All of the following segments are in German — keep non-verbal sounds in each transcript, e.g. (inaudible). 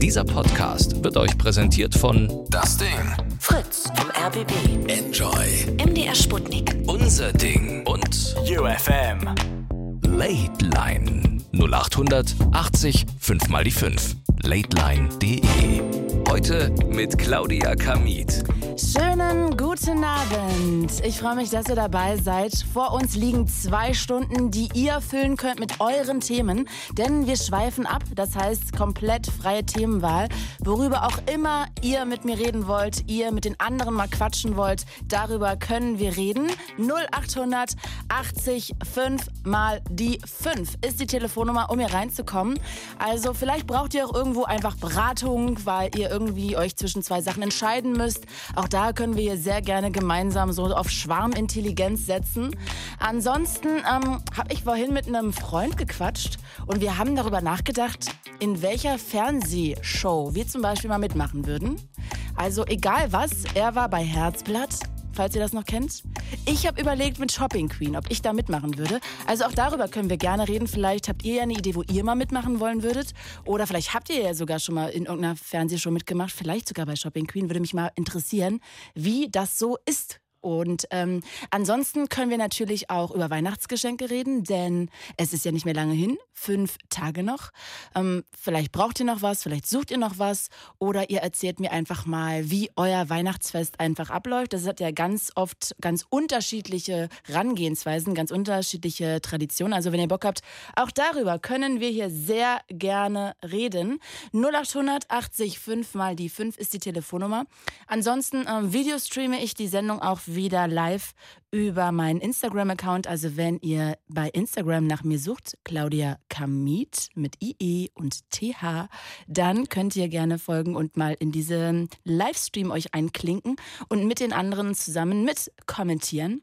Dieser Podcast wird euch präsentiert von Das Ding. Fritz vom RBB. Enjoy. MDR Sputnik. Unser Ding und UFM. Late Line 0800 80 5 mal die 5. Lateline.de. Heute mit Claudia Kamit. Schönen guten Abend. Ich freue mich, dass ihr dabei seid. Vor uns liegen zwei Stunden, die ihr füllen könnt mit euren Themen. Denn wir schweifen ab, das heißt komplett freie Themenwahl. Worüber auch immer ihr mit mir reden wollt, ihr mit den anderen mal quatschen wollt, darüber können wir reden. 0800 80 5 mal die 5 ist die Telefonnummer, um hier reinzukommen. Also vielleicht braucht ihr auch irgendwo einfach Beratung, weil ihr irgendwie euch zwischen zwei Sachen entscheiden müsst. Auch da können wir hier sehr gerne gemeinsam so auf Schwarmintelligenz setzen. Ansonsten ähm, habe ich vorhin mit einem Freund gequatscht und wir haben darüber nachgedacht, in welcher Fernsehshow wir zum Beispiel mal mitmachen würden. Also egal was, er war bei Herzblatt, falls ihr das noch kennt. Ich habe überlegt mit Shopping Queen, ob ich da mitmachen würde. Also auch darüber können wir gerne reden. Vielleicht habt ihr ja eine Idee, wo ihr mal mitmachen wollen würdet. Oder vielleicht habt ihr ja sogar schon mal in irgendeiner Fernsehshow mitgemacht. Vielleicht sogar bei Shopping Queen. Würde mich mal interessieren, wie das so ist. Und ähm, ansonsten können wir natürlich auch über Weihnachtsgeschenke reden, denn es ist ja nicht mehr lange hin, fünf Tage noch. Ähm, vielleicht braucht ihr noch was, vielleicht sucht ihr noch was oder ihr erzählt mir einfach mal, wie euer Weihnachtsfest einfach abläuft. Das hat ja ganz oft ganz unterschiedliche Rangehensweisen, ganz unterschiedliche Traditionen. Also wenn ihr Bock habt, auch darüber können wir hier sehr gerne reden. 0880 5 mal die 5 ist die Telefonnummer. Ansonsten ähm, videostreame ich die Sendung auch wieder live über meinen Instagram-Account. Also wenn ihr bei Instagram nach mir sucht, Claudia Kamit mit IE und TH, dann könnt ihr gerne folgen und mal in diesen Livestream euch einklinken und mit den anderen zusammen mit kommentieren.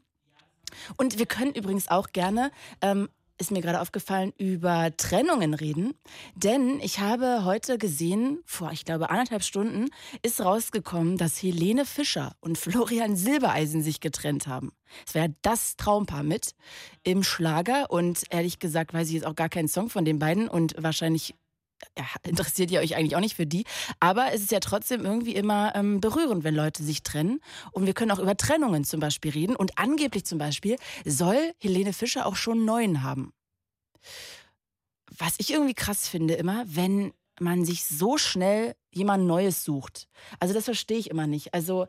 Und wir können übrigens auch gerne ähm, ist mir gerade aufgefallen, über Trennungen reden. Denn ich habe heute gesehen, vor, ich glaube, anderthalb Stunden, ist rausgekommen, dass Helene Fischer und (laughs) Florian Silbereisen sich getrennt haben. Es wäre das Traumpaar mit im Schlager und ehrlich gesagt weiß ich jetzt auch gar keinen Song von den beiden und wahrscheinlich ja, interessiert ihr euch eigentlich auch nicht für die. Aber es ist ja trotzdem irgendwie immer ähm, berührend, wenn Leute sich trennen. Und wir können auch über Trennungen zum Beispiel reden. Und angeblich zum Beispiel soll Helene Fischer auch schon neuen haben. Was ich irgendwie krass finde immer, wenn man sich so schnell jemand Neues sucht. Also das verstehe ich immer nicht. Also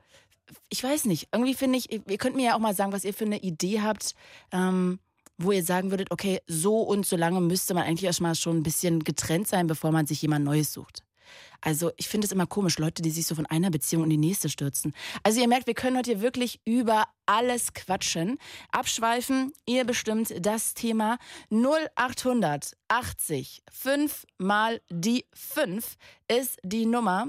ich weiß nicht. Irgendwie finde ich, ihr könnt mir ja auch mal sagen, was ihr für eine Idee habt. Ähm, wo ihr sagen würdet, okay, so und so lange müsste man eigentlich erstmal schon ein bisschen getrennt sein, bevor man sich jemand Neues sucht. Also ich finde es immer komisch, Leute, die sich so von einer Beziehung in die nächste stürzen. Also ihr merkt, wir können heute hier wirklich über alles quatschen. Abschweifen, ihr bestimmt das Thema 0800 80 5 mal die 5 ist die Nummer.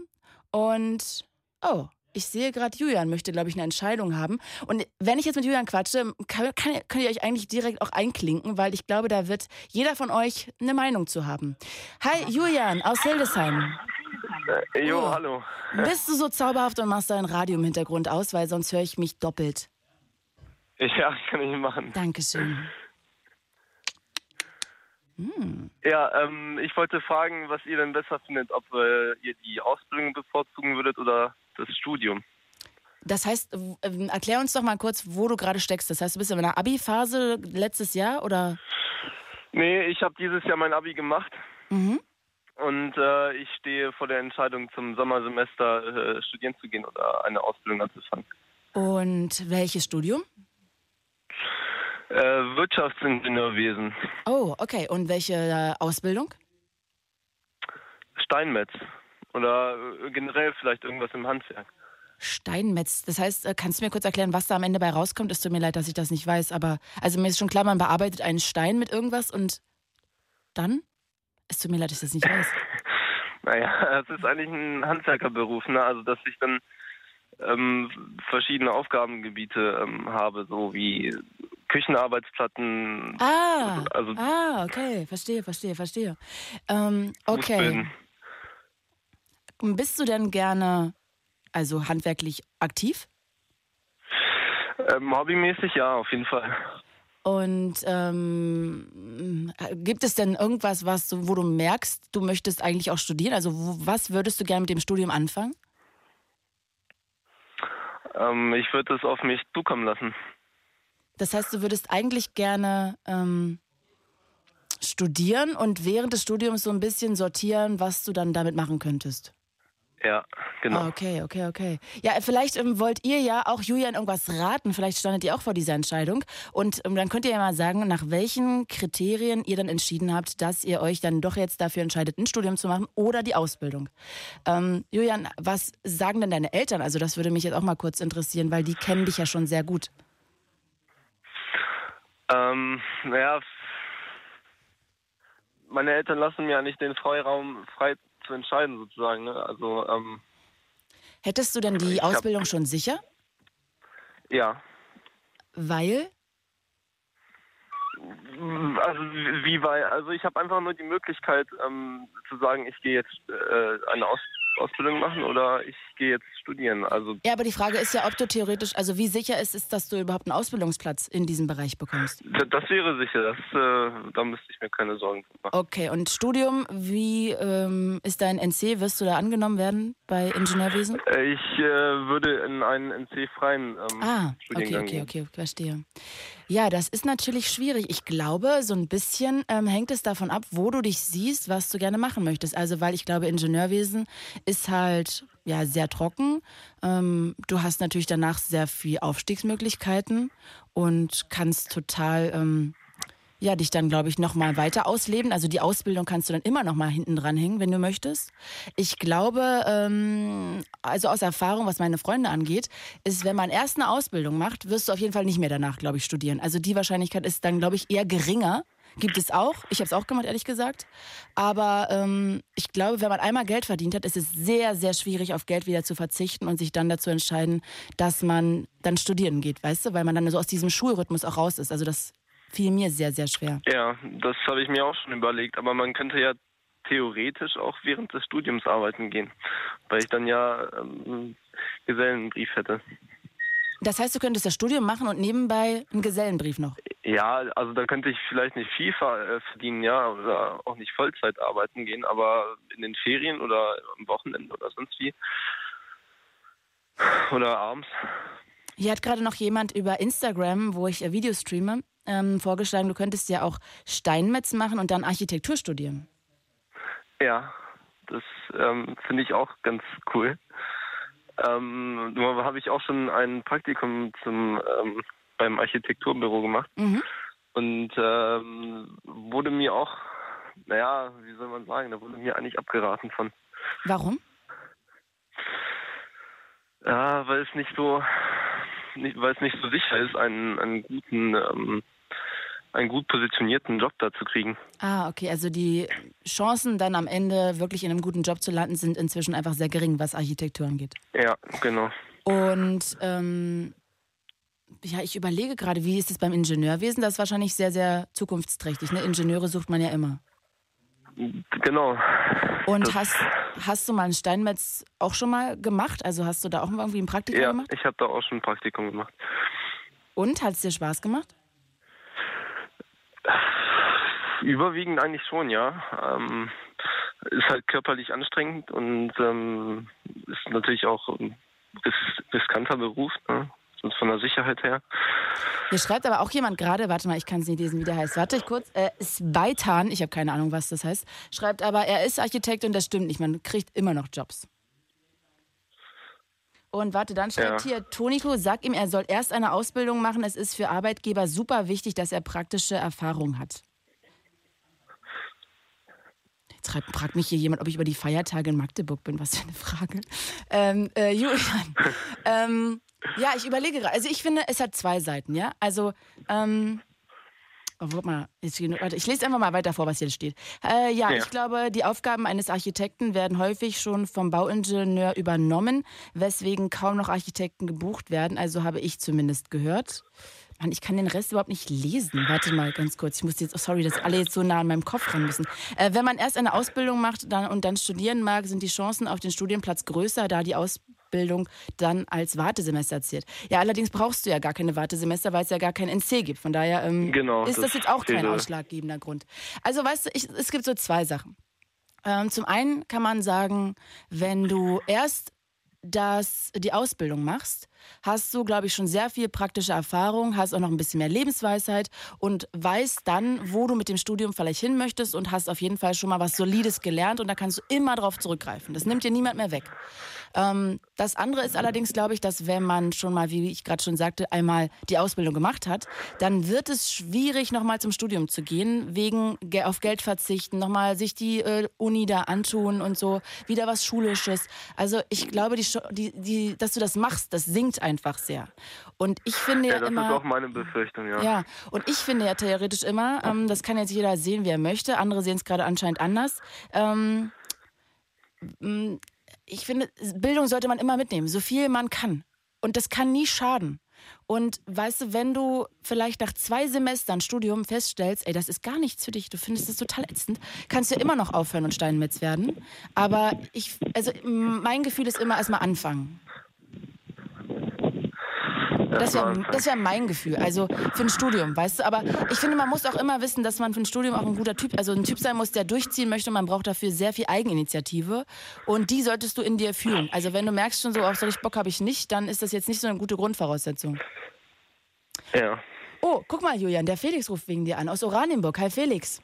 Und, oh, ich sehe gerade, Julian möchte, glaube ich, eine Entscheidung haben. Und wenn ich jetzt mit Julian quatsche, kann, kann, könnt ihr euch eigentlich direkt auch einklinken, weil ich glaube, da wird jeder von euch eine Meinung zu haben. Hi, Julian aus Hildesheim. Äh, jo, Oh. hallo. Bist du so zauberhaft und machst dein Radio im Hintergrund aus, weil sonst höre ich mich doppelt. (laughs) Ja, kann ich machen. Dankeschön. Ja, ähm, ich wollte fragen, was ihr denn besser findet, ob äh, ihr die Ausbildung bevorzugen würdet oder das Studium. Das heißt, ähm, erklär uns doch mal kurz, wo du gerade steckst. Das heißt, du bist in einer Abi-Phase letztes Jahr oder? Nee, ich habe dieses Jahr mein Abi gemacht Mhm. und äh, ich stehe vor der Entscheidung, zum Sommersemester äh, studieren zu gehen oder eine Ausbildung anzufangen. Und welches Studium? Äh, Wirtschaftsingenieurwesen, Oh, okay. Und welche äh, Ausbildung? Steinmetz oder äh, generell vielleicht irgendwas im Handwerk. Steinmetz. Das heißt, äh, kannst du mir kurz erklären, was da am Ende bei rauskommt? Es tut mir leid, dass ich das nicht weiß, aber also mir ist schon klar, man bearbeitet einen Stein mit irgendwas und dann? Es tut mir leid, dass ich das nicht weiß. (laughs) Naja, es ist eigentlich ein Handwerkerberuf, ne? Also dass ich dann ähm, verschiedene Aufgabengebiete ähm, habe, so wie Küchenarbeitsplatten. Ah, Also ah, okay, verstehe, verstehe, verstehe. Ähm, okay. Fußböden. Bist du denn gerne, also handwerklich aktiv? Ähm, hobbymäßig ja, auf jeden Fall. Und ähm, gibt es denn irgendwas, was du, wo du merkst, du möchtest eigentlich auch studieren? Also wo, was würdest du gerne mit dem Studium anfangen? Ähm, ich würde es auf mich zukommen lassen. Das heißt, du würdest eigentlich gerne ähm, studieren und während des Studiums so ein bisschen sortieren, was du dann damit machen könntest. Ja, genau. Ah, okay, okay, okay. Ja, vielleicht ähm, wollt ihr ja auch Julian irgendwas raten. Vielleicht standet ihr auch vor dieser Entscheidung. Und ähm, dann könnt ihr ja mal sagen, nach welchen Kriterien ihr dann entschieden habt, dass ihr euch dann doch jetzt dafür entscheidet, ein Studium zu machen oder die Ausbildung. Ähm, Julian, was sagen denn deine Eltern? Also das würde mich jetzt auch mal kurz interessieren, weil die kennen dich ja schon sehr gut. Ähm, naja, meine Eltern lassen mir eigentlich den Freiraum frei zu entscheiden sozusagen. Ne? Also ähm, Hättest du denn die Ich hab- Ausbildung schon sicher? ja, Weil? also wie, weit? Also ich habe einfach nur die Möglichkeit ähm, zu sagen, ich gehe jetzt äh, eine Aus Ausbildung machen oder ich gehe jetzt studieren. Also Ja, aber die Frage ist ja, ob du theoretisch, also wie sicher ist es, dass du überhaupt einen Ausbildungsplatz in diesem Bereich bekommst? das wäre sicher. Das, äh, da müsste ich mir keine Sorgen machen. Okay, und Studium, wie ähm, ist dein NC? Wirst du da angenommen werden bei Ingenieurwesen? Äh, Ich äh, würde in einen NC-freien ähm, Ah, okay, Studiengang okay, gehen. okay, verstehe. Ja, das ist natürlich schwierig. Ich glaube, so ein bisschen ähm, hängt es davon ab, wo du dich siehst, was du gerne machen möchtest. Also, weil ich glaube, Ingenieurwesen ist halt ja sehr trocken. Ähm, du hast natürlich danach sehr viel Aufstiegsmöglichkeiten und kannst total ähm, ja, dich dann, glaube ich, nochmal weiter ausleben. Also die Ausbildung kannst du dann immer nochmal hinten dran hängen, wenn du möchtest. Ich glaube, ähm, also aus Erfahrung, was meine Freunde angeht, ist, wenn man erst eine Ausbildung macht, wirst du auf jeden Fall nicht mehr danach, glaube ich, studieren. Also die Wahrscheinlichkeit ist dann, glaube ich, eher geringer. Gibt es auch. Ich habe es auch gemacht, ehrlich gesagt. Aber ähm, ich glaube, wenn man einmal Geld verdient hat, ist es sehr, sehr schwierig, auf Geld wieder zu verzichten und sich dann dazu entscheiden, dass man dann studieren geht, weißt du? Weil man dann so aus diesem Schulrhythmus auch raus ist. Also das fiel mir sehr, sehr schwer. Ja, das habe ich mir auch schon überlegt. Aber man könnte ja theoretisch auch während des Studiums arbeiten gehen, weil ich dann ja ähm, Gesellenbrief hätte. Das heißt, du könntest das Studium machen und nebenbei einen Gesellenbrief noch. Ja, also da könnte ich vielleicht nicht viel äh, verdienen, ja, oder auch nicht Vollzeit arbeiten gehen, aber in den Ferien oder am Wochenende oder sonst wie. Oder abends. Hier hat gerade noch jemand über Instagram, wo ich äh, Videos streame, ähm, vorgeschlagen, du könntest ja auch Steinmetz machen und dann Architektur studieren. Ja, das ähm, finde ich auch ganz cool. Ähm, nur habe ich auch schon ein Praktikum zum ähm, beim Architekturbüro gemacht Mhm. und ähm, wurde mir auch, naja, wie soll man sagen, da wurde mir eigentlich abgeraten von. Warum? Ja, weil es nicht so, nicht, weil es nicht so sicher ist, einen, einen guten, ähm, einen gut positionierten Job da zu kriegen. Ah, okay, also die Chancen dann am Ende wirklich in einem guten Job zu landen, sind inzwischen einfach sehr gering, was Architektur angeht. Ja, genau. Und ähm, ja, ich überlege gerade, wie ist es beim Ingenieurwesen? Das ist wahrscheinlich sehr, sehr zukunftsträchtig. Ne? Ingenieure sucht man ja immer. Genau. Und Das- hast, hast du mal einen Steinmetz auch schon mal gemacht? Also hast du da auch mal irgendwie ein Praktikum Ja, gemacht? ich habe da auch schon ein Praktikum gemacht. Und hat es dir Spaß gemacht? Überwiegend eigentlich schon, ja. Ähm, ist halt körperlich anstrengend und ähm, ist natürlich auch ein ris riskanter Beruf, ne? Sonst von der Sicherheit her. Hier schreibt aber auch jemand gerade, warte mal, ich kann es nicht lesen, wie der heißt. Warte ich kurz. Äh, Sveitan, ich habe keine Ahnung, was das heißt, schreibt aber, er ist Architekt und das stimmt nicht. Man kriegt immer noch Jobs. Und warte, dann schreibt Ja. hier Toniko, sag ihm, er soll erst eine Ausbildung machen. Es ist für Arbeitgeber super wichtig, dass er praktische Erfahrung hat. Jetzt schreibt, fragt mich hier jemand, ob ich über die Feiertage in Magdeburg bin. Was für eine Frage. Ähm, äh, Julian, (laughs) ähm, ja, ich überlege gerade. Also ich finde, es hat zwei Seiten, ja. Also, ähm, warte mal, ich lese einfach mal weiter vor, was hier steht. Äh, ja, Ja. ich glaube, die Aufgaben eines Architekten werden häufig schon vom Bauingenieur übernommen, weswegen kaum noch Architekten gebucht werden. Also habe ich zumindest gehört. Mann, ich kann den Rest überhaupt nicht lesen. Warte mal ganz kurz. Ich muss jetzt, oh, sorry, dass alle jetzt so nah an meinem Kopf ran müssen. Äh, wenn man erst eine Ausbildung macht dann, und dann studieren mag, sind die Chancen auf den Studienplatz größer, da die Aus Ausbildung dann als Wartesemester zählt. Ja, allerdings brauchst du ja gar keine Wartesemester, weil es ja gar kein NC gibt. Von daher ähm, Genau, ist das, das jetzt auch kein ausschlaggebender Grund. Also weißt du, ich, es gibt so zwei Sachen. Ähm, zum einen kann man sagen, wenn du erst das, die Ausbildung machst, hast du, glaube ich, schon sehr viel praktische Erfahrung, hast auch noch ein bisschen mehr Lebensweisheit und weißt dann, wo du mit dem Studium vielleicht hin möchtest und hast auf jeden Fall schon mal was Solides gelernt und da kannst du immer drauf zurückgreifen. Das nimmt dir niemand mehr weg. Ähm, das andere ist allerdings, glaube ich, dass wenn man schon mal, wie ich gerade schon sagte, einmal die Ausbildung gemacht hat, dann wird es schwierig, nochmal zum Studium zu gehen, wegen Ge- auf Geld verzichten, nochmal sich die äh, Uni da antun und so, wieder was Schulisches. Also ich glaube, die, die, die, dass du das machst, das sinkt einfach sehr. Und ich finde ja, Ja, das immer. ist auch meine Befürchtung, ja. Ja, und ich finde ja theoretisch immer, ähm, das kann jetzt jeder sehen, wie er möchte, andere sehen es gerade anscheinend anders. Ähm, ich finde, Bildung sollte man immer mitnehmen, so viel man kann. Und das kann nie schaden. Und weißt du, wenn du vielleicht nach zwei Semestern Studium feststellst, ey, das ist gar nichts für dich, du findest das total ätzend, kannst du immer noch aufhören und Steinmetz werden. Aber ich, also mein Gefühl ist immer erstmal anfangen. Das wäre wär mein Gefühl, also für ein Studium, weißt du. Aber ich finde, man muss auch immer wissen, dass man für ein Studium auch ein guter Typ, also ein Typ sein muss, der durchziehen möchte. Man braucht dafür sehr viel Eigeninitiative und die solltest du in dir fühlen. Also wenn du merkst schon so, auf solch Bock habe ich nicht, dann ist das jetzt nicht so eine gute Grundvoraussetzung. Ja. Oh, guck mal, Julian, der Felix ruft wegen dir an, aus Oranienburg. Hi, Felix.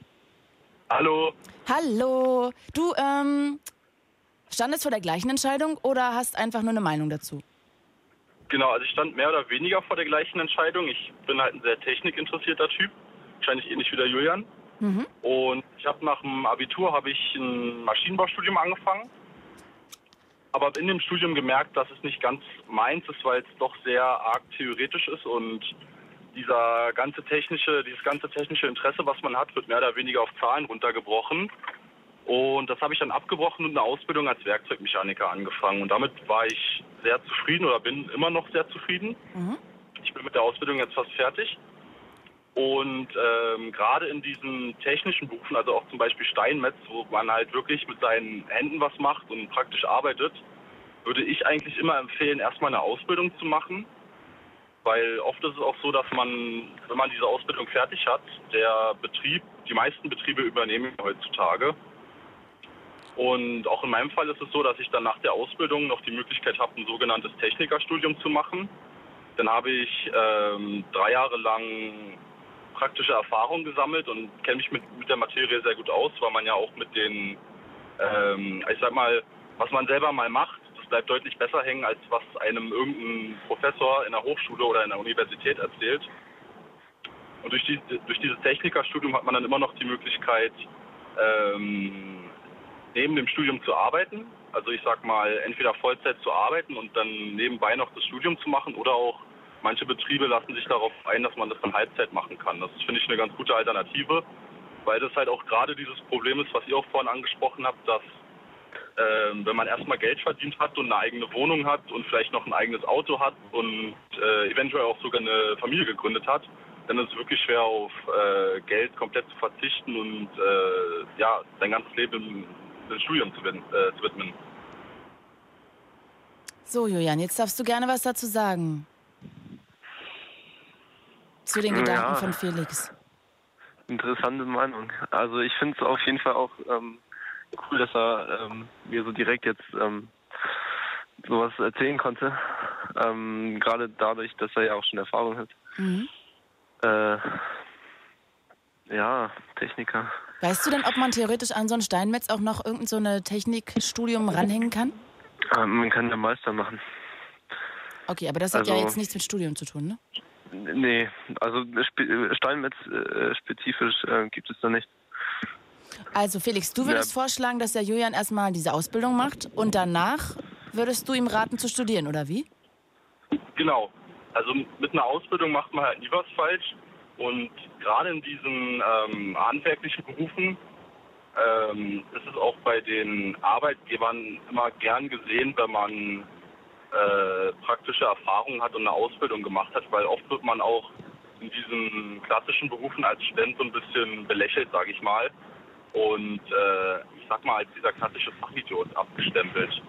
Hallo. Hallo. Du, ähm, standest vor der gleichen Entscheidung oder hast einfach nur eine Meinung dazu? Genau, also ich stand mehr oder weniger vor der gleichen Entscheidung. Ich bin halt ein sehr technikinteressierter Typ, wahrscheinlich ähnlich wie der Julian. Und ich habe nach dem Abitur habe ich ein Maschinenbaustudium angefangen, aber hab in dem Studium gemerkt, dass es nicht ganz meins ist, weil es doch sehr arg theoretisch ist und dieser ganze technische, dieses ganze technische Interesse, was man hat, wird mehr oder weniger auf Zahlen runtergebrochen. Und das habe ich dann abgebrochen und eine Ausbildung als Werkzeugmechaniker angefangen. Und damit war ich sehr zufrieden oder bin immer noch sehr zufrieden. Ich bin mit der Ausbildung jetzt fast fertig. Und ähm, gerade in diesen technischen Berufen, also auch zum Beispiel Steinmetz, wo man halt wirklich mit seinen Händen was macht und praktisch arbeitet, würde ich eigentlich immer empfehlen, erstmal eine Ausbildung zu machen. Weil oft ist es auch so, dass man, wenn man diese Ausbildung fertig hat, der Betrieb, die meisten Betriebe übernehmen heutzutage. Und auch in meinem Fall ist es so, dass ich dann nach der Ausbildung noch die Möglichkeit habe, ein sogenanntes Technikerstudium zu machen. Dann habe ich ähm, drei Jahre lang praktische Erfahrung gesammelt und kenne mich mit, mit der Materie sehr gut aus, weil man ja auch mit den, ähm, ich sag mal, was man selber mal macht, das bleibt deutlich besser hängen, als was einem irgendein Professor in der Hochschule oder in der Universität erzählt. Und durch, die, durch dieses Technikerstudium hat man dann immer noch die Möglichkeit, ähm, neben dem Studium zu arbeiten. Also ich sag mal, entweder Vollzeit zu arbeiten und dann nebenbei noch das Studium zu machen oder auch manche Betriebe lassen sich darauf ein, dass man das dann Halbzeit machen kann. Das finde ich eine ganz gute Alternative, weil das halt auch gerade dieses Problem ist, was ihr auch vorhin angesprochen habt, dass ähm, wenn man erstmal Geld verdient hat und eine eigene Wohnung hat und vielleicht noch ein eigenes Auto hat und äh, eventuell auch sogar eine Familie gegründet hat, dann ist es wirklich schwer auf äh, Geld komplett zu verzichten und äh, ja, sein ganzes Leben dem Studium zu, äh, zu widmen. So, Julian, jetzt darfst du gerne was dazu sagen. Zu den Ja. Gedanken von Felix. Interessante Meinung. Also ich finde es auf jeden Fall auch ähm, cool, dass er ähm, mir so direkt jetzt ähm, sowas erzählen konnte. Ähm, Gerade dadurch, dass er ja auch schon Erfahrung hat. Mhm. Äh, ja, Techniker. Weißt du denn, ob man theoretisch an so ein Steinmetz auch noch irgendein so eine Technikstudium ranhängen kann? Ähm, man kann ja Meister machen. Okay, aber das hat ja Also- jetzt nichts mit Studium zu tun, ne? Nee, also spe Steinmetz äh, spezifisch äh, gibt es da nicht. Also Felix, du würdest vorschlagen, dass der Julian erstmal diese Ausbildung macht und danach würdest du ihm raten zu studieren, oder wie? Genau. Also mit einer Ausbildung macht man halt nie was falsch. Und gerade in diesen ähm, handwerklichen Berufen ähm, ist es auch bei den Arbeitgebern immer gern gesehen, wenn man äh, praktische Erfahrungen hat und eine Ausbildung gemacht hat, weil oft wird man auch in diesen klassischen Berufen als Student so ein bisschen belächelt, sage ich mal. Und äh, ich sag mal, als dieser klassische Fachidiot abgestempelt.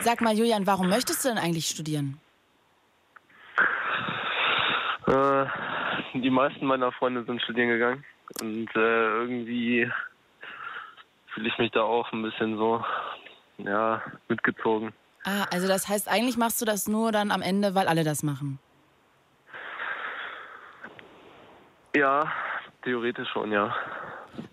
Sag mal, Julian, warum möchtest du denn eigentlich studieren? Äh, die meisten meiner Freunde sind studieren gegangen und äh, irgendwie fühle ich mich da auch ein bisschen so, ja, mitgezogen. Ah, also das heißt, eigentlich machst du das nur dann am Ende, weil alle das machen. Ja, theoretisch schon, ja.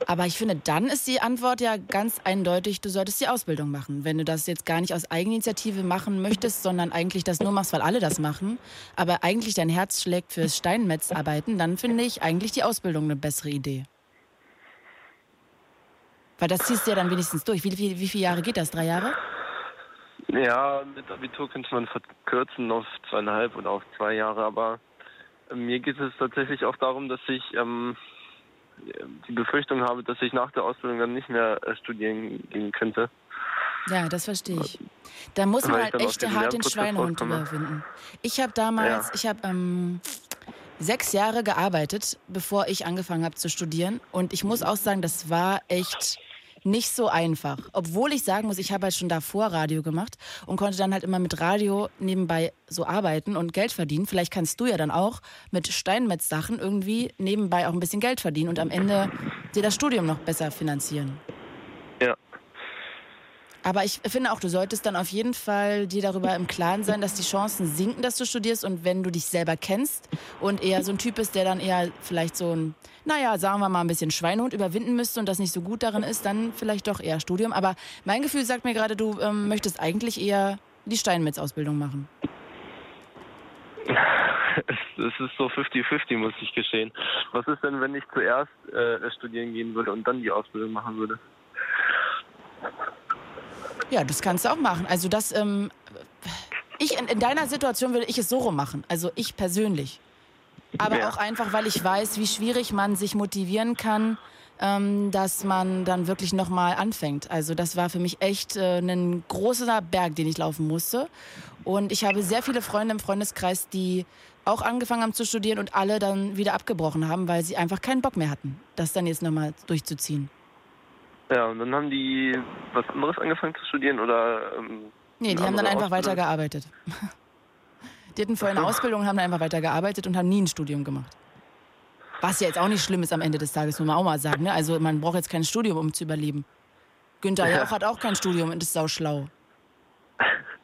Aber ich finde, dann ist die Antwort ja ganz eindeutig, du solltest die Ausbildung machen. Wenn du das jetzt gar nicht aus Eigeninitiative machen möchtest, sondern eigentlich das nur machst, weil alle das machen, aber eigentlich dein Herz schlägt fürs Steinmetzarbeiten, dann finde ich eigentlich die Ausbildung eine bessere Idee. Weil das ziehst du ja dann wenigstens durch. Wie, wie, wie viele Jahre geht das? Drei Jahre? Ja, mit Abitur könnte man verkürzen auf zweieinhalb oder auf zwei Jahre, aber äh, mir geht es tatsächlich auch darum, dass ich ähm, die Befürchtung habe, dass ich nach der Ausbildung dann nicht mehr äh, studieren gehen könnte. Ja, das verstehe ich. Da muss man halt echt hart den Schweinehund überwinden. Ich habe damals, Ja. ich habe ähm, sechs Jahre gearbeitet, bevor ich angefangen habe zu studieren. Und ich muss auch sagen, das war echt nicht so einfach. Obwohl ich sagen muss, ich habe halt schon davor Radio gemacht und konnte dann halt immer mit Radio nebenbei so arbeiten und Geld verdienen. Vielleicht kannst du ja dann auch mit Steinmetz-Sachen irgendwie nebenbei auch ein bisschen Geld verdienen und am Ende dir das Studium noch besser finanzieren. Aber ich finde auch, du solltest dann auf jeden Fall dir darüber im Klaren sein, dass die Chancen sinken, dass du studierst. Und wenn du dich selber kennst und eher so ein Typ bist, der dann eher vielleicht so ein, naja, sagen wir mal, ein bisschen Schweinehund überwinden müsste und das nicht so gut darin ist, dann vielleicht doch eher Studium. Aber mein Gefühl sagt mir gerade, du ähm, möchtest eigentlich eher die Steinmetz-Ausbildung machen. (laughs) Es, ist so 50-50, muss ich gestehen. Was ist denn, wenn ich zuerst äh, studieren gehen würde und dann die Ausbildung machen würde? Ja, das kannst du auch machen. Also das, ähm, ich in, in deiner Situation würde ich es so rum machen. Also ich persönlich. Aber Ja. auch einfach, weil ich weiß, wie schwierig man sich motivieren kann, ähm, dass man dann wirklich nochmal anfängt. Also das war für mich echt äh, ein großer Berg, den ich laufen musste. Und ich habe sehr viele Freunde im Freundeskreis, die auch angefangen haben zu studieren und alle dann wieder abgebrochen haben, weil sie einfach keinen Bock mehr hatten, das dann jetzt nochmal durchzuziehen. Ja, und dann haben die was anderes angefangen zu studieren oder. Ähm, Nee, die haben dann einfach weitergearbeitet. (laughs) Die hatten vorher eine Ausbildung und haben dann einfach weitergearbeitet und haben nie ein Studium gemacht. Was ja jetzt auch nicht schlimm ist am Ende des Tages, muss man auch mal sagen. Ne? Also man braucht jetzt kein Studium, um zu überleben. Günther (laughs) Jauch hat auch kein Studium und ist sauschlau. (laughs)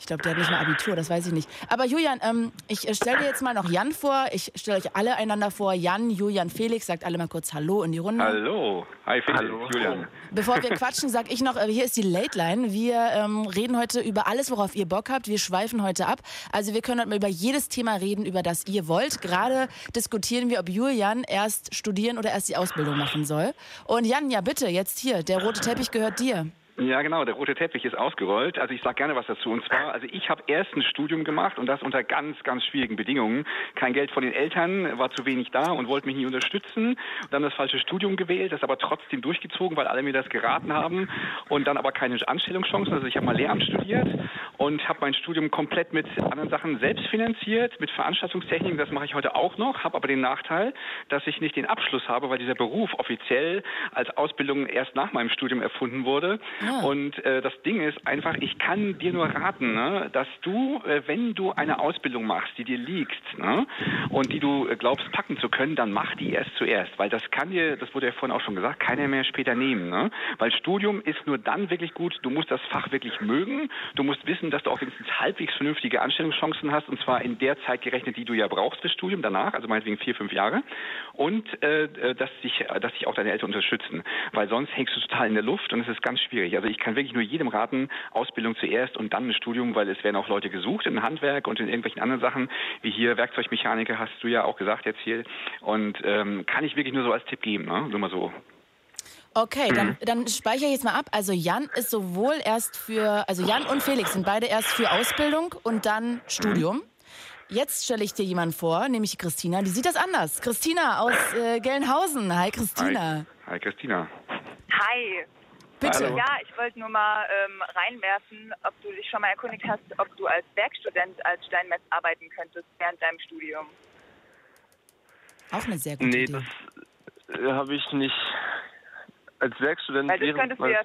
Ich glaube, der hat nicht mal Abitur, das weiß ich nicht. Aber Julian, ähm, ich äh, stelle dir jetzt mal noch Jan vor. Ich stelle euch alle einander vor. Jan, Julian, Felix, sagt alle mal kurz Hallo in die Runde. Hallo. Hi, Felix. Hallo. Julian. Bevor wir quatschen, sag ich noch, äh, hier ist die Late Line. Wir ähm, reden heute über alles, worauf ihr Bock habt. Wir schweifen heute ab. Also wir können heute mal über jedes Thema reden, über das ihr wollt. Gerade diskutieren wir, ob Julian erst studieren oder erst die Ausbildung machen soll. Und Jan, ja bitte, jetzt hier, der rote Teppich gehört dir. Ja, genau, der rote Teppich ist ausgerollt. Also ich sage gerne was dazu. Und zwar, also ich habe erst ein Studium gemacht und das unter ganz, ganz schwierigen Bedingungen. Kein Geld von den Eltern, war zu wenig da und wollte mich nie unterstützen. Dann das falsche Studium gewählt, das aber trotzdem durchgezogen, weil alle mir das geraten haben. Und dann aber keine Anstellungschancen. Also ich habe mal Lehramt studiert und habe mein Studium komplett mit anderen Sachen selbst finanziert, mit Veranstaltungstechniken. Das mache ich heute auch noch, habe aber den Nachteil, dass ich nicht den Abschluss habe, weil dieser Beruf offiziell als Ausbildung erst nach meinem Studium erfunden wurde. Und äh, das Ding ist einfach, ich kann dir nur raten, ne, dass du, äh, wenn du eine Ausbildung machst, die dir liegt ne, und die du äh, glaubst packen zu können, dann mach die erst zuerst, weil das kann dir, das wurde ja vorhin auch schon gesagt, keiner mehr später nehmen. Ne? Weil Studium ist nur dann wirklich gut, du musst das Fach wirklich mögen, du musst wissen, dass du auch wenigstens halbwegs vernünftige Anstellungschancen hast und zwar in der Zeit gerechnet, die du ja brauchst fürs Studium danach, also meinetwegen vier, fünf Jahre und äh, äh, dass dich, dass dich auch deine Eltern unterstützen, weil sonst hängst du total in der Luft und es ist ganz schwierig. Also ich kann wirklich nur jedem raten, Ausbildung zuerst und dann ein Studium, weil es werden auch Leute gesucht in Handwerk und in irgendwelchen anderen Sachen, wie hier Werkzeugmechaniker hast du ja auch gesagt jetzt hier und ähm, kann ich wirklich nur so als Tipp geben, ne? nur mal so. Okay, dann, dann speichere ich jetzt mal ab. Also Jan ist sowohl erst für, also Jan und Felix sind beide erst für Ausbildung und dann Studium. Jetzt stelle ich dir jemanden vor, nämlich Christina. Die sieht das anders. Christina aus äh, Gelnhausen. Hi, Christina. Hi, Hi Christina. Hi. Bitte. Hallo. Ja, ich wollte nur mal ähm, reinwerfen, ob du dich schon mal erkundigt hast, ob du als Werkstudent als Steinmetz arbeiten könntest während deinem Studium. Auch eine sehr gute Nee, Idee. das äh, habe ich nicht. Als Werkstudent Weil das während könntest du ja,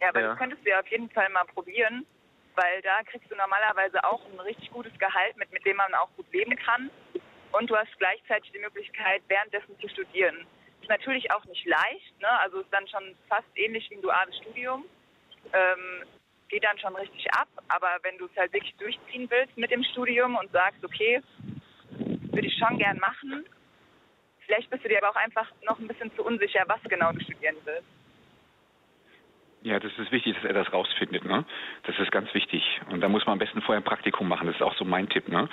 Ja, aber Ja. das könntest du ja auf jeden Fall mal probieren, weil da kriegst du normalerweise auch ein richtig gutes Gehalt, mit, mit dem man auch gut leben kann. Und du hast gleichzeitig die Möglichkeit, währenddessen zu studieren. Ist natürlich auch nicht leicht, ne? also ist dann schon fast ähnlich wie ein duales Studium. Ähm, geht dann schon richtig ab, aber wenn du es halt wirklich durchziehen willst mit dem Studium und sagst, okay, würde ich schon gern machen, vielleicht bist du dir aber auch einfach noch ein bisschen zu unsicher, was genau du studieren willst. Ja, das ist wichtig, dass er das rausfindet. Ne? Das ist ganz wichtig. Und da muss man am besten vorher ein Praktikum machen. Das ist auch so mein Tipp. Ne?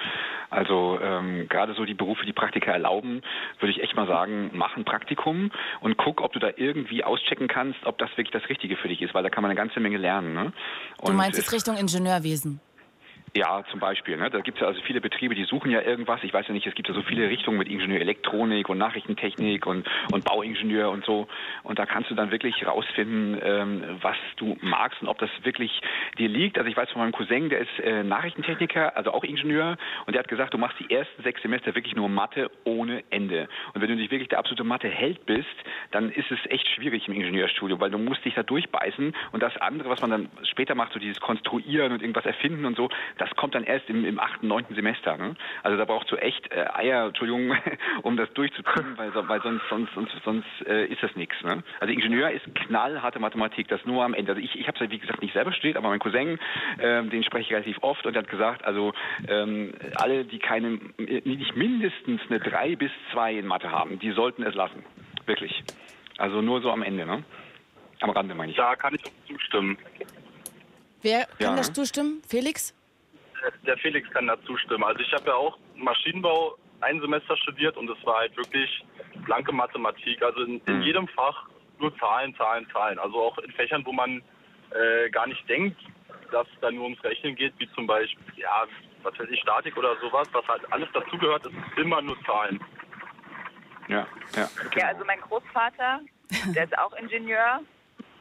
Also ähm, gerade so die Berufe, die Praktika erlauben, würde ich echt mal sagen, mach ein Praktikum und guck, ob du da irgendwie auschecken kannst, ob das wirklich das Richtige für dich ist, weil da kann man eine ganze Menge lernen. Ne? Du meinst es- jetzt Richtung Ingenieurwesen. Ja, zum Beispiel. Ne? Da gibt es ja also viele Betriebe, die suchen ja irgendwas. Ich weiß ja nicht, es gibt ja so viele Richtungen mit Ingenieur Elektronik und Nachrichtentechnik und, und Bauingenieur und so. Und da kannst du dann wirklich rausfinden, ähm, was du magst und ob das wirklich dir liegt. Also ich weiß von meinem Cousin, der ist äh, Nachrichtentechniker, also auch Ingenieur. Und der hat gesagt, du machst die ersten sechs Semester wirklich nur Mathe ohne Ende. Und wenn du nicht wirklich der absolute Mathe-Held bist, dann ist es echt schwierig im Ingenieurstudium, weil du musst dich da durchbeißen. Und das andere, was man dann später macht, so dieses Konstruieren und irgendwas erfinden und so, das kommt dann erst im, im achten, neunten Semester. Ne? Also da brauchst du echt äh, Eier, Entschuldigung, (laughs) um das durchzuziehen, weil, so- weil sonst, sonst, sonst, sonst äh, ist das nichts. Ne? Also Ingenieur ist knallharte Mathematik, das nur am Ende. Also ich, ich habe es ja wie gesagt nicht selber studiert, aber mein Cousin, ähm, den spreche ich relativ oft und der hat gesagt, also ähm, alle, die keine, nicht mindestens eine drei bis zwei in Mathe haben, die sollten es lassen. Wirklich. Also nur so am Ende, ne? Am Rande meine ich. Da kann ich auch zustimmen. Wer kann Ja. das zustimmen? Felix? Der Felix kann da zustimmen. Also ich habe ja auch Maschinenbau ein Semester studiert und es war halt wirklich blanke Mathematik. Also in, in Mhm. jedem Fach nur Zahlen, Zahlen, Zahlen. Also auch in Fächern, wo man äh, gar nicht denkt, dass es da nur ums Rechnen geht, wie zum Beispiel, ja, was weiß ich, Statik oder sowas, was halt alles dazugehört, ist immer nur Zahlen. Ja, ja. Ja, also mein Großvater, der ist auch Ingenieur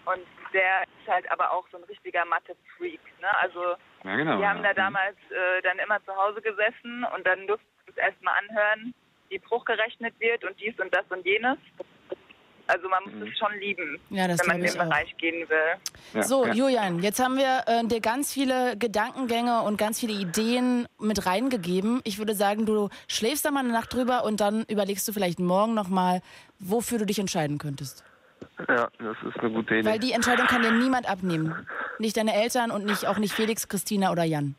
und der ist halt aber auch so ein richtiger Mathe-Freak. Ne? Also Ja, genau. wir haben da ja. damals äh, dann immer zu Hause gesessen und dann durften wir es erstmal anhören, wie Bruch gerechnet wird und dies und das und jenes. Also man muss es schon lieben, Ja, das wenn man in den auch. Bereich gehen will. Ja, So, ja. Julian, jetzt haben wir äh, dir ganz viele Gedankengänge und ganz viele Ideen mit reingegeben. Ich würde sagen, du schläfst da mal eine Nacht drüber und dann überlegst du vielleicht morgen nochmal, wofür du dich entscheiden könntest. Ja, das ist eine gute Idee. Weil die Entscheidung kann dir niemand abnehmen. Nicht deine Eltern und nicht, auch nicht Felix, Christina oder Jan.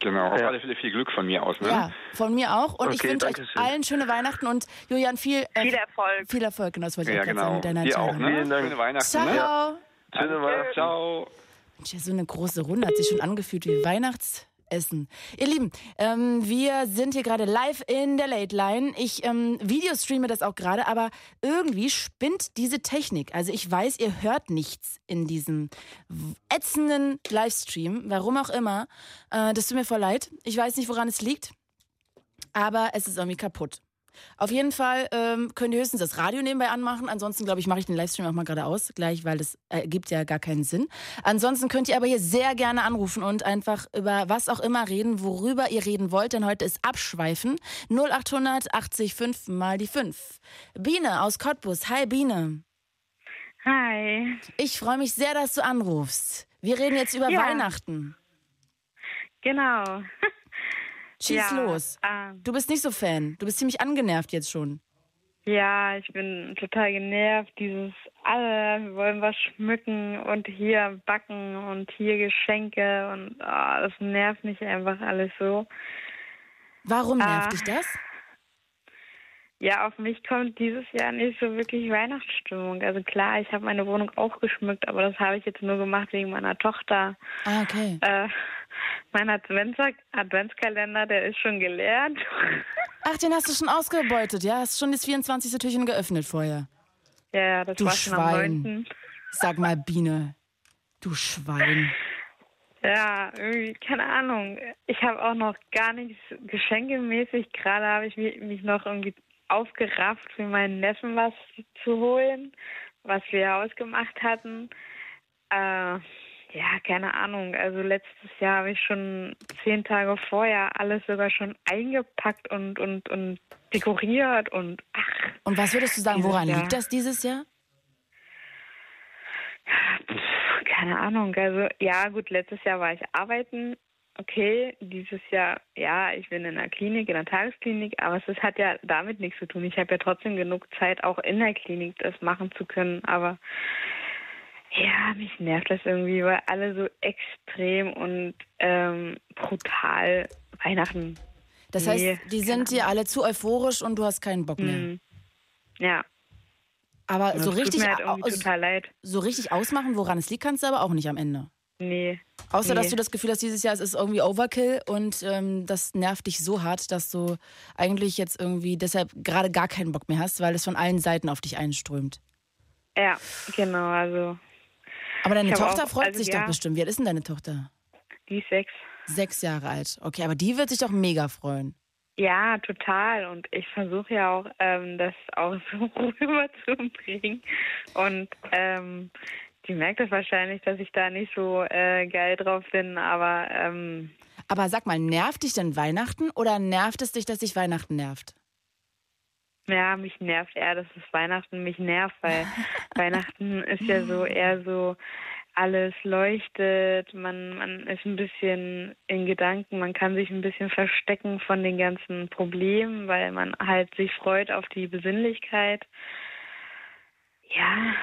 Genau, auf Ja. alle Fälle viel Glück von mir aus. Ne? Ja, von mir auch. Und ich Okay, wünsche euch allen schöne Weihnachten und Julian viel, äh, Viel Erfolg. viel Erfolg. Genau, das wollte ich Ja, gerade sagen genau. mit deiner Dir auch, Entscheidung. ne? Vielen Dank. Schöne Weihnachten, Ciao. ne? Schöne Weihnachten. Ciao. Mensch, ja, so eine große Runde hat sich schon angefühlt wie Weihnachtsessen. Ihr Lieben, ähm, wir sind hier gerade live in der Late Line. Ich ähm, videostreame das auch gerade, aber irgendwie spinnt diese Technik. Also ich weiß, ihr hört nichts in diesem ätzenden Livestream, warum auch immer. Äh, das tut mir voll leid. Ich weiß nicht, woran es liegt, aber es ist irgendwie kaputt. Auf jeden Fall ähm, könnt ihr höchstens das Radio nebenbei anmachen. Ansonsten, glaube ich, mache ich den Livestream auch mal gerade aus, gleich, weil das ergibt ja gar keinen Sinn. Ansonsten könnt ihr aber hier sehr gerne anrufen und einfach über was auch immer reden, worüber ihr reden wollt, denn heute ist Abschweifen. 0800 80 5 mal die 5. Biene aus Cottbus. Hi, Biene. Hi. Ich freue mich sehr, dass du anrufst. Wir reden jetzt über Ja. Weihnachten. Genau. Schieß Ja, los. ähm, Du bist nicht so Fan. Du bist ziemlich angenervt jetzt schon. Ja, ich bin total genervt. Dieses alle wir wollen was schmücken und hier backen und hier Geschenke und ah, das nervt mich einfach alles so. Warum nervt Ah. dich das? Ja, auf mich kommt dieses Jahr nicht so wirklich Weihnachtsstimmung. Also klar, ich habe meine Wohnung auch geschmückt, aber das habe ich jetzt nur gemacht wegen meiner Tochter. Ah, okay. Äh, mein Advents Adventskalender, der ist schon geleert. (laughs) Ach, den hast du schon ausgebeutet, ja? Hast schon das 24. Türchen geöffnet vorher. ja, ja, das Du war schon am Schwein. 9. Sag mal, Biene. Du Schwein. Ja, irgendwie, keine Ahnung. Ich habe auch noch gar nichts geschenkemäßig. Gerade habe ich mi- mich noch irgendwie aufgerafft, für meinen Neffen was zu holen, was wir ausgemacht hatten. Äh, ja, keine Ahnung. Also letztes Jahr habe ich schon zehn Tage vorher alles sogar schon eingepackt und, und, und dekoriert und ach, Und was würdest du sagen, woran Jahr. liegt das dieses Jahr? pf, keine Ahnung. Also ja, gut, letztes Jahr war ich arbeiten. Okay, dieses Jahr, ja, ich bin in der Klinik, in der Tagesklinik, aber es hat ja damit nichts zu tun. Ich habe ja trotzdem genug Zeit, auch in der Klinik das machen zu können. Aber ja, mich nervt das irgendwie, weil alle so extrem und ähm, brutal Weihnachten. Das Nee, heißt, die sind dir alle zu euphorisch und du hast keinen Bock mehr. Hm. Ja, Aber so richtig, halt aus, so richtig ausmachen, woran es liegt, kannst du aber auch nicht am Ende. Nee. Außer, dass Nee. du das Gefühl hast, dieses Jahr es ist irgendwie Overkill und ähm, das nervt dich so hart, dass du eigentlich jetzt irgendwie deshalb gerade gar keinen Bock mehr hast, weil es von allen Seiten auf dich einströmt. Ja, genau, also Aber deine Ich Tochter auch- freut also sich ja. doch bestimmt. Wie alt ist denn deine Tochter? die ist sechs. Sechs Jahre alt. Okay, aber die wird sich doch mega freuen. Ja, total. Und ich versuche ja auch, ähm, das auch so (laughs) rüberzubringen. Und ähm, die merkt das wahrscheinlich, dass ich da nicht so äh, geil drauf bin, aber ähm, Aber sag mal, nervt dich denn Weihnachten oder nervt es dich, dass dich Weihnachten nervt? Ja, mich nervt eher, dass es Weihnachten mich nervt, weil (laughs) Weihnachten ist ja so eher so, alles leuchtet, man, man ist ein bisschen in Gedanken, man kann sich ein bisschen verstecken von den ganzen Problemen, weil man halt sich freut auf die Besinnlichkeit. Ja,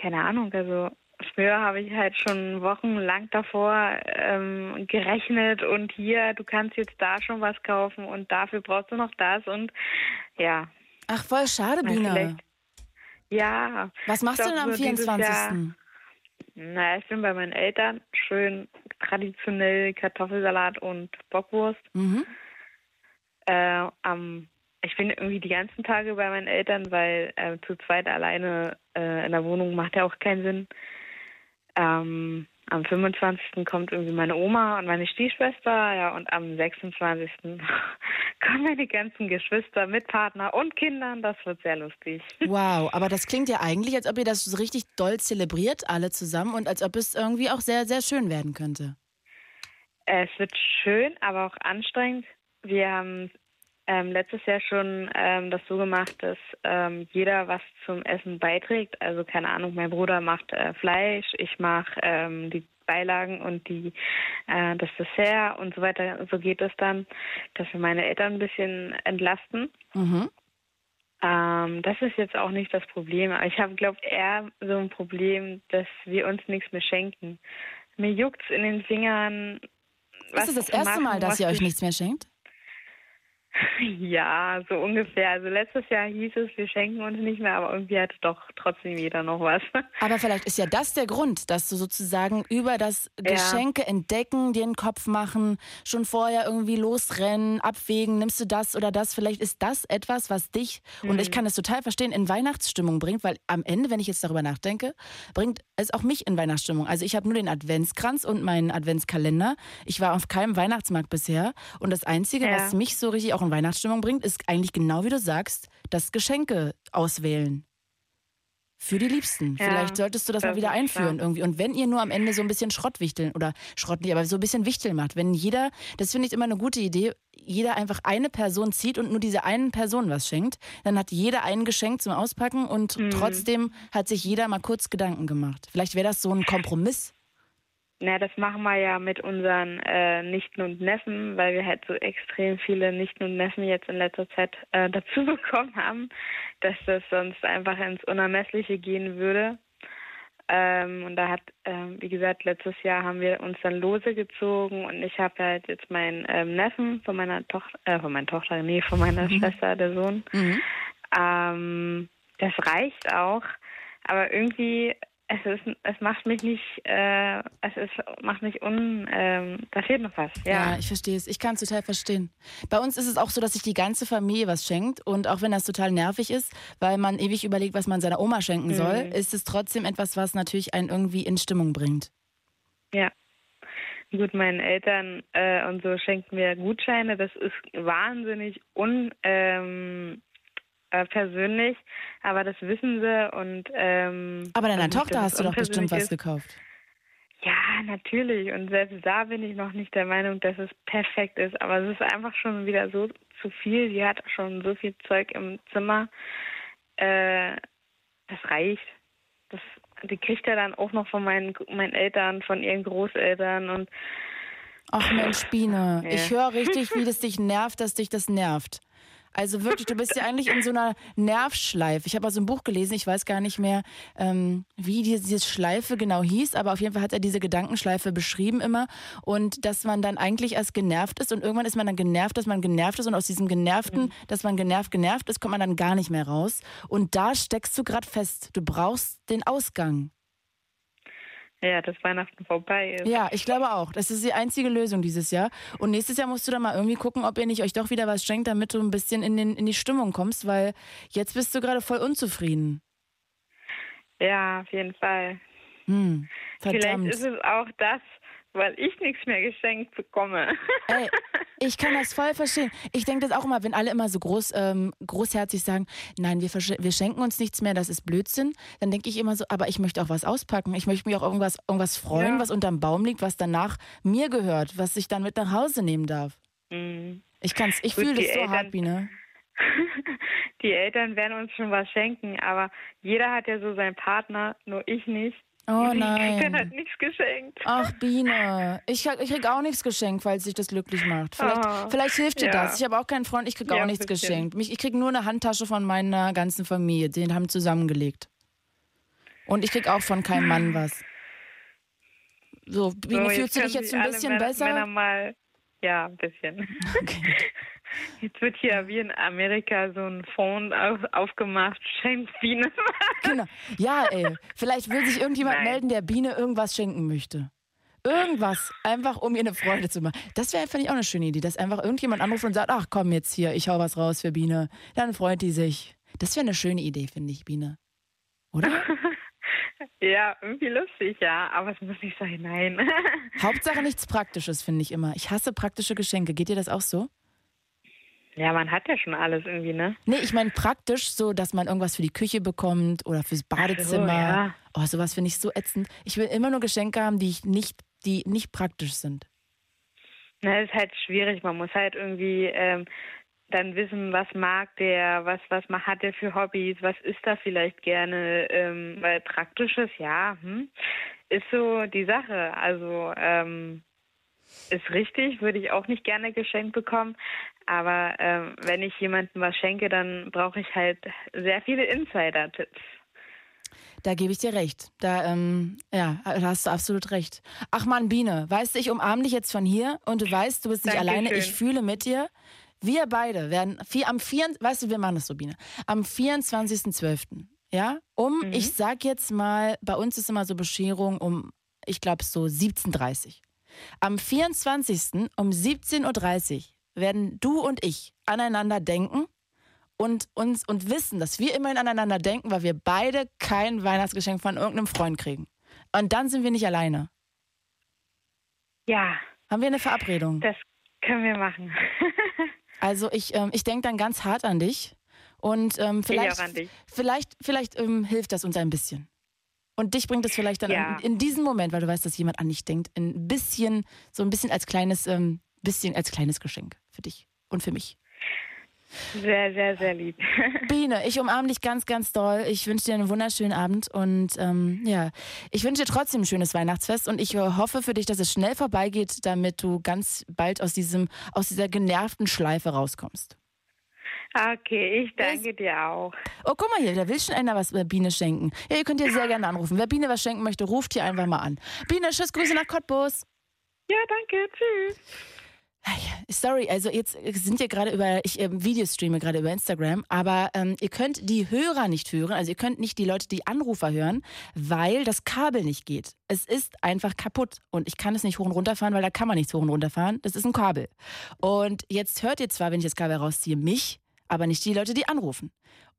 keine Ahnung, also früher habe ich halt schon wochenlang davor ähm, gerechnet und hier, du kannst jetzt da schon was kaufen und dafür brauchst du noch das und ja. Ach, voll schade, Na, Biene. vielleicht- Ja. Was machst du denn am so dieses 24.? Jahr- Na, ich bin bei meinen Eltern. Schön traditionell Kartoffelsalat und Bockwurst. Mhm. Äh, am, ich bin irgendwie die ganzen Tage bei meinen Eltern, weil äh, zu zweit alleine äh, in der Wohnung macht ja auch keinen Sinn. Ähm, am 25. kommt irgendwie meine Oma und meine Stiefschwester, ja, und am 26. (laughs) kommen meine ganzen Geschwister mit Partner und Kindern. Das wird sehr lustig. (laughs) Wow, aber das klingt ja eigentlich, als ob ihr das so richtig doll zelebriert, alle zusammen, und als ob es irgendwie auch sehr, sehr schön werden könnte. Es wird schön, aber auch anstrengend. Wir haben ähm, letztes Jahr schon ähm, das so gemacht, dass ähm, jeder was zum Essen beiträgt. Also keine Ahnung, mein Bruder macht äh, Fleisch, ich mache ähm, die Beilagen und die äh, das Dessert und so weiter. So geht es dann, dass wir meine Eltern ein bisschen entlasten. Mhm. Ähm, das ist jetzt auch nicht das Problem. Aber ich habe, glaube eher so ein Problem, dass wir uns nichts mehr schenken. Mir juckt's in den Fingern. Ist es das zu erste machen, Mal, dass ihr euch ich- nichts mehr schenkt? (laughs) Ja, so ungefähr. Also letztes Jahr hieß es, wir schenken uns nicht mehr, aber irgendwie hatte doch trotzdem jeder noch was. (laughs) Aber vielleicht ist ja das der Grund, dass du sozusagen über das Ja. Geschenke entdecken, dir den Kopf machen, schon vorher irgendwie losrennen, abwägen, nimmst du das oder das. Vielleicht ist das etwas, was dich, und Mhm. ich kann das total verstehen, in Weihnachtsstimmung bringt, weil am Ende, wenn ich jetzt darüber nachdenke, bringt es auch mich in Weihnachtsstimmung. Also ich habe nur den Adventskranz und meinen Adventskalender. Ich war auf keinem Weihnachtsmarkt bisher und das Einzige, Ja. was mich so richtig auch in Weihnachtsstimmung bringt, ist eigentlich genau wie du sagst, das Geschenke auswählen. Für die Liebsten. Ja, Vielleicht solltest du das, mal das wieder ist einführen wahr. irgendwie. Und wenn ihr nur am Ende so ein bisschen Schrott wichteln oder Schrott nicht, aber so ein bisschen Wichteln macht, wenn jeder, das finde ich immer eine gute Idee, jeder einfach eine Person zieht und nur diese einen Person was schenkt, dann hat jeder ein Geschenk zum Auspacken und Mhm. trotzdem hat sich jeder mal kurz Gedanken gemacht. Vielleicht wäre das so ein Kompromiss. Na, das machen wir ja mit unseren äh, Nichten und Neffen, weil wir halt so extrem viele Nichten und Neffen jetzt in letzter Zeit äh, (laughs) dazu bekommen haben, dass das sonst einfach ins Unermessliche gehen würde. Ähm, und da hat, ähm, wie gesagt, letztes Jahr haben wir uns dann Lose gezogen und ich habe halt jetzt meinen ähm, Neffen von meiner Tochter, äh, von meiner Tochter, nee, von meiner (laughs) Schwester, der Sohn. Mhm. Ähm, das reicht auch, aber irgendwie es ist, es macht mich nicht, äh, es ist, macht mich un, ähm, da fehlt noch was. Ja, Ja, ich verstehe es. Ich kann es total verstehen. Bei uns ist es auch so, dass sich die ganze Familie was schenkt. Und auch wenn das total nervig ist, weil man ewig überlegt, was man seiner Oma schenken soll, Mhm. ist es trotzdem etwas, was natürlich einen irgendwie in Stimmung bringt. ja. Gut, meinen Eltern äh, und so schenken wir Gutscheine. Das ist wahnsinnig un, ähm, äh, persönlich, aber das wissen sie und ähm, Aber deiner also Tochter hast du doch bestimmt was gekauft. Ja, natürlich. Und selbst da bin ich noch nicht der Meinung, dass es perfekt ist. Aber es ist einfach schon wieder so zu viel. Die hat schon so viel Zeug im Zimmer. Äh, das reicht. das, die kriegt er dann auch noch von meinen, meinen Eltern, von ihren Großeltern und Ach Mensch, Biene, ich höre richtig, wie das dich nervt, dass dich das nervt. Also wirklich, du bist ja eigentlich in so einer Nervschleife. Ich habe mal so ein Buch gelesen, ich weiß gar nicht mehr, ähm, wie diese, diese Schleife genau hieß, aber auf jeden Fall hat er diese Gedankenschleife beschrieben immer und dass man dann eigentlich erst genervt ist und irgendwann ist man dann genervt, dass man genervt ist und aus diesem Genervten, mhm. dass man genervt, genervt ist, kommt man dann gar nicht mehr raus. Und da steckst du gerade fest. Du brauchst den Ausgang. Ja, dass Weihnachten vorbei ist. Ja, ich glaube auch. Das ist die einzige Lösung dieses Jahr. Und nächstes Jahr musst du dann mal irgendwie gucken, ob ihr nicht euch doch wieder was schenkt, damit du ein bisschen in, den, in die Stimmung kommst, weil jetzt bist du gerade voll unzufrieden. Ja, auf jeden Fall. Hm, Vielleicht ist es auch das, weil ich nichts mehr geschenkt bekomme. Ey, ich kann das voll verstehen. Ich denke das auch immer, wenn alle immer so groß, ähm, großherzig sagen, nein, wir, wir schenken uns nichts mehr, das ist Blödsinn, dann denke ich immer so, aber ich möchte auch was auspacken. Ich möchte mich auch irgendwas, irgendwas freuen, ja. was unterm Baum liegt, was danach mir gehört, was ich dann mit nach Hause nehmen darf. Mhm. Ich kann's, ich fühle das so Eltern, hart, Biene. (laughs) die Eltern werden uns schon was schenken, aber jeder hat ja so seinen Partner, nur ich nicht. Oh nein. Ich hat nichts geschenkt. Ach, Biene. Ich, ich krieg auch nichts geschenkt, falls sich das glücklich macht. Vielleicht, oh, vielleicht hilft dir ja. das. Ich habe auch keinen Freund, ich krieg ja, auch nichts geschenkt. ich krieg nur eine Handtasche von meiner ganzen Familie. Den haben zusammengelegt. Und ich krieg auch von keinem Mann was. So, Biene, so, fühlst du dich jetzt ein bisschen besser? Männer mal, ja, ein bisschen. Okay. (laughs) Jetzt wird hier wie in Amerika so ein Fonds auf, aufgemacht, schenkt Biene. (laughs) genau. Ja, ey. Vielleicht will sich irgendjemand Nein. melden, der Biene irgendwas schenken möchte. Irgendwas, einfach um ihr eine Freude zu machen. Das wäre, finde ich, auch eine schöne Idee, dass einfach irgendjemand anruft und sagt, ach komm jetzt hier, ich hau was raus für Biene. Dann freut die sich. Das wäre eine schöne Idee, finde ich, Biene. Oder? (laughs) Ja, irgendwie lustig, ja, aber es muss nicht sein, nein. (laughs) Hauptsache nichts Praktisches, finde ich immer. Ich hasse praktische Geschenke. Geht dir das auch so? Ja, man hat ja schon alles irgendwie, ne? Nee, ich meine praktisch so, dass man irgendwas für die Küche bekommt oder fürs Badezimmer. So, ja. Oh, sowas finde ich so ätzend. Ich will immer nur Geschenke haben, die ich nicht, die nicht praktisch sind. Na, ist halt schwierig. Man muss halt irgendwie ähm, dann wissen, was mag der, was, was hat der für Hobbys, was ist da vielleicht gerne, ähm, weil praktisches, ja, hm, ist so die Sache. Also, ähm, ist richtig, würde ich auch nicht gerne geschenkt bekommen. Aber ähm, wenn ich jemandem was schenke, dann brauche ich halt sehr viele Insider-Tipps. Da gebe ich dir recht. Da, ähm, ja, da hast du absolut recht. Ach man, Biene, weißt du, ich umarme dich jetzt von hier und du weißt, du bist nicht Dankeschön. alleine. Ich fühle mit dir. Wir beide werden vier, am 4, weißt du, wir machen das so, Biene. Am 24.12. Ja, um, mhm. ich sag jetzt mal, bei uns ist immer so Bescherung um, ich glaube, so 17.30 Uhr. Am 24. um 17.30 Uhr werden du und ich aneinander denken und uns und wissen, dass wir immerhin aneinander denken, weil wir beide kein Weihnachtsgeschenk von irgendeinem Freund kriegen. Und dann sind wir nicht alleine. Ja. Haben wir eine Verabredung? Das können wir machen. (laughs) also ich, ähm, ich denke dann ganz hart an dich. Und ähm, vielleicht, vielleicht, vielleicht ähm, hilft das uns ein bisschen. Und dich bringt es vielleicht dann ja. in, in diesem Moment, weil du weißt, dass jemand an dich denkt, ein bisschen, so ein bisschen als kleines, ähm, bisschen als kleines Geschenk für dich und für mich. Sehr, sehr, sehr lieb. (laughs) Biene, ich umarme dich ganz, ganz doll. Ich wünsche dir einen wunderschönen Abend und ähm, ja, ich wünsche dir trotzdem ein schönes Weihnachtsfest und ich hoffe für dich, dass es schnell vorbeigeht, damit du ganz bald aus diesem, aus dieser genervten Schleife rauskommst. Okay, ich danke dir auch. Oh, guck mal hier, da will schon einer was äh, Biene schenken. Ja, ihr könnt ihr sehr gerne anrufen. Wer Biene was schenken möchte, ruft hier einfach mal an. Biene, tschüss, Grüße nach Cottbus. Ja, danke, tschüss. Sorry, also jetzt sind wir gerade über, ich äh, Videostreame gerade über Instagram, aber ähm, ihr könnt die Hörer nicht hören, also ihr könnt nicht die Leute, die Anrufer hören, weil das Kabel nicht geht. Es ist einfach kaputt und ich kann es nicht hoch und runter fahren, weil da kann man nichts hoch und runter fahren. Das ist ein Kabel. Und jetzt hört ihr zwar, wenn ich das Kabel rausziehe, mich, aber nicht die Leute, die anrufen.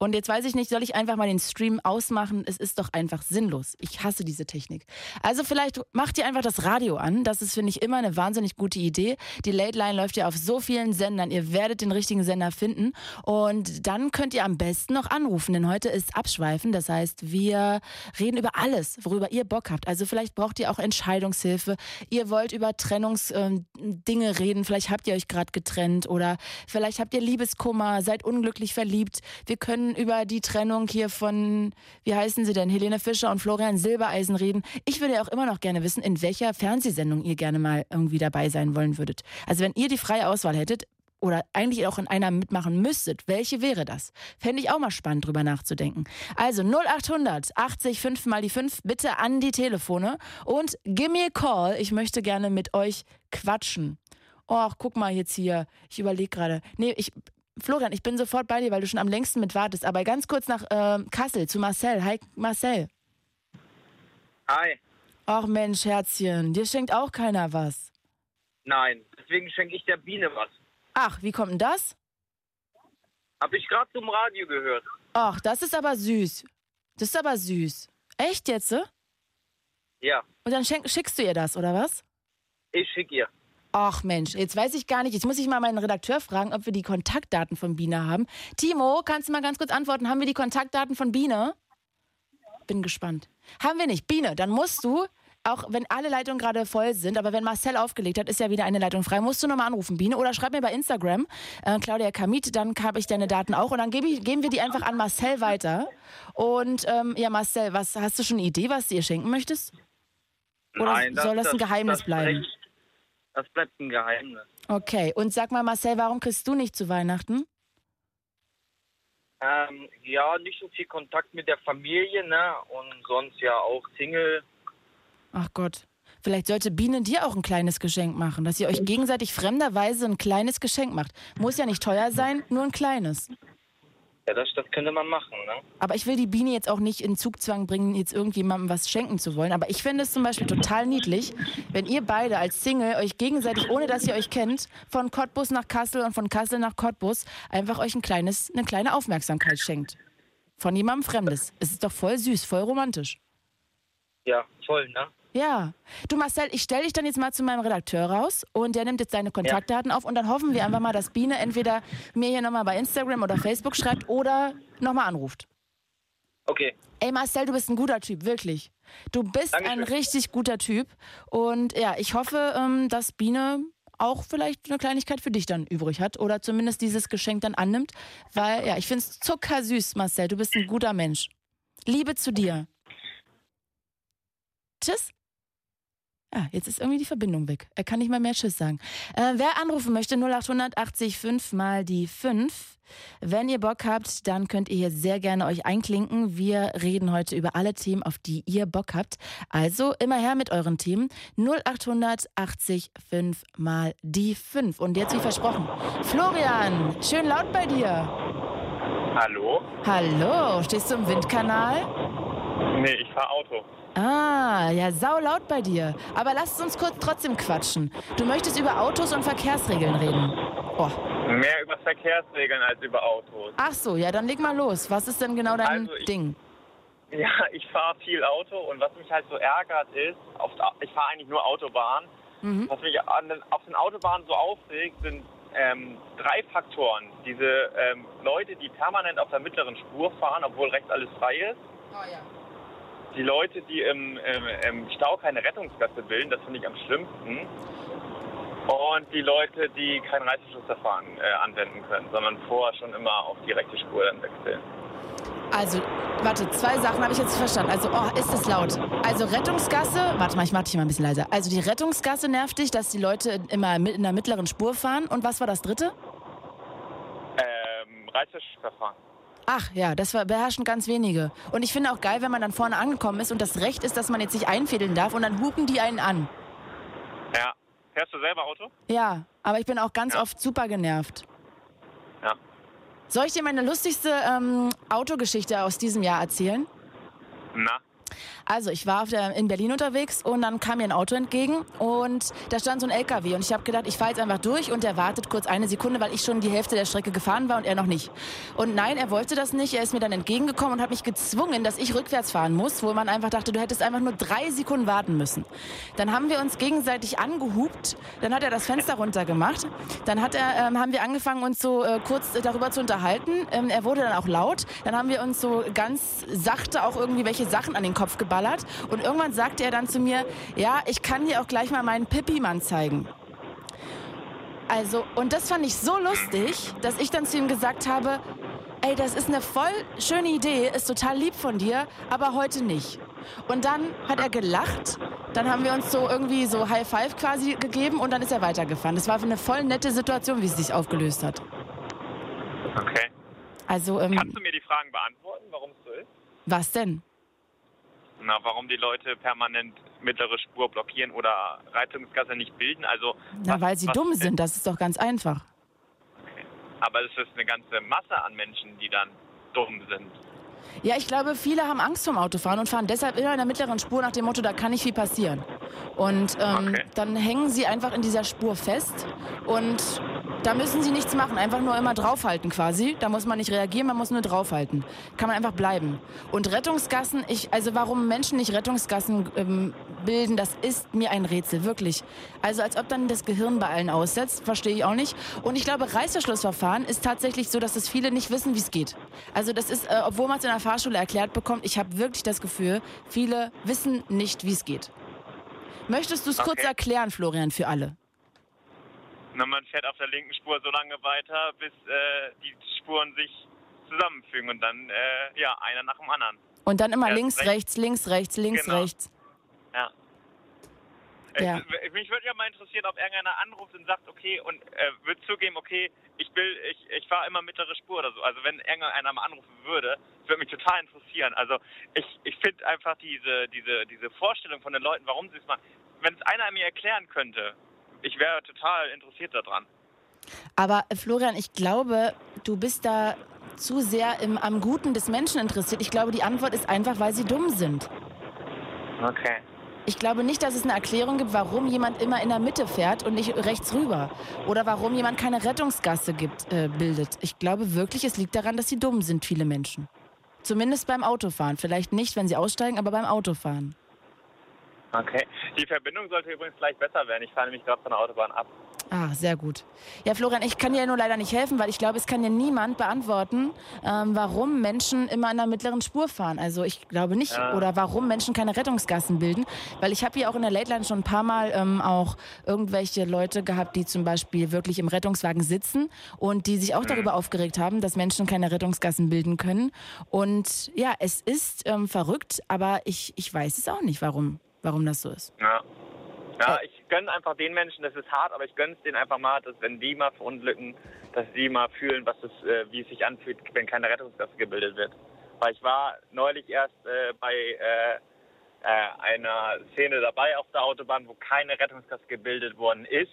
Und jetzt weiß ich nicht, soll ich einfach mal den Stream ausmachen? Es ist doch einfach sinnlos. Ich hasse diese Technik. Also vielleicht macht ihr einfach das Radio an. Das ist, finde ich, immer eine wahnsinnig gute Idee. Die Late Line läuft ja auf so vielen Sendern. Ihr werdet den richtigen Sender finden. Und dann könnt ihr am besten noch anrufen, denn heute ist Abschweifen. Das heißt, wir reden über alles, worüber ihr Bock habt. Also vielleicht braucht ihr auch Entscheidungshilfe. Ihr wollt über Trennungsdinge ähm, reden. Vielleicht habt ihr euch gerade getrennt oder vielleicht habt ihr Liebeskummer, seid unglücklich verliebt. Wir können über die Trennung hier von, wie heißen sie denn, Helene Fischer und Florian Silbereisen reden. Ich würde ja auch immer noch gerne wissen, in welcher Fernsehsendung ihr gerne mal irgendwie dabei sein wollen würdet. Also wenn ihr die freie Auswahl hättet, oder eigentlich auch in einer mitmachen müsstet, welche wäre das? Fände ich auch mal spannend, drüber nachzudenken. Also 0800 80 5 mal die 5, bitte an die Telefone und give me a call. Ich möchte gerne mit euch quatschen. Och, guck mal jetzt hier. Ich überlege gerade. Nee, ich, Florian, ich bin sofort bei dir, weil du schon am längsten mit wartest. Aber ganz kurz nach äh, Kassel zu Marcel. Hi, Marcel. Hi. Ach Mensch, Herzchen, dir schenkt auch keiner was. Nein, deswegen schenke ich der Biene was. Ach, wie kommt denn das? Hab ich gerade zum Radio gehört. Ach, das ist aber süß. Das ist aber süß. Echt jetzt? Ja, Und dann schickst du ihr das, oder was? ich schicke ihr. Ach Mensch, jetzt weiß ich gar nicht. Jetzt muss ich mal meinen Redakteur fragen, ob wir die Kontaktdaten von Biene haben. Timo, kannst du mal ganz kurz antworten? Haben wir die Kontaktdaten von Biene? Bin gespannt. Haben wir nicht. Biene, dann musst du, auch wenn alle Leitungen gerade voll sind, aber wenn Marcel aufgelegt hat, ist ja wieder eine Leitung frei, musst du nochmal anrufen, Biene. Oder schreib mir bei Instagram, äh, Claudia Kamit, dann habe ich deine Daten auch und dann gebe ich, geben wir die einfach an Marcel weiter. Und ähm, ja, Marcel, was hast du schon eine Idee, was du ihr schenken möchtest? Oder Nein, soll das ein Geheimnis das bleiben? bleibt- Das bleibt ein Geheimnis. Okay, und sag mal, Marcel, warum kriegst du nicht zu Weihnachten? Ähm, ja, nicht so viel Kontakt mit der Familie, ne? Und sonst ja auch Single. Ach Gott. Vielleicht sollte Biene dir auch ein kleines Geschenk machen, dass ihr euch gegenseitig fremderweise ein kleines Geschenk macht. Muss ja nicht teuer sein, nur ein kleines. Ja, das, das könnte man machen, ne? Aber ich will die Biene jetzt auch nicht in Zugzwang bringen, jetzt irgendjemandem was schenken zu wollen. Aber ich finde es zum Beispiel total niedlich, wenn ihr beide als Single euch gegenseitig, ohne dass ihr euch kennt, von Cottbus nach Kassel und von Kassel nach Cottbus einfach euch ein kleines, eine kleine Aufmerksamkeit schenkt. Von jemandem Fremdes. Es ist doch voll süß, voll romantisch. Ja, voll, ne? Ja. Du Marcel, ich stelle dich dann jetzt mal zu meinem Redakteur raus und der nimmt jetzt deine Kontaktdaten auf und dann hoffen wir einfach mal, dass Biene entweder mir hier nochmal bei Instagram oder Facebook schreibt oder nochmal anruft. Okay. Ey Marcel, du bist ein guter Typ, wirklich. Du bist ein Dankeschön. richtig guter Typ und ja, ich hoffe, ähm, dass Biene auch vielleicht eine Kleinigkeit für dich dann übrig hat oder zumindest dieses Geschenk dann annimmt, weil ja, ich finde es zuckersüß, Marcel, du bist ein guter Mensch. Liebe zu dir. Tschüss. Ja, jetzt ist irgendwie die Verbindung weg. Er kann nicht mal mehr Tschüss sagen. Äh, wer anrufen möchte, 0880 5 mal die 5. Wenn ihr Bock habt, dann könnt ihr hier sehr gerne euch einklinken. Wir reden heute über alle Themen, auf die ihr Bock habt. Also immer her mit euren Themen. 0880 5 mal die 5. Und jetzt wie versprochen. Florian, schön laut bei dir. Hallo? Hallo, stehst du im Windkanal? Nee, ich fahre Auto. Ah, ja, sau laut bei dir. Aber lasst uns kurz trotzdem quatschen. Du möchtest über Autos und Verkehrsregeln reden. Oh. Mehr über Verkehrsregeln als über Autos. Ach so, ja, dann leg mal los. Was ist denn genau dein Also ich- Ding? Ja, ich fahre viel Auto und was mich halt so ärgert ist, auf, ich fahre eigentlich nur Autobahn. Mhm. Was mich an den, auf den Autobahnen so aufregt, sind ähm, drei Faktoren. Diese ähm, Leute, die permanent auf der mittleren Spur fahren, obwohl rechts alles frei ist. Oh ja. Die Leute, die im, im, im Stau keine Rettungsgasse bilden, das finde ich am schlimmsten. Und die Leute, die kein Reißverschlussverfahren äh, anwenden können, sondern vorher schon immer auf die rechte Spur dann wechseln. Also, warte, zwei Sachen habe ich jetzt verstanden. Also, oh, ist das laut. Also Rettungsgasse, warte mal, ich mach dich mal ein bisschen leiser. Also die Rettungsgasse nervt dich, dass die Leute immer mit in der mittleren Spur fahren. Und was war das dritte? Ähm, Reißverschlussverfahren. Ach ja, das beherrschen ganz wenige. Und ich finde auch geil, wenn man dann vorne angekommen ist und das Recht ist, dass man jetzt nicht einfädeln darf und dann hupen die einen an. Ja. Fährst du selber Auto? Ja, aber ich bin auch ganz Ja. oft super genervt. Ja. Soll ich dir meine lustigste ähm, Autogeschichte aus diesem Jahr erzählen? Na? Also, ich war der, in Berlin unterwegs und dann kam mir ein Auto entgegen und da stand so ein LKW und ich habe gedacht, ich fahre jetzt einfach durch und der wartet kurz eine Sekunde, weil ich schon die Hälfte der Strecke gefahren war und er noch nicht. Und nein, er wollte das nicht. Er ist mir dann entgegengekommen und hat mich gezwungen, dass ich rückwärts fahren muss, wo man einfach dachte, du hättest einfach nur drei Sekunden warten müssen. Dann haben wir uns gegenseitig angehupt. Dann hat er das Fenster runtergemacht. Dann hat er, ähm, haben wir angefangen, uns so äh, kurz darüber zu unterhalten. Ähm, er wurde dann auch laut. Dann haben wir uns so ganz sachte auch irgendwie welche Sachen an den Kopf geballert. Und irgendwann sagte er dann zu mir, ja, ich kann dir auch gleich mal meinen Pippi-Mann zeigen. Also, und das fand ich so lustig, dass ich dann zu ihm gesagt habe, ey, das ist eine voll schöne Idee, ist total lieb von dir, aber heute nicht. Und dann hat er gelacht, dann haben wir uns so irgendwie so High Five quasi gegeben und dann ist er weitergefahren. Das war eine voll nette Situation, wie es sich aufgelöst hat. Okay. Also, ähm, Kannst du mir die Fragen beantworten, warum es so ist? was denn? Na, warum die Leute permanent mittlere Spur blockieren oder Reitungsgasse nicht bilden? Also, Na, was- weil sie dumm sind, das ist doch ganz einfach. Aber es ist eine ganze Masse an Menschen, die dann dumm sind. Ja, ich glaube, viele haben Angst vom Autofahren und fahren deshalb immer in der mittleren Spur nach dem Motto, da kann nicht viel passieren. Und ähm, Okay. dann hängen sie einfach in dieser Spur fest und da müssen sie nichts machen, einfach nur immer draufhalten quasi. Da muss man nicht reagieren, man muss nur draufhalten. Kann man einfach bleiben. Und Rettungsgassen, ich, also warum Menschen nicht Rettungsgassen ähm, bilden, das ist mir ein Rätsel, wirklich. Also als ob dann das Gehirn bei allen aussetzt, verstehe ich auch nicht. Und ich glaube, Reißverschlussverfahren ist tatsächlich so, dass es viele nicht wissen, wie es geht. Also das ist, äh, obwohl man es in der Fahrschule erklärt bekommt, ich habe wirklich das Gefühl, viele wissen nicht, wie es geht. Möchtest du es kurz Okay. erklären, Florian, für alle? Na, man fährt auf der linken Spur so lange weiter, bis äh, die Spuren sich zusammenfügen und dann, äh, ja, einer nach dem anderen. Und dann immer Ja, links, rechts. rechts, links, rechts, links, Genau. rechts. Ja. Ja. Äh, mich würde ja mal interessieren, ob irgendeiner anruft und sagt, okay, und äh, wird zugeben, okay, ich will, ich, ich fahre immer mittlere Spur oder so. Also wenn irgendeiner mal anrufen würde, das würde mich total interessieren. Also ich, ich finde einfach diese, diese, diese Vorstellung von den Leuten, warum sie es machen, wenn es einer mir erklären könnte, ich wäre total interessiert daran. Aber äh, Florian, ich glaube, du bist da zu sehr im, am Guten des Menschen interessiert. Ich glaube, die Antwort ist einfach, weil sie dumm sind. Okay. Ich glaube nicht, dass es eine Erklärung gibt, warum jemand immer in der Mitte fährt und nicht rechts rüber. Oder warum jemand keine Rettungsgasse gibt, äh, bildet. Ich glaube wirklich, es liegt daran, dass sie dumm sind, viele Menschen. Zumindest beim Autofahren. Vielleicht nicht, wenn sie aussteigen, aber beim Autofahren. Okay. Die Verbindung sollte übrigens gleich besser werden. Ich fahre nämlich gerade von der Autobahn ab. Ah, sehr gut. Ja, Florian, ich kann dir nur leider nicht helfen, weil ich glaube, es kann dir niemand beantworten, ähm, warum Menschen immer in der mittleren Spur fahren. Also ich glaube nicht. Ja. Oder warum Menschen keine Rettungsgassen bilden. Weil ich habe hier auch in der Late Line schon ein paar Mal ähm, auch irgendwelche Leute gehabt, die zum Beispiel wirklich im Rettungswagen sitzen und die sich auch darüber aufgeregt haben, dass Menschen keine Rettungsgassen bilden können. Und ja, es ist ähm, verrückt, aber ich, ich weiß es auch nicht, warum, warum das so ist. Ja. Ja, ich gönne einfach den Menschen, das ist hart, aber ich gönne es denen einfach mal, dass wenn die mal verunglücken, dass die mal fühlen, was es, äh, wie es sich anfühlt, wenn keine Rettungsgasse gebildet wird. Weil ich war neulich erst äh, bei äh, äh, einer Szene dabei auf der Autobahn, wo keine Rettungsgasse gebildet worden ist,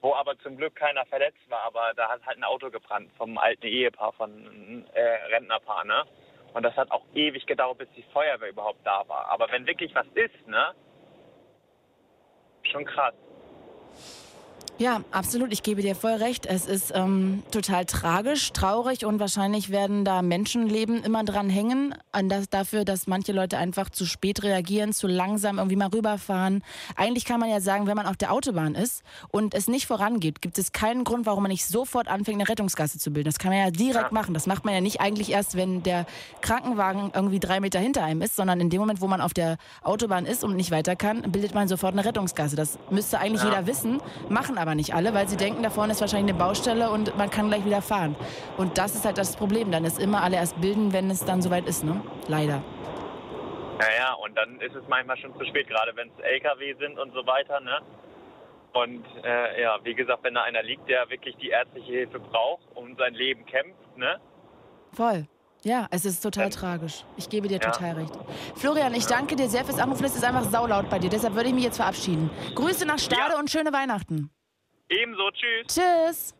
wo aber zum Glück keiner verletzt war, aber da hat halt ein Auto gebrannt vom alten Ehepaar, von äh, Rentnerpaar, ne? Und das hat auch ewig gedauert, bis die Feuerwehr überhaupt da war. Aber wenn wirklich was ist, ne? Schon krass. Ja, absolut. Ich gebe dir voll recht. Es ist ähm, total tragisch, traurig und wahrscheinlich werden da Menschenleben immer dran hängen. An das, dafür, dass manche Leute einfach zu spät reagieren, zu langsam irgendwie mal rüberfahren. Eigentlich kann man ja sagen, wenn man auf der Autobahn ist und es nicht vorangeht, gibt es keinen Grund, warum man nicht sofort anfängt, eine Rettungsgasse zu bilden. Das kann man ja direkt machen. Das macht man ja nicht eigentlich erst, wenn der Krankenwagen irgendwie drei Meter hinter einem ist, sondern in dem Moment, wo man auf der Autobahn ist und nicht weiter kann, bildet man sofort eine Rettungsgasse. Das müsste eigentlich Ja. jeder wissen, machen aber nicht alle, weil sie denken, da vorne ist wahrscheinlich eine Baustelle und man kann gleich wieder fahren. Und das ist halt das Problem. Dann ist immer alle erst bilden, wenn es dann soweit ist, ne? Leider. Naja, und dann ist es manchmal schon zu spät, gerade wenn es LKW sind und so weiter, ne? Und äh, ja, wie gesagt, wenn da einer liegt, der wirklich die ärztliche Hilfe braucht und um sein Leben kämpft, ne? Voll. Ja, es ist total tragisch. Ich gebe dir Ja. total recht. Florian, ich danke dir sehr fürs Anrufen. Es ist einfach saulaut bei dir. Deshalb würde ich mich jetzt verabschieden. Grüße nach Stade und schöne Weihnachten. Ebenso, tschüss. Tschüss.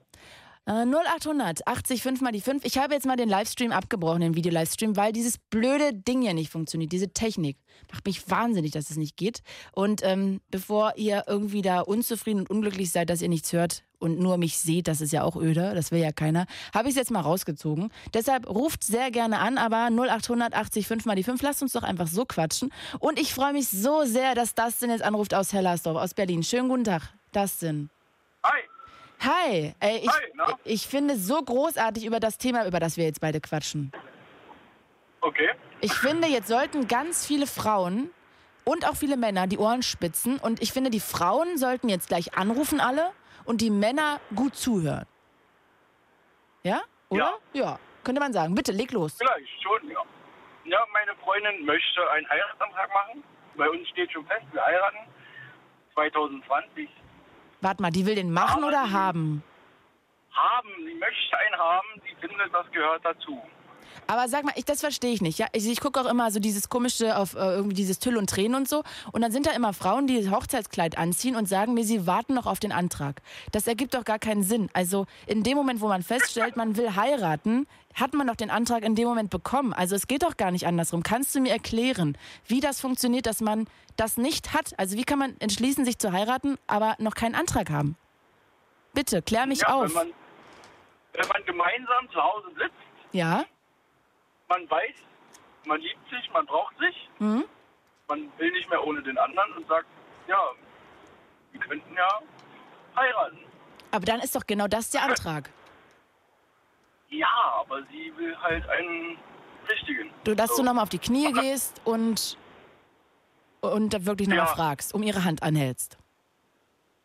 Äh, 0800 80 5 mal die 5. Ich habe jetzt mal den Livestream abgebrochen, den Video-Livestream, weil dieses blöde Ding hier nicht funktioniert, diese Technik. Macht mich wahnsinnig, dass es nicht geht. Und ähm, bevor ihr irgendwie da unzufrieden und unglücklich seid, dass ihr nichts hört und nur mich seht, das ist ja auch öde, das will ja keiner, habe ich es jetzt mal rausgezogen. Deshalb ruft sehr gerne an, aber 0800 80 5 mal die 5. Lasst uns doch einfach so quatschen. Und ich freue mich so sehr, dass Dustin jetzt anruft aus Hellersdorf, aus Berlin. Schönen guten Tag, Dustin. Hi. Hi, ey, ich, Hi, na? ich finde es so großartig über das Thema, über das wir jetzt beide quatschen. Okay. Ich finde, jetzt sollten ganz viele Frauen und auch viele Männer die Ohren spitzen und ich finde, die Frauen sollten jetzt gleich anrufen alle und die Männer gut zuhören. Ja? Oder? Ja. könnte man sagen. Bitte, leg los. Vielleicht schon, ja. Ja, meine Freundin möchte einen Heiratsantrag machen. Bei uns steht schon fest, wir heiraten 2020. Warte mal, die will den machen Aber oder haben? Haben, sie möchte einen haben, sie findet, das gehört dazu. Aber sag mal, ich, das verstehe ich nicht. Ja? Ich, ich gucke auch immer so dieses komische auf äh, irgendwie dieses Tüll und Tränen und so. Und dann sind da immer Frauen, die das Hochzeitskleid anziehen und sagen mir, sie warten noch auf den Antrag. Das ergibt doch gar keinen Sinn. Also in dem Moment, wo man feststellt, man will heiraten, hat man doch den Antrag in dem Moment bekommen. Also es geht doch gar nicht andersrum. Kannst du mir erklären, wie das funktioniert, dass man das nicht hat? Also wie kann man entschließen, sich zu heiraten, aber noch keinen Antrag haben? Bitte, klär mich ja, auf. Wenn man, wenn man gemeinsam zu Hause sitzt, ja? Man weiß, man liebt sich, man braucht sich, Hm? man will nicht mehr ohne den anderen und sagt, ja, wir könnten ja heiraten. Aber dann ist doch genau das der Antrag. Ja, aber sie will halt einen richtigen. Du, dass So. du nochmal auf die Knie gehst und, und wirklich nochmal Ja. fragst, um ihre Hand anhältst.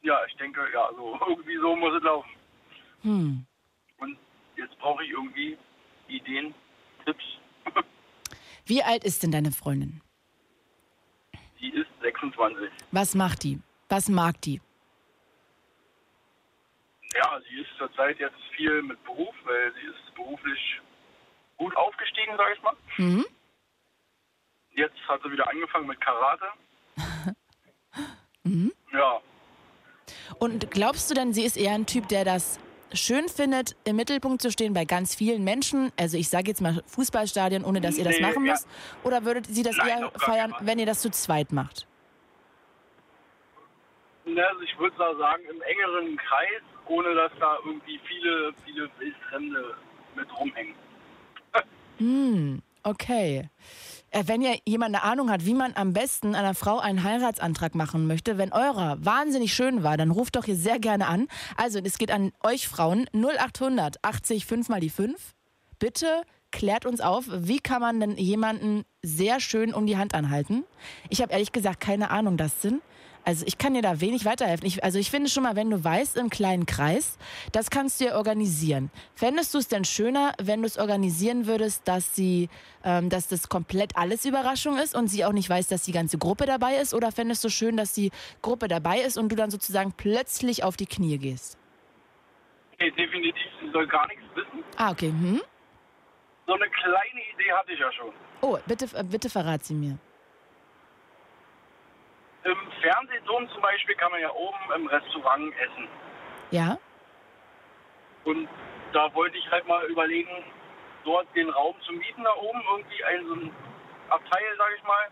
Ja, ich denke, ja, so (laughs) irgendwie so muss es laufen. Hm. Und jetzt brauche ich irgendwie Ideen, Tipps. Wie alt ist denn deine Freundin? Die ist 26. Was macht die? Was mag die? Ja, sie ist zurzeit jetzt viel mit Beruf, weil sie ist beruflich gut aufgestiegen, sage ich mal. Mhm. Jetzt hat sie wieder angefangen mit Karate. (laughs) Mhm. Ja, Und glaubst du denn, sie ist eher ein Typ, der das schön findet, im Mittelpunkt zu stehen bei ganz vielen Menschen? Also ich sage jetzt mal Fußballstadion, ohne dass ihr das Nee, machen ja. müsst. Oder würdet sie das Nein, eher feiern, wenn ihr das zu zweit macht? also ich würde da sagen, im engeren Kreis, ohne dass da irgendwie viele, viele Wildfremde mit rumhängen. Hm, okay. Äh, Wenn ja jemand eine Ahnung hat, wie man am besten einer Frau einen Heiratsantrag machen möchte, wenn eurer wahnsinnig schön war, dann ruft doch hier sehr gerne an. Also, es geht an euch Frauen 0800 80 5 mal die 5. Bitte klärt uns auf, wie kann man denn jemanden sehr schön um die Hand anhalten? Ich habe ehrlich gesagt keine Ahnung, das sind. Also ich kann dir da wenig weiterhelfen. Ich, also ich finde schon mal, wenn du weißt, im kleinen Kreis, das kannst du ja organisieren. Fändest du es denn schöner, wenn du es organisieren würdest, dass sie, ähm, dass das komplett alles Überraschung ist und sie auch nicht weiß, dass die ganze Gruppe dabei ist? Oder fändest du schön, dass die Gruppe dabei ist und du dann sozusagen plötzlich auf die Knie gehst? Nee, definitiv, sie soll gar nichts wissen. Ah, okay. Hm? So eine kleine Idee hatte ich ja schon. Oh, bitte, äh, bitte verrat sie mir. Im Fernsehturm zum Beispiel kann man ja oben im Restaurant essen. Ja? Und da wollte ich halt mal überlegen, dort den Raum zu mieten da oben, irgendwie ein so ein Abteil, sage ich mal.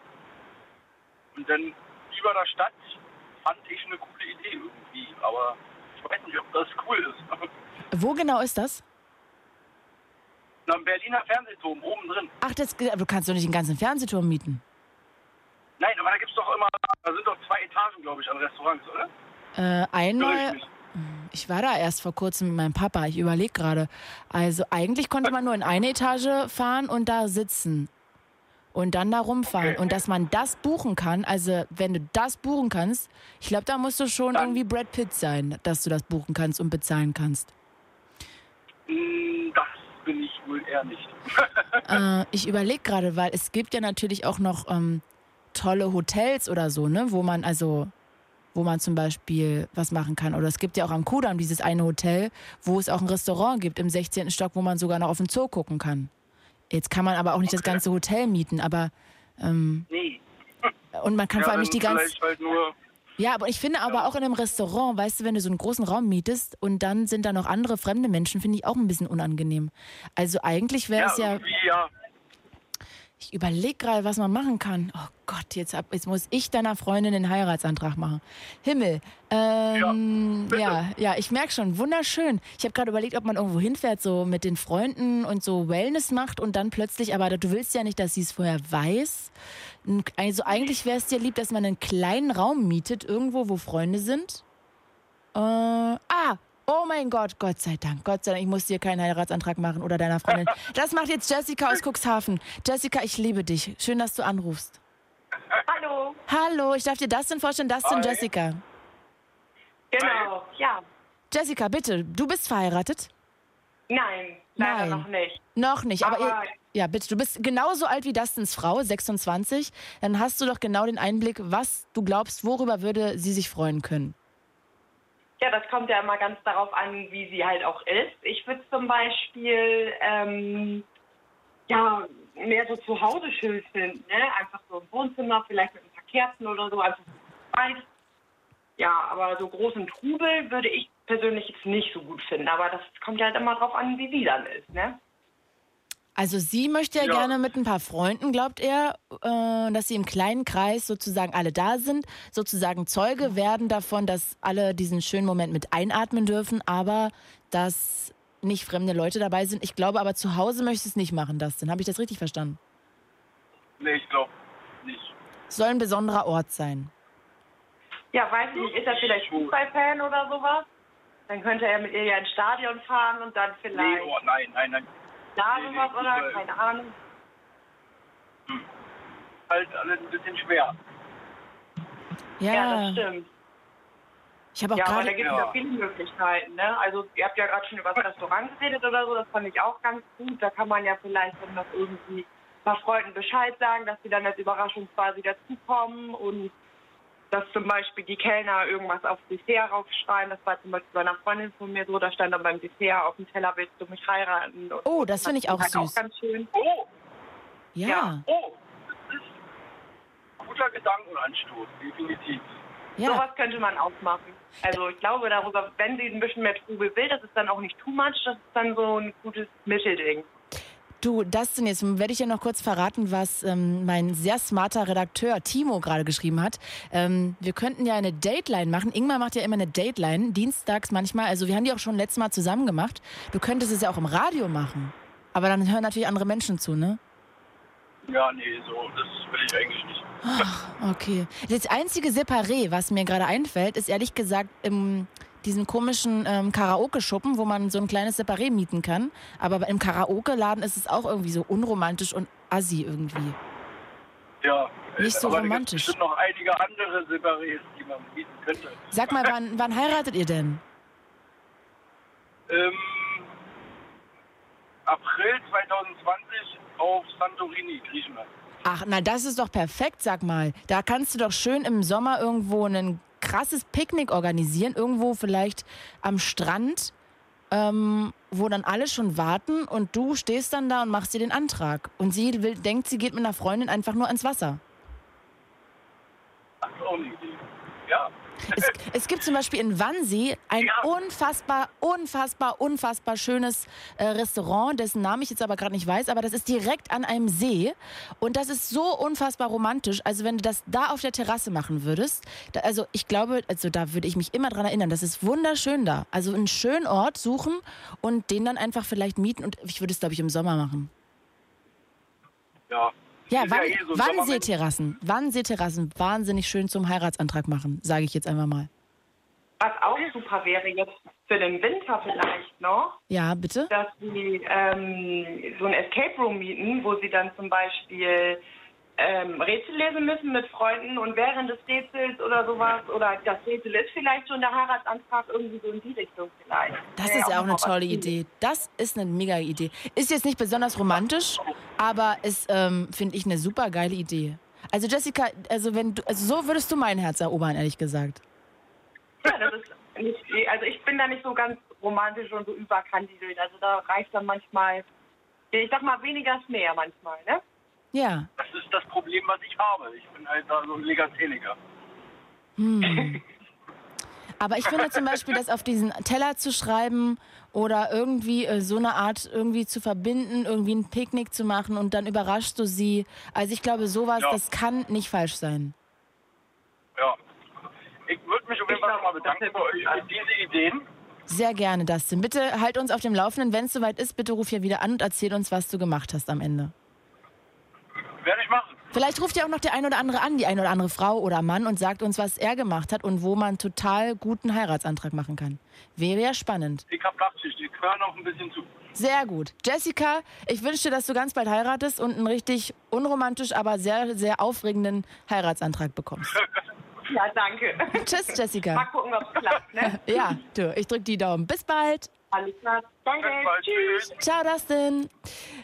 Und dann über der Stadt fand ich eine coole Idee irgendwie. Aber ich weiß nicht, ob das cool ist. (laughs) Wo genau ist das? Na, im Berliner Fernsehturm, oben drin. Ach, das, du kannst doch nicht den ganzen Fernsehturm mieten. Nein, aber da gibt's doch immer, da sind doch zwei Etagen, glaube ich, an Restaurants, oder? Äh, einmal, ich ich war da erst vor kurzem mit meinem Papa. Ich überlege gerade. Also eigentlich konnte man nur in eine Etage fahren und da sitzen. Und dann da rumfahren. Und dass man das buchen kann, also wenn du das buchen kannst, ich glaube, da musst du schon irgendwie Brad Pitt sein, dass du das buchen kannst und bezahlen kannst. Hm, Das bin ich wohl eher nicht. (laughs) Äh, ich überlege gerade, weil es gibt ja natürlich auch noch ähm, tolle Hotels oder so, ne, wo man also, wo man zum Beispiel was machen kann. Oder es gibt ja auch am Kudamm dieses eine Hotel, wo es auch ein Restaurant gibt im 16. Stock, wo man sogar noch auf den Zoo gucken kann. Jetzt kann man aber auch nicht das ganze Hotel mieten, aber ähm, Nee. und man kann ja, vor allem nicht die ganze halt ja, aber ich finde aber auch in einem Restaurant, weißt du, wenn du so einen großen Raum mietest und dann sind da noch andere fremde Menschen, finde ich auch ein bisschen unangenehm. Also eigentlich wäre es ja, irgendwie, ja. Ich überlege gerade, was man machen kann. Oh Gott, jetzt, hab, jetzt muss ich deiner Freundin den Heiratsantrag machen. Himmel. Ähm, ja, ja, ich merke schon, wunderschön. Ich habe gerade überlegt, ob man irgendwo hinfährt, so mit den Freunden und so Wellness macht und dann plötzlich, aber du willst ja nicht, dass sie es vorher weiß. Also eigentlich wäre es dir lieb, dass man einen kleinen Raum mietet, irgendwo, wo Freunde sind. Äh, ah, oh mein Gott, Gott sei Dank, Gott sei Dank, ich muss dir keinen Heiratsantrag machen oder deiner Freundin. (laughs) Das macht jetzt Jessica aus Cuxhaven. Jessica, ich liebe dich. Schön, dass du anrufst. Hallo. Hallo, ich darf dir Dustin vorstellen. Dustin, Hi. Jessica. Genau, ja. Jessica, bitte, du bist verheiratet? Nein, leider Nein. noch nicht. Noch nicht, aber, Aber- ihr, ja, bitte, du bist genauso alt wie Dustins Frau, 26. Dann hast du doch genau den Einblick, was du glaubst, worüber würde sie sich freuen können. Ja, das kommt ja immer ganz darauf an, wie sie halt auch ist. Ich würde zum Beispiel ähm, ja mehr so zu Hause schön finden, ne? Einfach so im Wohnzimmer, vielleicht mit ein paar Kerzen oder so, einfach so weit. Ja, aber so großen Trubel würde ich persönlich jetzt nicht so gut finden. Aber das kommt ja halt immer drauf an, wie sie dann ist, ne? Also sie möchte ja, Ja. gerne mit ein paar Freunden, glaubt er, äh, dass sie im kleinen Kreis sozusagen alle da sind, sozusagen Zeuge werden davon, dass alle diesen schönen Moment mit einatmen dürfen, aber dass nicht fremde Leute dabei sind. Ich glaube aber zu Hause möchte es nicht machen, Dustin. Habe ich das richtig verstanden? Nee, ich glaube nicht. Soll ein besonderer Ort sein. Ja, weiß ich nicht, ist er vielleicht Fußballfan oder sowas? Dann könnte er mit ihr ja ins Stadion fahren und dann Nee, vielleicht oh, nein, nein, nein. Da sowas oder keine Ahnung. Halt alles ein bisschen schwer. Ja, das stimmt. Ich habe auch ja, aber gerade. da gibt es ja. viele Möglichkeiten. Ne? Also ihr habt ja gerade schon über das Restaurant geredet oder so, das fand ich auch ganz gut. Da kann man ja vielleicht dann noch irgendwie ein paar Freunden Bescheid sagen, dass sie dann als Überraschung quasi dazukommen und dass zum Beispiel die Kellner irgendwas aufs Dessert raufschreiben. Das war zum Beispiel bei einer Freundin von mir so, da stand dann beim Dessert auf dem Teller, willst du mich heiraten? Und Oh, das finde ich auch halt süß. Auch ganz schön. Oh, Ja. oh, das ist ein guter Gedankenanstoß, definitiv. Ja. Sowas könnte man auch machen. Also ich glaube darüber, wenn sie ein bisschen mehr Trubel will, das ist dann auch nicht too much, das ist dann so ein gutes Mittelding. Du, Dustin, jetzt werde ich dir noch kurz verraten, was ähm, mein sehr smarter Redakteur Timo gerade geschrieben hat. Ähm, wir könnten ja eine Dateline machen. Ingmar macht ja immer eine Dateline, dienstags manchmal. Also wir haben die auch schon letztes Mal zusammen gemacht. Du könntest es ja auch im Radio machen. Aber dann hören natürlich andere Menschen zu, ne? Ja, nee, so, das will ich eigentlich nicht. Okay. Das einzige Separé, was mir gerade einfällt, ist ehrlich gesagt im diesen komischen ähm, Karaoke-Schuppen, wo man so ein kleines Separé mieten kann. Aber im Karaoke-Laden ist es auch irgendwie so unromantisch und assi irgendwie. Ja. Nicht so aber romantisch. Es gibt noch einige andere Separés, die man bieten könnte. Sag mal, wann, wann heiratet ihr denn? Ähm, April 2020 auf Santorini, Griechenland. Ach, na das ist doch perfekt, sag mal. Da kannst du doch schön im Sommer irgendwo ein krasses Picknick organisieren, irgendwo vielleicht am Strand, ähm, wo dann alle schon warten und du stehst dann da und machst dir den Antrag. Und sie will, denkt, sie geht mit einer Freundin einfach nur ans Wasser. Das auch eine. Ja. Es, es gibt zum Beispiel in Wannsee ein unfassbar, unfassbar, unfassbar schönes äh, Restaurant, dessen Namen ich jetzt aber gerade nicht weiß, aber das ist direkt an einem See und das ist so unfassbar romantisch. Also wenn du das da auf der Terrasse machen würdest, da, also ich glaube, also da würde ich mich immer dran erinnern, das ist wunderschön da. Also einen schönen Ort suchen und den dann einfach vielleicht mieten und ich würde es glaube ich im Sommer machen. Ja. Ja, Wann, eh so ein Wannseeterrassen, Wannseeterrassen, wahnsinnig schön zum Heiratsantrag machen, sage ich jetzt einfach mal. Was auch super wäre jetzt für den Winter vielleicht noch, Ja, bitte? dass sie ähm, so ein Escape Room mieten, wo sie dann zum Beispiel ähm, Rätsel lesen müssen mit Freunden und während des Rätsels oder sowas, oder das Rätsel ist vielleicht schon der Heiratsantrag, irgendwie so in die Richtung vielleicht. Das Wäre ist ja auch eine noch was tolle. Idee. Das ist eine mega Idee. Ist jetzt nicht besonders romantisch, aber ist, ähm, finde ich, eine super geile Idee. Also Jessica, also wenn du, also so würdest du mein Herz erobern, ehrlich gesagt. Ja, das ist nicht, also ich bin da nicht so ganz romantisch und so überkandidelt. Also da reicht dann manchmal, ich sag mal, weniger ist mehr manchmal, ne? Ja. Das ist das Problem, was ich habe. Ich bin halt da so ein Legastheniker. Hm. (laughs) Aber ich finde zum Beispiel, das auf diesen Teller zu schreiben oder irgendwie äh, so eine Art irgendwie zu verbinden, irgendwie ein Picknick zu machen und dann überraschst du sie. Also ich glaube, sowas, Ja. das kann nicht falsch sein. Ja. Ich würde mich auf jeden Fall nochmal bedanken für euch für diese Ideen. Sehr gerne, Dustin. Bitte halt uns auf dem Laufenden. Wenn es soweit ist, bitte ruf hier wieder an und erzähl uns, was du gemacht hast am Ende. Werde ich machen. Vielleicht ruft ja auch noch der ein oder andere an, die ein oder andere Frau oder Mann und sagt uns, was er gemacht hat und wo man total guten Heiratsantrag machen kann. Wäre ja spannend. Ich habe Nachtschicht. Ich höre noch ein bisschen zu. Sehr gut. Jessica, ich wünsche dir, dass du ganz bald heiratest und einen richtig unromantisch, aber sehr, sehr aufregenden Heiratsantrag bekommst. (laughs) Ja, danke. Tschüss, Jessica. Mal gucken, ob es klappt, ne? (laughs) Ja, du, ich drück die Daumen. Bis bald. Alles klar. Danke. Tschüss. Ciao, Dustin.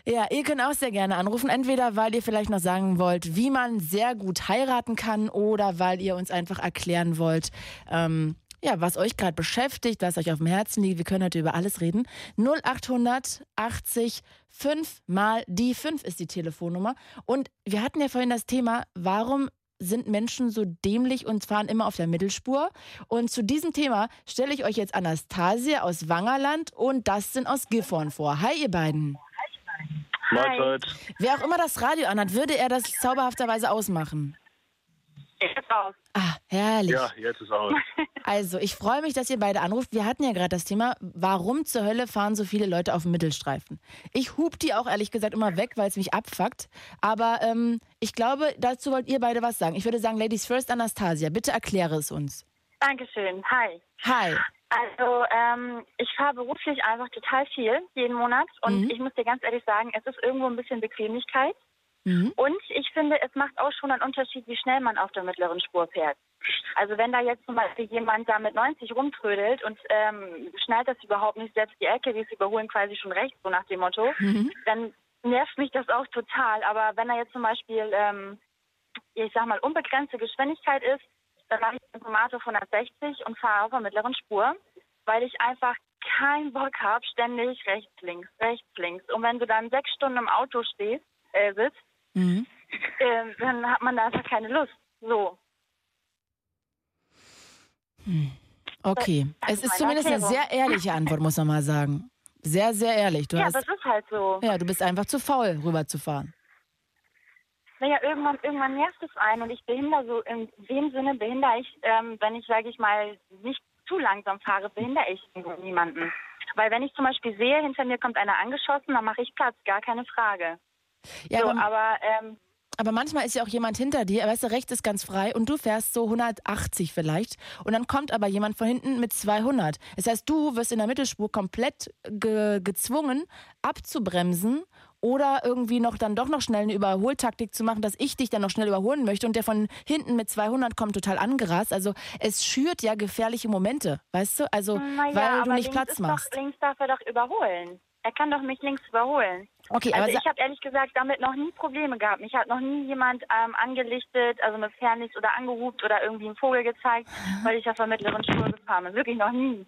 Ja, ihr könnt auch sehr gerne anrufen. Entweder, weil ihr vielleicht noch sagen wollt, wie man sehr gut heiraten kann oder weil ihr uns einfach erklären wollt, ähm, ja, was euch gerade beschäftigt, was euch auf dem Herzen liegt. Wir können heute über alles reden. 0800 80 5 mal die 5 ist die Telefonnummer. Und wir hatten ja vorhin das Thema, warum sind Menschen so dämlich und fahren immer auf der Mittelspur? Und zu diesem Thema stelle ich euch jetzt Anastasia aus Wangerland und Dustin aus Gifhorn vor. Hi, ihr beiden. Mahlzeit. Wer auch immer das Radio anhat, würde er das zauberhafterweise ausmachen? Jetzt raus. Ah, herrlich. Ja, jetzt ist aus. (laughs) Also, ich freue mich, dass ihr beide anruft. Wir hatten ja gerade das Thema, warum zur Hölle fahren so viele Leute auf dem Mittelstreifen? Ich hub die auch ehrlich gesagt immer weg, weil es mich abfuckt. Aber ähm, ich glaube, dazu wollt ihr beide was sagen. Ich würde sagen, Ladies First, Anastasia, bitte erkläre es uns. Dankeschön. Hi. Hi. Also ähm, ich fahre beruflich einfach total viel jeden Monat und Mhm. ich muss dir ganz ehrlich sagen, es ist irgendwo ein bisschen Bequemlichkeit Mhm. und ich finde, es macht auch schon einen Unterschied, wie schnell man auf der mittleren Spur fährt. Also wenn da jetzt zum Beispiel jemand da mit 90 rumtrödelt und ähm, schnallt das überhaupt nicht, selbst die LKWs überholen quasi schon rechts, so nach dem Motto, Mhm. dann nervt mich das auch total. Aber wenn da jetzt zum Beispiel, ähm, ich sag mal, unbegrenzte Geschwindigkeit ist, dann mache ich ein Tomato von 160 und fahre auf der mittleren Spur, weil ich einfach keinen Bock habe, ständig rechts, links, rechts, links. Und wenn du dann sechs Stunden im Auto stehst, äh, sitzt, Mhm. äh, dann hat man da einfach keine Lust. So. Okay. Das Es ist zumindest eine Erklärung. sehr ehrliche Antwort, muss man mal sagen. Sehr, sehr ehrlich. Du ja, hast, das ist halt so. ja, du bist einfach zu faul, rüberzufahren. Naja, irgendwann, irgendwann nervt es einen und ich behindere so, in dem Sinne behindere ich, ähm, wenn ich, sage ich mal, nicht zu langsam fahre, behindere ich niemanden. Weil wenn ich zum Beispiel sehe, hinter mir kommt einer angeschossen, dann mache ich Platz, gar keine Frage. Ja, so, aber- aber ähm, Aber manchmal ist ja auch jemand hinter dir, weißt du, rechts ist ganz frei und du fährst so 180 vielleicht und dann kommt aber jemand von hinten mit 200. Das heißt, du wirst in der Mittelspur komplett ge gezwungen abzubremsen oder irgendwie noch dann doch noch schnell eine Überholtaktik zu machen, dass ich dich dann noch schnell überholen möchte und der von hinten mit 200 kommt total angerast. Also es schürt ja gefährliche Momente, weißt du? Also naja, weil du nicht Platz machst. Doch, links darf er doch überholen. Er kann doch mich links überholen. Okay, aber also ich habe ehrlich gesagt damit noch nie Probleme gehabt. Mich hat noch nie jemand ähm, angelichtet, also mit Fernlicht oder angehupt oder irgendwie einen Vogel gezeigt, (laughs) weil ich auf der mittleren Spur gefahren bin. Wirklich noch nie.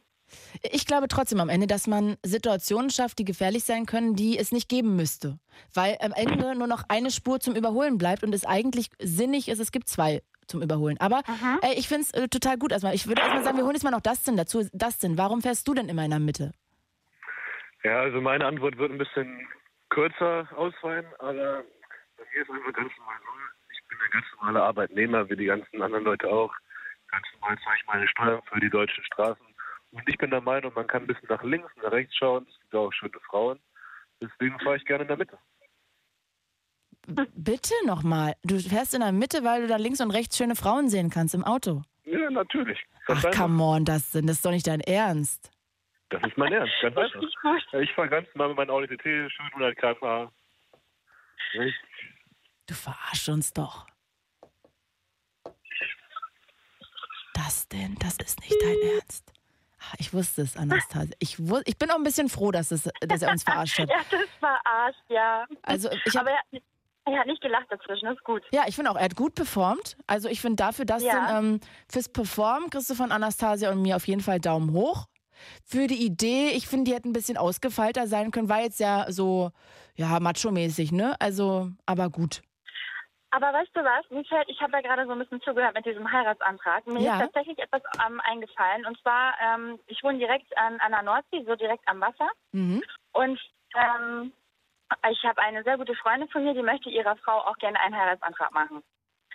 Ich glaube trotzdem am Ende, dass man Situationen schafft, die gefährlich sein können, die es nicht geben müsste. Weil am Ende nur noch eine Spur zum Überholen bleibt und es eigentlich sinnig ist, es gibt zwei zum Überholen. Aber ey, ich finde es äh, total gut erstmal. Ich würde erstmal sagen, wir holen jetzt mal noch Dustin dazu. Dustin, warum fährst du denn immer in der Mitte? Ja, also meine Antwort wird ein bisschen kürzer ausfallen, aber bei mir ist einfach ganz normal so. Ich bin ein ganz normaler Arbeitnehmer, wie die ganzen anderen Leute auch. Ganz normal zahle ich meine Steuern für die deutschen Straßen. Und ich bin der Meinung, man kann ein bisschen nach links und nach rechts schauen. Es gibt auch schöne Frauen. Deswegen fahre ich gerne in der Mitte. Bitte nochmal. Du fährst in der Mitte, weil du da links und rechts schöne Frauen sehen kannst im Auto. Ja, natürlich. Ach, come on, Dustin, das ist doch nicht dein Ernst. Das ist mein Ernst, ganz einfach. Ich fahre ganz normal mit meinem Audi TT, schön 100 km/h. Du verarsch uns doch. Dustin, das ist nicht dein Ernst. Ah, Ich wusste es, Anastasia. Ich, wu- ich bin auch ein bisschen froh, dass, es, dass er uns verarscht hat. (laughs) Ja, das verarscht, ja. Also, ich hab- Aber er hat, nicht- er hat nicht gelacht dazwischen, das ist gut. Ja, ich finde auch, er hat gut performt. Also ich finde dafür, Dustin, Ja. ähm, fürs Performen kriegst du von Anastasia und mir auf jeden Fall Daumen hoch. Für die Idee, ich finde, die hätte ein bisschen ausgefeilter sein können, war jetzt ja so, ja, macho-mäßig, ne? Also, aber gut. Aber weißt du was, fällt, ich habe ja gerade so ein bisschen zugehört mit diesem Heiratsantrag. Mir Ja. ist tatsächlich etwas ähm, eingefallen. Und zwar, ähm, ich wohne direkt an, an der Nordsee, so direkt am Wasser. Mhm. Und ähm, ich habe eine sehr gute Freundin von mir, die möchte ihrer Frau auch gerne einen Heiratsantrag machen.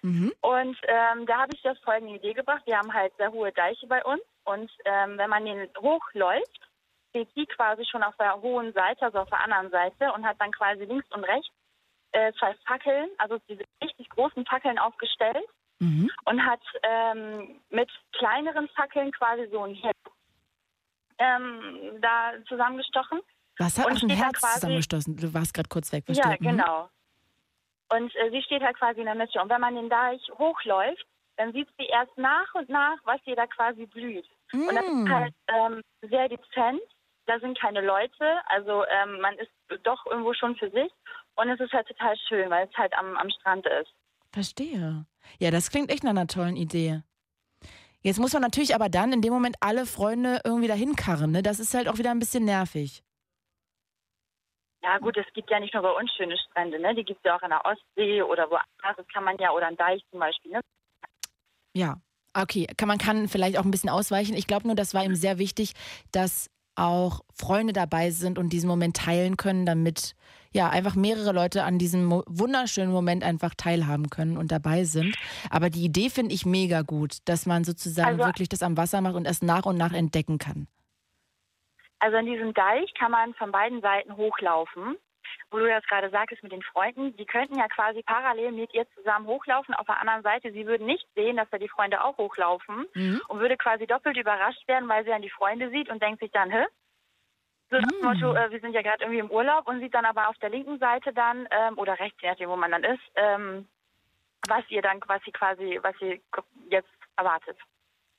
Mhm. Und ähm, da habe ich das folgende Idee gebracht. Wir haben halt sehr hohe Deiche bei uns. Und ähm, wenn man den hochläuft, steht sie quasi schon auf der hohen Seite, also auf der anderen Seite, und hat dann quasi links und rechts äh, zwei Fackeln, also diese richtig großen Fackeln aufgestellt Mhm. und hat ähm, mit kleineren Fackeln quasi so ein Herz ähm, da zusammengestochen. Was hat Und ein Herz quasi- zusammengestoßen? Du warst gerade kurz weg. Ja, verstehe. Mhm. genau. Und äh, sie steht halt quasi in der Mitte. Und wenn man den Deich hochläuft, dann sieht sie erst nach und nach, was ihr da quasi blüht. Und das Mm. ist halt ähm, sehr dezent da sind keine Leute, also ähm, man ist doch irgendwo schon für sich und es ist halt total schön, weil es halt am, am Strand ist. Verstehe. Ja, das klingt echt nach einer tollen Idee. Jetzt muss man natürlich aber dann in dem Moment alle Freunde irgendwie dahin karren, ne? Das ist halt auch wieder ein bisschen nervig. Ja gut, es gibt ja nicht nur bei uns schöne Strände, ne? Die gibt es ja auch an der Ostsee oder woanders. Das kann man ja, oder an Deich zum Beispiel, ne? Ja, okay. Kann, man kann vielleicht auch ein bisschen ausweichen. Ich glaube nur, das war ihm sehr wichtig, dass auch Freunde dabei sind und diesen Moment teilen können, damit ja einfach mehrere Leute an diesem mo wunderschönen Moment einfach teilhaben können und dabei sind. Aber die Idee finde ich mega gut, dass man sozusagen Also- wirklich das am Wasser macht und es nach und nach entdecken kann. Also an diesem Deich kann man von beiden Seiten hochlaufen. Wo du das gerade sagtest mit den Freunden, die könnten ja quasi parallel mit ihr zusammen hochlaufen. Auf der anderen Seite, sie würden nicht sehen, dass da die Freunde auch hochlaufen und würde quasi doppelt überrascht werden, weil sie dann die Freunde sieht und denkt sich dann, hä? So nach dem Motto, äh, wir sind ja gerade irgendwie im Urlaub und sieht dann aber auf der linken Seite dann, ähm, oder rechts, je nachdem, wo man dann ist, ähm, was ihr dann quasi quasi, was sie jetzt erwartet.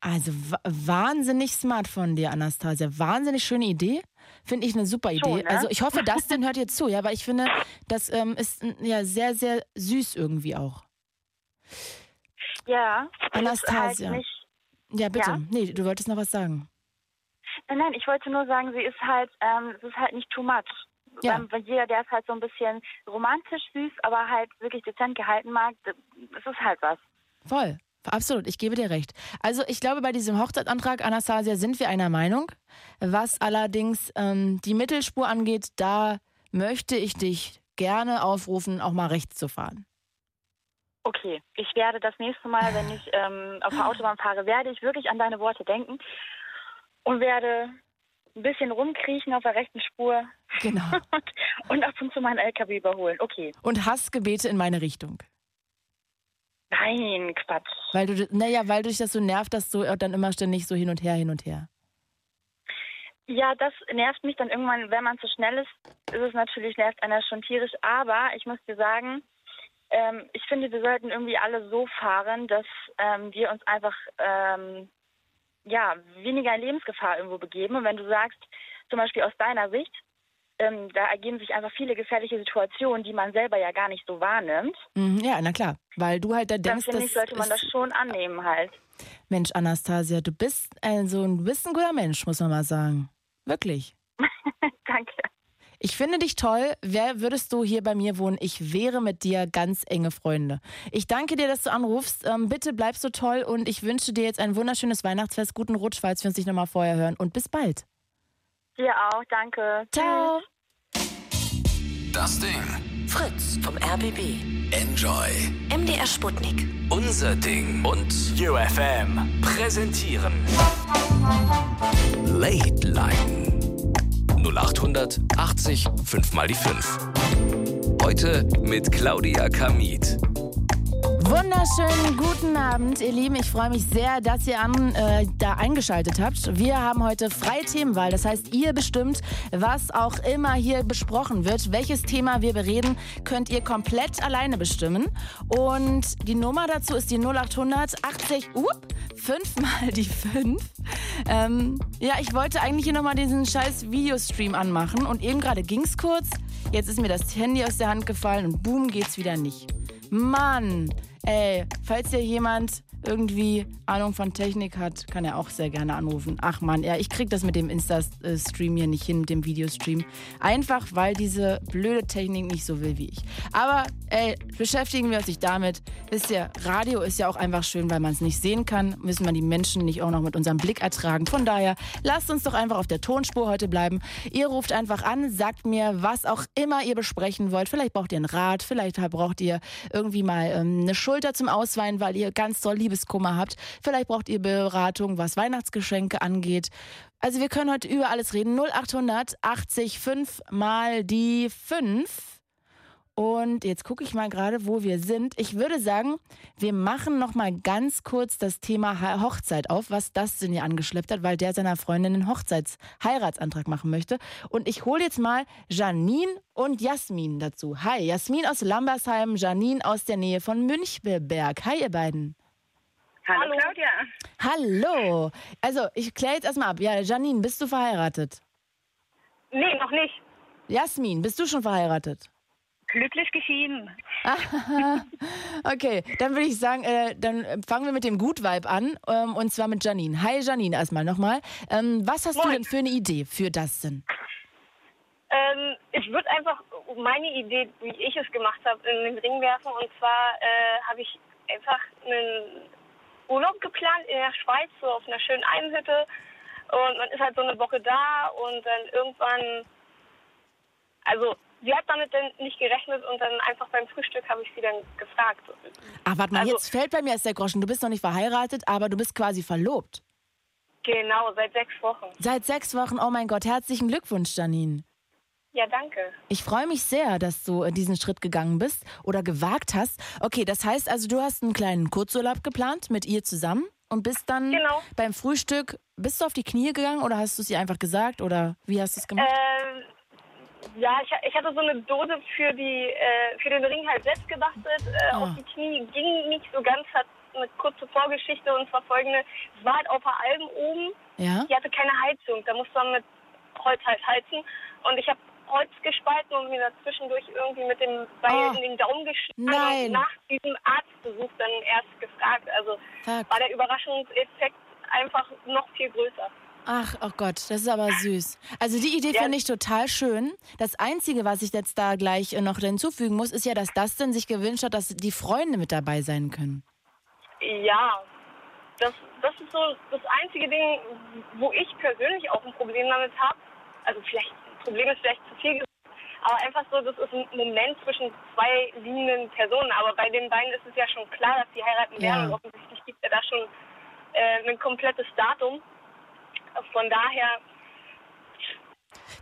Also wa- wahnsinnig smart von dir, Anastasia. Wahnsinnig schöne Idee. Finde ich eine super Idee. Schon, ne? Also ich hoffe, Dustin (laughs) hört jetzt zu, ja, weil ich finde, das ähm, ist ja sehr, sehr süß irgendwie auch. Ja. ist Anastasia. Halt Ja, bitte. Ja? Nee, du wolltest noch was sagen. Nein, nein, ich wollte nur sagen, sie ist halt, ähm, es ist halt nicht too much. Ja. Ähm, Weil jeder, der es halt so ein bisschen romantisch süß, aber halt wirklich dezent gehalten mag, d- es ist halt was. Voll. Absolut, ich gebe dir recht. Also ich glaube, bei diesem Hochzeitantrag, Anastasia, sind wir einer Meinung. Was allerdings ähm, die Mittelspur angeht, da möchte ich dich gerne aufrufen, auch mal rechts zu fahren. Okay, ich werde das nächste Mal, wenn ich ähm, auf der Autobahn fahre, werde ich wirklich an deine Worte denken und werde ein bisschen rumkriechen auf der rechten Spur Genau. und, (laughs) und ab und zu meinen LKW überholen. Okay. Und Hassgebete in meine Richtung. Nein, Quatsch. Weil du, naja, weil dich das so nervt, dass du dann immer ständig so hin und her, hin und her. Ja, das nervt mich dann irgendwann, wenn man zu schnell ist, ist es natürlich, nervt einer schon tierisch. Aber ich muss dir sagen, ähm, ich finde, wir sollten irgendwie alle so fahren, dass ähm, wir uns einfach ähm, ja, weniger in Lebensgefahr irgendwo begeben. Und wenn du sagst, zum Beispiel aus deiner Sicht, ähm, da ergeben sich einfach viele gefährliche Situationen, die man selber ja gar nicht so wahrnimmt, Mhm, ja, na klar. Weil du halt da dann denkst, finde dass ich, sollte man das schon annehmen halt. Mensch, Anastasia, du bist also du bist ein guter Mensch, muss man mal sagen. Wirklich. (laughs) Danke. Ich finde dich toll. Wer würdest du hier bei mir wohnen? Ich wäre mit dir ganz enge Freunde. Ich danke dir, dass du anrufst. Ähm, bitte bleib so toll und ich wünsche dir jetzt ein wunderschönes Weihnachtsfest. Guten Rutsch, falls wir uns nicht nochmal vorher hören. Und bis bald. Dir auch, danke. Ciao. Das Ding. Fritz vom RBB. Enjoy. MDR Sputnik. Unser Ding. Und UFM präsentieren. Late Line. 0800 80 5 mal die 5. Heute mit Claudia Kamit. Wunderschönen guten Abend, ihr Lieben. Ich freue mich sehr, dass ihr an, äh, da eingeschaltet habt. Wir haben heute freie Themenwahl. Das heißt, ihr bestimmt, was auch immer hier besprochen wird. Welches Thema wir bereden, könnt ihr komplett alleine bestimmen. Und die Nummer dazu ist die 0800 80 uh, 5 mal die 5. Ähm, ja, ich wollte eigentlich hier nochmal diesen scheiß Videostream anmachen. Und eben gerade ging's kurz. Jetzt ist mir das Handy aus der Hand gefallen und boom, geht's wieder nicht. Mann, ey, falls hier jemand irgendwie Ahnung von Technik hat, kann er auch sehr gerne anrufen. Ach man, ja, ich krieg das mit dem Insta-Stream hier nicht hin, mit dem Videostream. Einfach, weil diese blöde Technik nicht so will wie ich. Aber, ey, beschäftigen wir uns nicht damit. Wisst ihr, Radio ist ja auch einfach schön, weil man es nicht sehen kann, müssen wir die Menschen nicht auch noch mit unserem Blick ertragen. Von daher, lasst uns doch einfach auf der Tonspur heute bleiben. Ihr ruft einfach an, sagt mir, was auch immer ihr besprechen wollt. Vielleicht braucht ihr einen Rat, vielleicht braucht ihr irgendwie mal ähm, eine Schulter zum Ausweinen, weil ihr ganz doll Liebeskummer habt. Vielleicht braucht ihr Beratung, was Weihnachtsgeschenke angeht. Also wir können heute über alles reden. 0800 80 5 mal die 5. Und jetzt gucke ich mal gerade, wo wir sind. Ich würde sagen, wir machen noch mal ganz kurz das Thema Hochzeit auf, was das denn hier angeschleppt hat, weil der seiner Freundin einen Hochzeits-Heiratsantrag machen möchte. Und ich hole jetzt mal Janine und Jasmin dazu. Hi, Jasmin aus Lambersheim, Janine aus der Nähe von Münchberg. Hi, ihr beiden. Hallo, Claudia. Hallo. Also, ich kläre jetzt erstmal ab. Ja, Janine, bist du verheiratet? Nee, noch nicht. Jasmin, bist du schon verheiratet? Glücklich geschieden. (laughs) okay, dann würde ich sagen, äh, dann fangen wir mit dem Good Vibe an ähm, und zwar mit Janine. Hi Janine erstmal nochmal. Ähm, was hast Moin. du denn für eine Idee für das denn? Ähm, ich würde einfach meine Idee, wie ich es gemacht habe, in den Ring werfen. Und zwar äh, habe ich einfach einen Urlaub geplant in der Schweiz, so auf einer schönen Almhütte. Und man ist halt so eine Woche da und dann irgendwann, also sie hat damit dann nicht gerechnet und dann einfach beim Frühstück habe ich sie dann gefragt. Ach, warte mal, also, jetzt fällt bei mir erst der Groschen. Du bist noch nicht verheiratet, aber du bist quasi verlobt. Genau, seit sechs Wochen. Seit sechs Wochen, oh mein Gott, herzlichen Glückwunsch, Janine. Ja, danke. Ich freue mich sehr, dass du diesen Schritt gegangen bist oder gewagt hast. Okay, das heißt also, du hast einen kleinen Kurzurlaub geplant mit ihr zusammen und bist dann genau. beim Frühstück, bist du auf die Knie gegangen oder hast du es ihr einfach gesagt oder wie hast du es gemacht? Ähm, ja, ich, ich, hatte so eine Dose für, die, äh, für den Ring halt selbst gebastelt. Äh, oh. Auf die Knie ging nicht so ganz, hat eine kurze Vorgeschichte und zwar folgende. Es war halt auf der Alben oben. Ja? Die hatte keine Heizung, da musste man mit Holz halt heizen. Und ich habe Holz gespalten und mir dazwischendurch irgendwie mit dem Beil oh. in den Daumen geschnitten. Nein. Und nach diesem Arztbesuch dann erst gefragt. Also Fuck. war der Überraschungseffekt einfach noch viel größer. Ach, oh Gott, das ist aber süß. Also die Idee ja. finde ich total schön. Das Einzige, was ich jetzt da gleich noch hinzufügen muss, ist ja, dass Dustin sich gewünscht hat, dass die Freunde mit dabei sein können. Ja, das, das ist so das einzige Ding, wo ich persönlich auch ein Problem damit habe. Also vielleicht Problem ist vielleicht zu viel gesagt, aber einfach so, das ist ein Moment zwischen zwei liebenden Personen. Aber bei den beiden ist es ja schon klar, dass sie heiraten ja. werden. Und offensichtlich gibt es ja da schon äh, ein komplettes Datum. Von daher.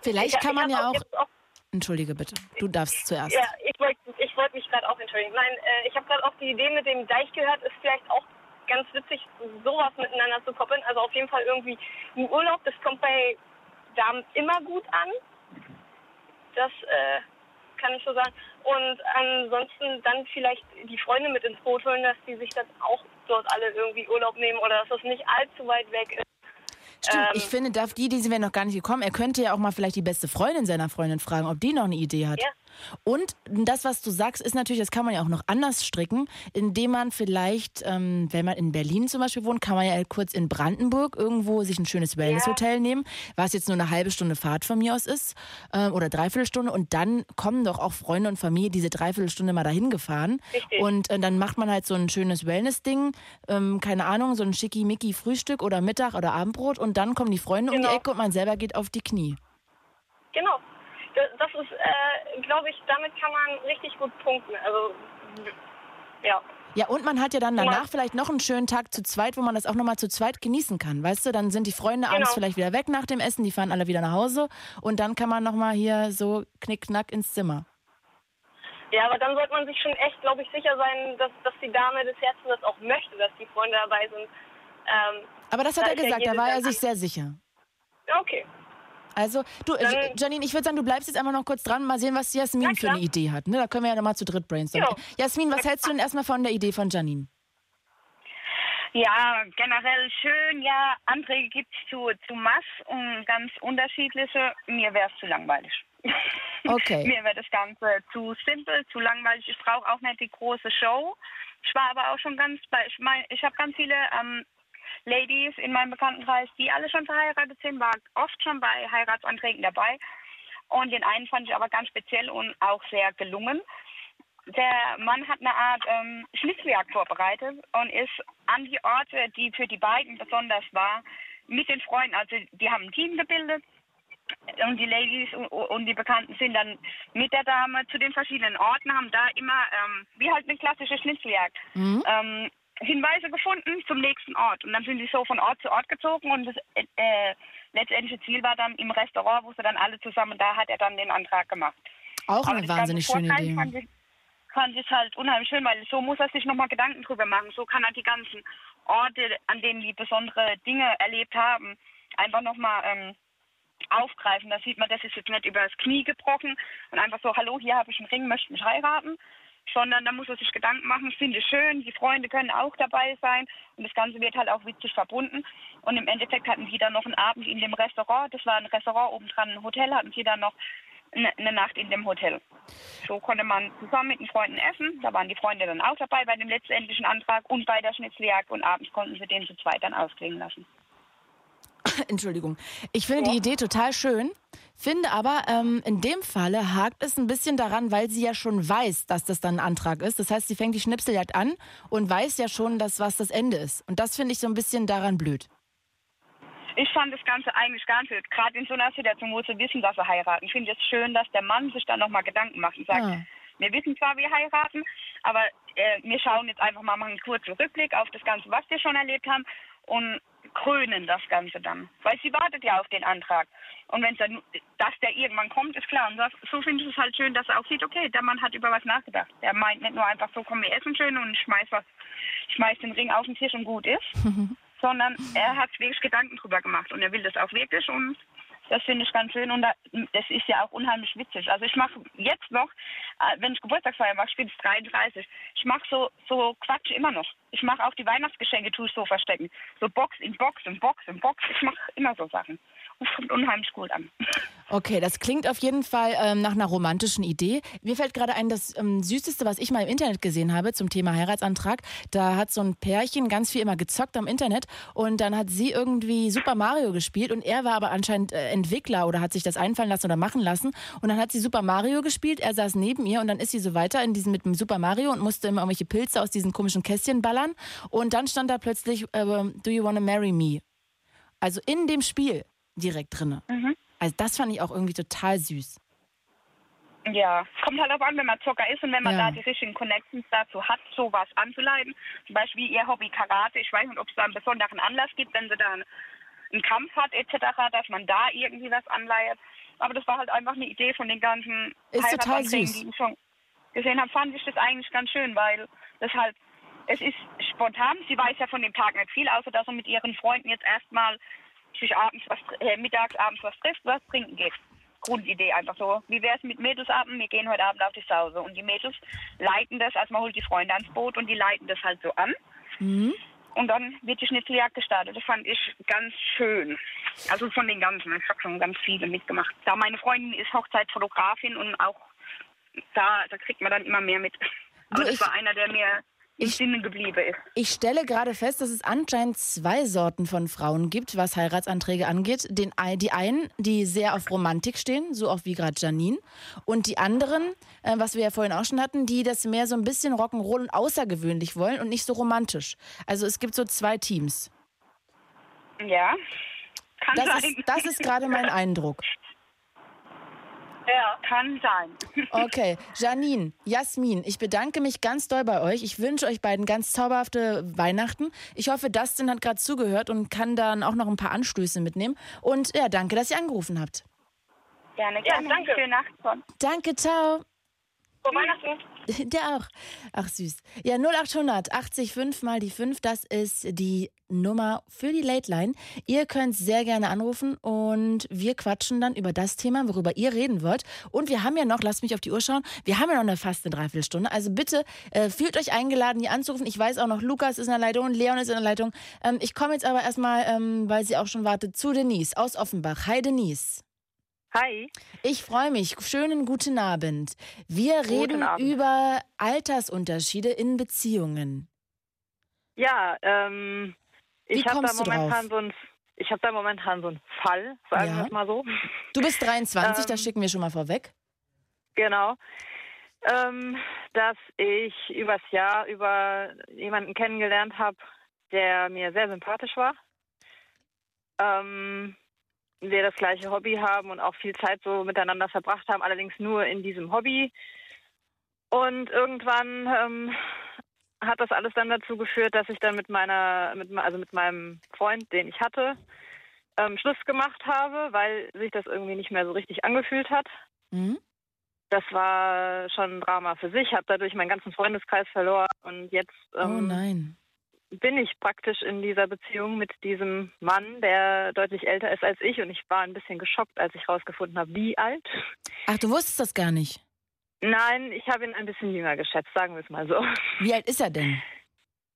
Vielleicht ich, kann man ja auch, auch. Entschuldige bitte, du darfst zuerst. Ja, ich wollte ich wollt mich gerade auch entschuldigen. Nein, äh, ich habe gerade auch die Idee mit dem Deich gehört, ist vielleicht auch ganz witzig, sowas miteinander zu koppeln. Also auf jeden Fall irgendwie ein Urlaub, das kommt bei Damen immer gut an. Das äh, kann ich so sagen. Und ansonsten dann vielleicht die Freunde mit ins Boot holen, dass die sich dann auch dort alle irgendwie Urlaub nehmen oder dass das nicht allzu weit weg ist. Stimmt, ähm, ich finde, auf die Idee sind wir noch gar nicht gekommen. Er könnte ja auch mal vielleicht die beste Freundin seiner Freundin fragen, ob die noch eine Idee hat. Ja. Und das, was du sagst, ist natürlich, das kann man ja auch noch anders stricken, indem man vielleicht, ähm, wenn man in Berlin zum Beispiel wohnt, kann man ja kurz in Brandenburg irgendwo sich ein schönes Wellnesshotel ja. nehmen, was jetzt nur eine halbe Stunde Fahrt von mir aus ist äh, oder dreiviertel Stunde und dann kommen doch auch Freunde und Familie diese Dreiviertelstunde mal dahin gefahren Richtig. und äh, dann macht man halt so ein schönes Wellness-Ding, ähm, keine Ahnung, so ein schickimicki Frühstück oder Mittag oder Abendbrot und dann kommen die Freunde genau. um die genau. Ecke und man selber geht auf die Knie. Genau das ist, äh, glaube ich, damit kann man richtig gut punkten. Also, ja. Ja, und man hat ja dann danach ja. vielleicht noch einen schönen Tag zu zweit, wo man das auch nochmal zu zweit genießen kann. Weißt du, dann sind die Freunde genau. abends vielleicht wieder weg nach dem Essen, die fahren alle wieder nach Hause und dann kann man nochmal hier so knickknack ins Zimmer. Ja, aber dann sollte man sich schon echt, glaube ich, sicher sein, dass, dass die Dame des Herzens das auch möchte, dass die Freunde dabei sind. Ähm, aber das hat da er gesagt, da war er sich sehr sicher. Okay. Also, du, äh, Janine, ich würde sagen, du bleibst jetzt einfach noch kurz dran, mal sehen, was Jasmin für eine Idee hat. Ne? Da können wir ja nochmal zu dritt brainstormen. Ja. Jasmin, was hältst du denn erstmal von der Idee von Janine? Ja, generell schön. Ja, Anträge gibt es zu, zu Mass und ganz unterschiedliche. Mir wäre es zu langweilig. (laughs) Okay. Mir wäre das Ganze zu simpel, zu langweilig. Ich brauche auch nicht die große Show. Ich war aber auch schon ganz bei, ich meine, ich habe ganz viele ähm, Ladies in meinem Bekanntenkreis, die alle schon verheiratet sind, war oft schon bei Heiratsanträgen dabei. Und den einen fand ich aber ganz speziell und auch sehr gelungen. Der Mann hat eine Art ähm, Schnitzeljagd vorbereitet und ist an die Orte, die für die beiden besonders war, mit den Freunden, also die haben ein Team gebildet und die Ladies und die Bekannten sind dann mit der Dame zu den verschiedenen Orten, haben da immer, ähm, wie halt eine klassische Schnitzeljagd, mhm. ähm, Hinweise gefunden zum nächsten Ort. Und dann sind sie so von Ort zu Ort gezogen und das äh, letztendliche Ziel war dann im Restaurant, wo sie dann alle zusammen, da hat er dann den Antrag gemacht. Auch eine wahnsinnig schöne Idee. Fand ich, fand ich halt unheimlich schön, weil so muss er sich nochmal Gedanken drüber machen. So kann er die ganzen Orte, an denen die besondere Dinge erlebt haben, einfach nochmal ähm, aufgreifen. Da sieht man, das ist jetzt nicht übers Knie gebrochen und einfach so, hallo, hier habe ich einen Ring, möchte mich heiraten, sondern da muss er sich Gedanken machen, finde ich schön, die Freunde können auch dabei sein und das Ganze wird halt auch witzig verbunden. Und im Endeffekt hatten die dann noch einen Abend in dem Restaurant, das war ein Restaurant obendran, ein Hotel, hatten sie dann noch eine Nacht in dem Hotel. So konnte man zusammen mit den Freunden essen, da waren die Freunde dann auch dabei bei dem letztendlichen Antrag und bei der Schnitzeljagd und abends konnten sie den zu zweit dann ausklingen lassen. (laughs) Entschuldigung. Ich finde die Idee total schön, finde aber, ähm, in dem Falle hakt es ein bisschen daran, weil sie ja schon weiß, dass das dann ein Antrag ist. Das heißt, sie fängt die Schnipseljagd an und weiß ja schon, dass was das Ende ist. Und das finde ich so ein bisschen daran blöd. Ich fand das Ganze eigentlich ganz gut. Gerade in so einer Situation, wo sie wissen, dass sie heiraten. Ich finde es schön, dass der Mann sich dann nochmal Gedanken macht und sagt, Ah. wir wissen zwar, wir heiraten, aber äh, wir schauen jetzt einfach mal, machen einen kurzen Rückblick auf das Ganze, was wir schon erlebt haben und krönen das Ganze dann. Weil sie wartet ja auf den Antrag. Und wenn dann, dass der irgendwann kommt, ist klar. Und das, so finde ich es halt schön, dass er auch sieht, okay, der Mann hat über was nachgedacht. Der meint nicht nur einfach so, komm, wir essen schön und ich schmeiß was, schmeiß den Ring auf den Tisch und gut ist (laughs) sondern er hat wirklich Gedanken drüber gemacht und er will das auch wirklich und das finde ich ganz schön und da, das ist ja auch unheimlich witzig. Also ich mache jetzt noch, äh, wenn ich Geburtstagsfeier mache, ich bin jetzt 33, ich mache so, so Quatsch immer noch. Ich mache auch die Weihnachtsgeschenke, tue ich so verstecken. So Box in Box in Box in Box. Ich mache immer so Sachen. Das kommt unheimlich gut an. Okay, das klingt auf jeden Fall ähm, nach einer romantischen Idee. Mir fällt gerade ein, das ähm, Süßeste, was ich mal im Internet gesehen habe zum Thema Heiratsantrag, da hat so ein Pärchen ganz viel immer gezockt am Internet und dann hat sie irgendwie Super Mario gespielt und er war aber anscheinend äh, Entwickler oder hat sich das einfallen lassen oder machen lassen und dann hat sie Super Mario gespielt, er saß neben ihr und dann ist sie so weiter in diesem mit dem Super Mario und musste immer irgendwelche Pilze aus diesen komischen Kästchen ballern und dann stand da plötzlich äh, Do you wanna marry me? Also in dem Spiel direkt drinne. Also das fand ich auch irgendwie total süß. Ja, kommt halt darauf an, wenn man Zocker ist und wenn man Ja. da die richtigen Connections dazu hat, sowas anzuleiten. Zum Beispiel ihr Hobby Karate. Ich weiß nicht, ob es da einen besonderen Anlass gibt, wenn sie da einen, einen Kampf hat etc., dass man da irgendwie was anleiert. Aber das war halt einfach eine Idee von den ganzen Ist total Heiratsanträgen, süß. die ich schon gesehen habe, fand ich das eigentlich ganz schön, weil das halt, es ist spontan. Sie weiß ja von dem Tag nicht viel, außer dass sie mit ihren Freunden jetzt erstmal sich abends was, äh, mittags abends was trifft, was trinken geht. Grundidee einfach so. Wie wäre es mit Mädelsabend? Wir gehen heute Abend auf die Sause. Und die Mädels leiten das, also man holt die Freunde ans Boot und die leiten das halt so an. Mhm. Und dann wird die Schnitzeljagd gestartet. Das fand ich ganz schön. Also von den ganzen. Ich habe schon ganz viele mitgemacht. Da meine Freundin ist Hochzeitfotografin und auch da, da kriegt man dann immer mehr mit. Aber das war einer, der mir im Sinne geblieben ist. Ich stelle gerade fest, dass es anscheinend zwei Sorten von Frauen gibt, was Heiratsanträge angeht. Den, die einen, die sehr auf Romantik stehen, so auch wie gerade Janine. Und die anderen, äh, was wir ja vorhin auch schon hatten, die das mehr so ein bisschen Rock'n'Roll und außergewöhnlich wollen und nicht so romantisch. Also es gibt so zwei Teams. Ja, kann Das sein. ist, das ist gerade mein Eindruck. (laughs) Ja, kann sein. Okay, Janine, Jasmin, ich bedanke mich ganz doll bei euch. Ich wünsche euch beiden ganz zauberhafte Weihnachten. Ich hoffe, Dustin hat gerade zugehört und kann dann auch noch ein paar Anstöße mitnehmen. Und ja, danke, dass ihr angerufen habt. Gerne, gerne. danke. Schöne Nacht. Danke, ciao. Frohe Weihnachten. (laughs) Der auch. Ach süß. Ja, 0800 80 5 mal die 5, das ist die Nummer für die Late Line. Ihr könnt sehr gerne anrufen und wir quatschen dann über das Thema, worüber ihr reden wollt. Und wir haben ja noch, lasst mich auf die Uhr schauen, wir haben ja noch eine fast eine Dreiviertelstunde. Also bitte äh, fühlt euch eingeladen, hier anzurufen. Ich weiß auch noch, Lukas ist in der Leitung und Leon ist in der Leitung. Ähm, ich komme jetzt aber erstmal, ähm, weil sie auch schon wartet, zu Denise aus Offenbach. Hi Denise. Hi. Ich freue mich. Schönen guten Abend. Wir Guten reden Abend. über Altersunterschiede in Beziehungen. Ja, ähm, ich habe da momentan so ein, ich habe da momentan so einen Fall, sagen Ja. wir es mal so. Du bist 23, (laughs) Ähm, das schicken wir schon mal vorweg. Genau. Ähm, dass ich übers Jahr über jemanden kennengelernt habe, der mir sehr sympathisch war. Ähm, wir das gleiche Hobby haben und auch viel Zeit so miteinander verbracht haben, allerdings nur in diesem Hobby. Und irgendwann ähm, hat das alles dann dazu geführt, dass ich dann mit meiner, mit, also mit meinem Freund, den ich hatte, ähm, Schluss gemacht habe, weil sich das irgendwie nicht mehr so richtig angefühlt hat. Mhm. Das war schon ein Drama für sich. Habe dadurch meinen ganzen Freundeskreis verloren und jetzt oh ähm, nein. Bin ich praktisch in dieser Beziehung mit diesem Mann, der deutlich älter ist als ich und ich war ein bisschen geschockt, als ich rausgefunden habe, wie alt. Ach, du wusstest das gar nicht. Nein, ich habe ihn ein bisschen jünger geschätzt, sagen wir es mal so. Wie alt ist er denn?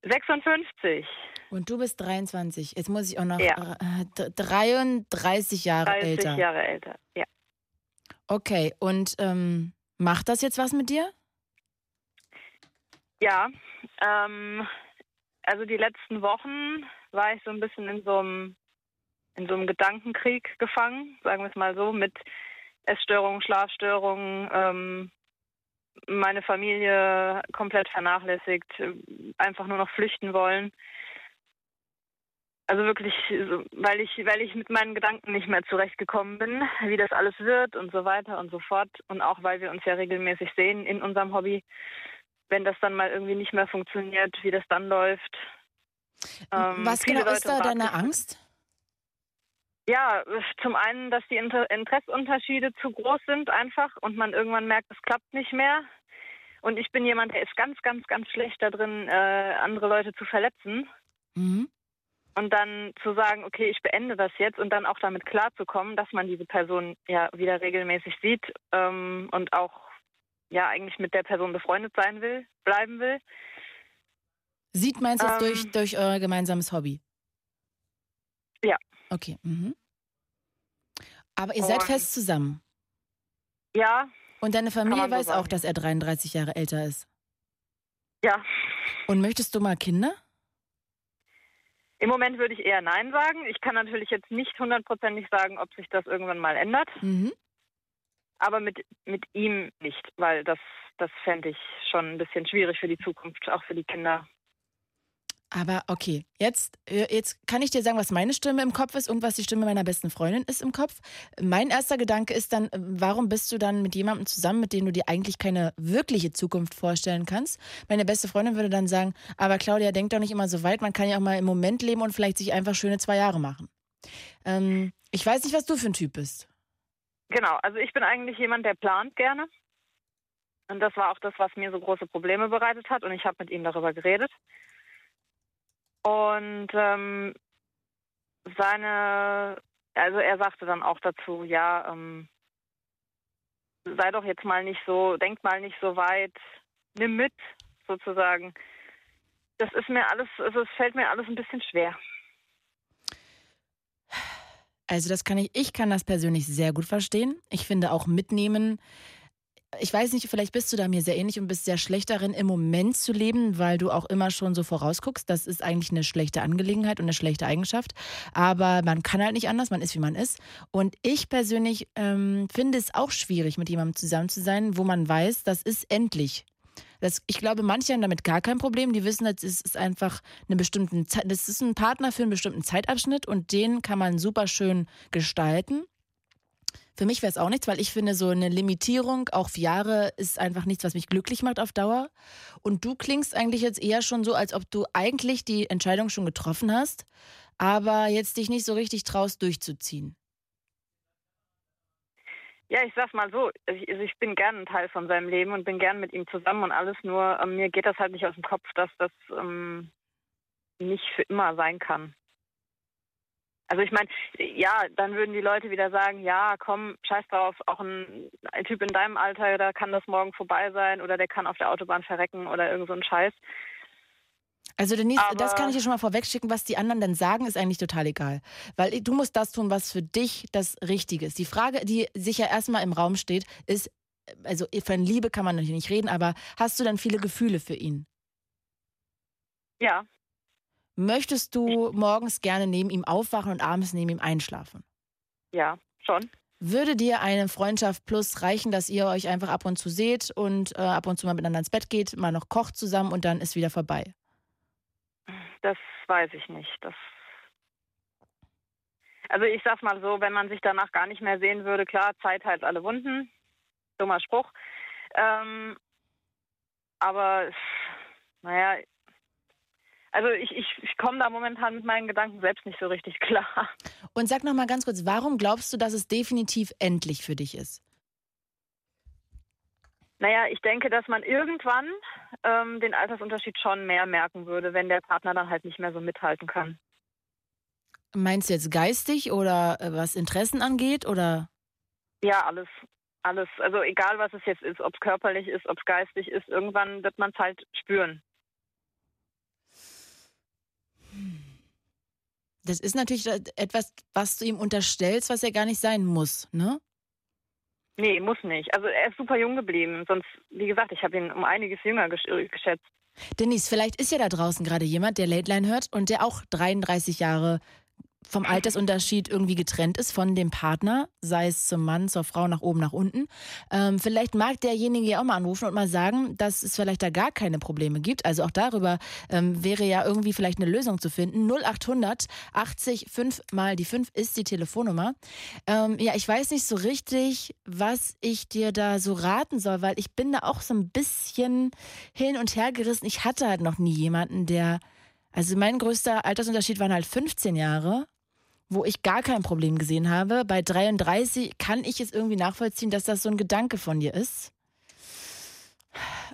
56. Und du bist 23. Jetzt muss ich auch noch Ja. äh, d- 33 Jahre 30 älter. Jahre älter, ja. Okay, und ähm, macht das jetzt was mit dir? Ja, ähm, also die letzten Wochen war ich so ein bisschen in so einem, in so einem Gedankenkrieg gefangen, sagen wir es mal so, mit Essstörungen, Schlafstörungen, ähm, meine Familie komplett vernachlässigt, einfach nur noch flüchten wollen. Also wirklich, weil ich, weil ich mit meinen Gedanken nicht mehr zurechtgekommen bin, wie das alles wird und so weiter und so fort. Und auch weil wir uns ja regelmäßig sehen in unserem Hobby, wenn das dann mal irgendwie nicht mehr funktioniert, wie das dann läuft. Ähm, was genau ist Leute da warten- deine Angst? Ja, zum einen, dass die Inter Interessunterschiede zu groß sind einfach und man irgendwann merkt, es klappt nicht mehr. Und ich bin jemand, der ist ganz, ganz, ganz schlecht da drin, äh, andere Leute zu verletzen. Mhm. Und dann zu sagen, okay, ich beende das jetzt und dann auch damit klarzukommen, dass man diese Person ja wieder regelmäßig sieht ähm, und auch ja eigentlich mit der Person befreundet sein will, bleiben will. Sieht meinst du jetzt Ähm, durch, durch euer gemeinsames Hobby? Ja. Okay. Mhm. Aber ihr seid Und- fest zusammen. Ja. Und deine Familie so weiß auch, sagen. dass er 33 Jahre älter ist. Ja. Und möchtest du mal Kinder? Im Moment würde ich eher Nein sagen. Ich kann natürlich jetzt nicht hundertprozentig sagen, ob sich das irgendwann mal ändert. Mhm. Aber mit, mit ihm nicht, weil das, das fände ich schon ein bisschen schwierig für die Zukunft, auch für die Kinder. Aber okay, jetzt, äh, jetzt kann ich dir sagen, was meine Stimme im Kopf ist und was die Stimme meiner besten Freundin ist im Kopf. Mein erster Gedanke ist dann, äh, warum bist du dann mit jemandem zusammen, mit dem du dir eigentlich keine wirkliche Zukunft vorstellen kannst? Meine beste Freundin würde dann sagen, aber Claudia, denk doch nicht immer so weit, man kann ja auch mal im Moment leben und vielleicht sich einfach schöne zwei Jahre machen. Ähm, ich weiß nicht, was du für ein Typ bist. Genau, also ich bin eigentlich jemand, der plant gerne. Und das war auch das, was mir so große Probleme bereitet hat. Und ich habe mit ihm darüber geredet. Und ähm, seine, also er sagte dann auch dazu, ja, ähm, sei doch jetzt mal nicht so, denk mal nicht so weit, nimm mit, sozusagen. Das ist mir alles, also es fällt mir alles ein bisschen schwer. Also das kann ich, ich kann das persönlich sehr gut verstehen. Ich finde auch mitnehmen. Ich weiß nicht, vielleicht bist du da mir sehr ähnlich und bist sehr schlecht darin, im Moment zu leben, weil du auch immer schon so vorausguckst. Das ist eigentlich eine schlechte Angelegenheit und eine schlechte Eigenschaft. Aber man kann halt nicht anders, man ist, wie man ist. Und ich persönlich ähm, finde es auch schwierig, mit jemandem zusammen zu sein, wo man weiß, das ist endlich. Das, ich glaube, manche haben damit gar kein Problem. Die wissen, das ist, einfach eine bestimmte Zeit, das ist ein Partner für einen bestimmten Zeitabschnitt und den kann man super schön gestalten. Für mich wäre es auch nichts, weil ich finde, so eine Limitierung auf Jahre ist einfach nichts, was mich glücklich macht auf Dauer. Und du klingst eigentlich jetzt eher schon so, als ob du eigentlich die Entscheidung schon getroffen hast, aber jetzt dich nicht so richtig traust, durchzuziehen. Ja, ich sag's mal so, ich, also ich bin gern ein Teil von seinem Leben und bin gern mit ihm zusammen und alles, nur ähm, mir geht das halt nicht aus dem Kopf, dass das ähm, nicht für immer sein kann. Also ich meine, ja, dann würden die Leute wieder sagen, ja, komm, scheiß drauf, auch ein, ein Typ in deinem Alter, da kann das morgen vorbei sein oder der kann auf der Autobahn verrecken oder irgend so ein Scheiß. Also Denise, Aber- das kann ich dir schon mal vorwegschicken. Was die anderen dann sagen, ist eigentlich total egal. Weil du musst das tun, was für dich das Richtige ist. Die Frage, die sich ja erstmal im Raum steht, ist, also von Liebe kann man natürlich nicht reden, aber hast du dann viele Gefühle für ihn? Ja, Möchtest du morgens gerne neben ihm aufwachen und abends neben ihm einschlafen? ja, schon. Würde dir eine Freundschaft plus reichen, dass ihr euch einfach ab und zu seht und äh, ab und zu mal miteinander ins Bett geht, mal noch kocht zusammen und dann ist wieder vorbei? Das weiß ich nicht. Das also ich sag's mal so, wenn man sich danach gar nicht mehr sehen würde, klar, Zeit heilt alle Wunden. Dummer Spruch. Ähm, aber naja, also ich, ich, ich komme da momentan mit meinen Gedanken selbst nicht so richtig klar. Und sag noch mal ganz kurz, warum glaubst du, dass es definitiv endlich für dich ist? Naja, ich denke, dass man irgendwann ähm, den Altersunterschied schon mehr merken würde, wenn der Partner dann halt nicht mehr so mithalten kann. Meinst du jetzt geistig oder äh, was Interessen angeht oder? Ja, alles. alles. Also egal, was es jetzt ist, ob es körperlich ist, ob es geistig ist, irgendwann wird man es halt spüren. Das ist natürlich etwas, was du ihm unterstellst, was er gar nicht sein muss, ne? Nee, muss nicht. Also er ist super jung geblieben. Sonst, wie gesagt, ich habe ihn um einiges jünger geschätzt. Denise, vielleicht ist ja da draußen gerade jemand, der Late Line hört und der auch 33 Jahre vom Altersunterschied irgendwie getrennt ist von dem Partner, sei es zum Mann, zur Frau, nach oben, nach unten. Ähm, vielleicht mag derjenige ja auch mal anrufen und mal sagen, dass es vielleicht da gar keine Probleme gibt. Also auch darüber ähm, wäre ja irgendwie vielleicht eine Lösung zu finden. 0800 80 5 mal die 5 ist die Telefonnummer. Ähm, ja, ich weiß nicht so richtig, was ich dir da so raten soll, weil ich bin da auch so ein bisschen hin und her gerissen. Ich hatte halt noch nie jemanden, der also mein größter Altersunterschied waren halt 15 Jahre wo ich gar kein Problem gesehen habe. Bei 33 kann ich es irgendwie nachvollziehen, dass das so ein Gedanke von dir ist.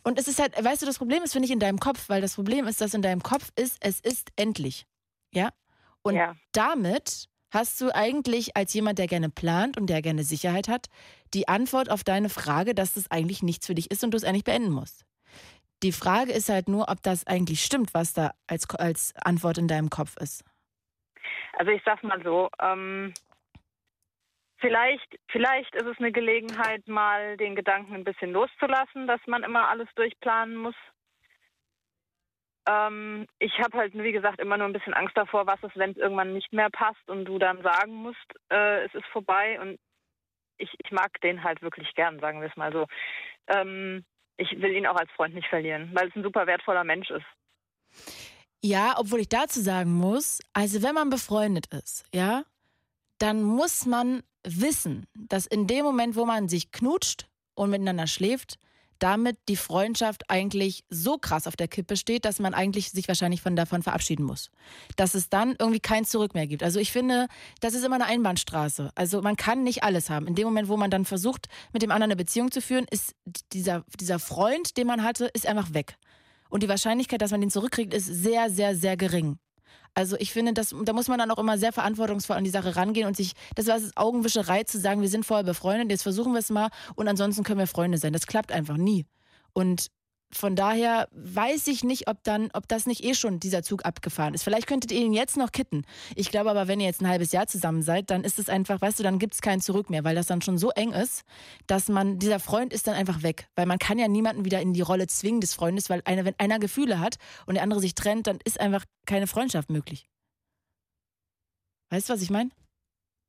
Und es ist halt, weißt du, das Problem ist, finde ich, in deinem Kopf, weil das Problem ist, dass in deinem Kopf ist, es ist endlich. Ja? Und ja. damit hast du eigentlich als jemand, der gerne plant und der gerne Sicherheit hat, die Antwort auf deine Frage, dass das eigentlich nichts für dich ist und du es eigentlich beenden musst. Die Frage ist halt nur, ob das eigentlich stimmt, was da als, als Antwort in deinem Kopf ist. Also ich sag mal so, ähm, vielleicht, vielleicht ist es eine Gelegenheit, mal den Gedanken ein bisschen loszulassen, dass man immer alles durchplanen muss. Ähm, ich habe halt, wie gesagt, immer nur ein bisschen Angst davor, was ist, wenn es irgendwann nicht mehr passt und du dann sagen musst, äh, es ist vorbei. Und ich, ich mag den halt wirklich gern, sagen wir es mal so. Ähm, ich will ihn auch als Freund nicht verlieren, weil es ein super wertvoller Mensch ist. Ja, obwohl ich dazu sagen muss, also wenn man befreundet ist, ja, dann muss man wissen, dass in dem Moment, wo man sich knutscht und miteinander schläft, damit die Freundschaft eigentlich so krass auf der Kippe steht, dass man eigentlich sich wahrscheinlich von davon verabschieden muss. Dass es dann irgendwie kein Zurück mehr gibt. Also ich finde, das ist immer eine Einbahnstraße. Also man kann nicht alles haben. In dem Moment, wo man dann versucht, mit dem anderen eine Beziehung zu führen, ist dieser, dieser Freund, den man hatte, ist einfach weg. Und die Wahrscheinlichkeit, dass man den zurückkriegt, ist sehr, sehr, sehr gering. Also ich finde, das, da muss man dann auch immer sehr verantwortungsvoll an die Sache rangehen und sich, das war es Augenwischerei zu sagen, wir sind vorher befreundet, jetzt versuchen wir es mal und ansonsten können wir Freunde sein. Das klappt einfach nie. Und von daher weiß ich nicht, ob dann, ob das nicht eh schon dieser Zug abgefahren ist. Vielleicht könntet ihr ihn jetzt noch kitten. Ich glaube aber, wenn ihr jetzt ein halbes Jahr zusammen seid, dann ist es einfach, weißt du, dann gibt es kein Zurück mehr, weil das dann schon so eng ist, dass man, dieser Freund ist dann einfach weg. Weil man kann ja niemanden wieder in die Rolle zwingen des Freundes, weil einer, wenn einer Gefühle hat und der andere sich trennt, dann ist einfach keine Freundschaft möglich. Weißt du, was ich meine?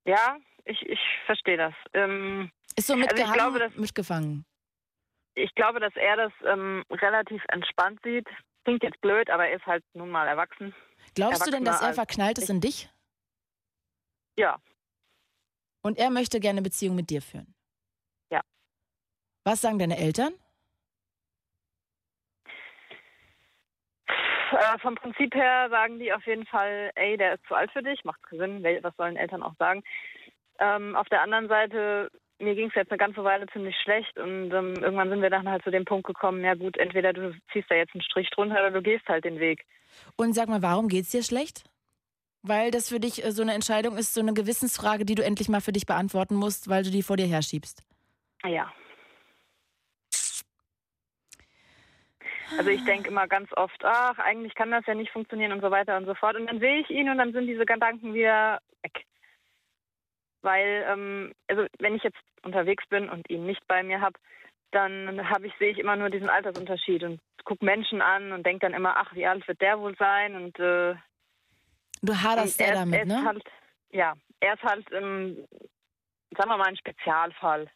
Ja, ich, ich verstehe das. Ähm, ist so mitgehangen, also glaube, mitgefangen ich glaube, dass er das ähm, relativ entspannt sieht. Klingt jetzt blöd, aber er ist halt nun mal erwachsen. Glaubst du denn, dass er verknallt ist in dich? Ja. Und er möchte gerne eine Beziehung mit dir führen? Ja. Was sagen deine Eltern? Äh, vom Prinzip her sagen die auf jeden Fall, ey, der ist zu alt für dich, macht Sinn, was sollen Eltern auch sagen. Ähm, auf der anderen Seite mir ging es jetzt eine ganze Weile ziemlich schlecht und ähm, irgendwann sind wir dann halt zu dem Punkt gekommen, ja gut, entweder du ziehst da jetzt einen Strich drunter oder du gehst halt den Weg. Und sag mal, warum geht es dir schlecht? Weil das für dich äh, so eine Entscheidung ist, so eine Gewissensfrage, die du endlich mal für dich beantworten musst, weil du die vor dir herschiebst. Ja. Also ich denke immer ganz oft, ach, eigentlich kann das ja nicht funktionieren und so weiter und so fort. Und dann sehe ich ihn und dann sind diese Gedanken wieder weg weil ähm, also wenn ich jetzt unterwegs bin und ihn nicht bei mir habe, dann habe ich sehe ich immer nur diesen Altersunterschied und gucke Menschen an und denke dann immer, ach, wie alt wird der wohl sein und äh, du haderst sehr damit, er ne? Halt, ja, er ist halt, ähm, sagen wir mal, ein Spezialfall.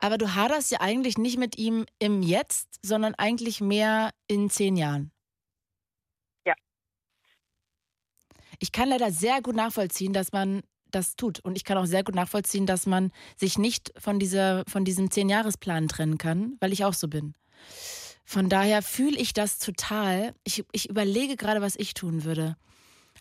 Aber du haderst ja eigentlich nicht mit ihm im Jetzt, sondern eigentlich mehr in zehn Jahren. Ja. Ich kann leider sehr gut nachvollziehen, dass man das tut. Und ich kann auch sehr gut nachvollziehen, dass man sich nicht von, dieser, von diesem Zehn-Jahres-Plan trennen kann, weil ich auch so bin. Von daher fühle ich das total. Ich, ich überlege gerade, was ich tun würde.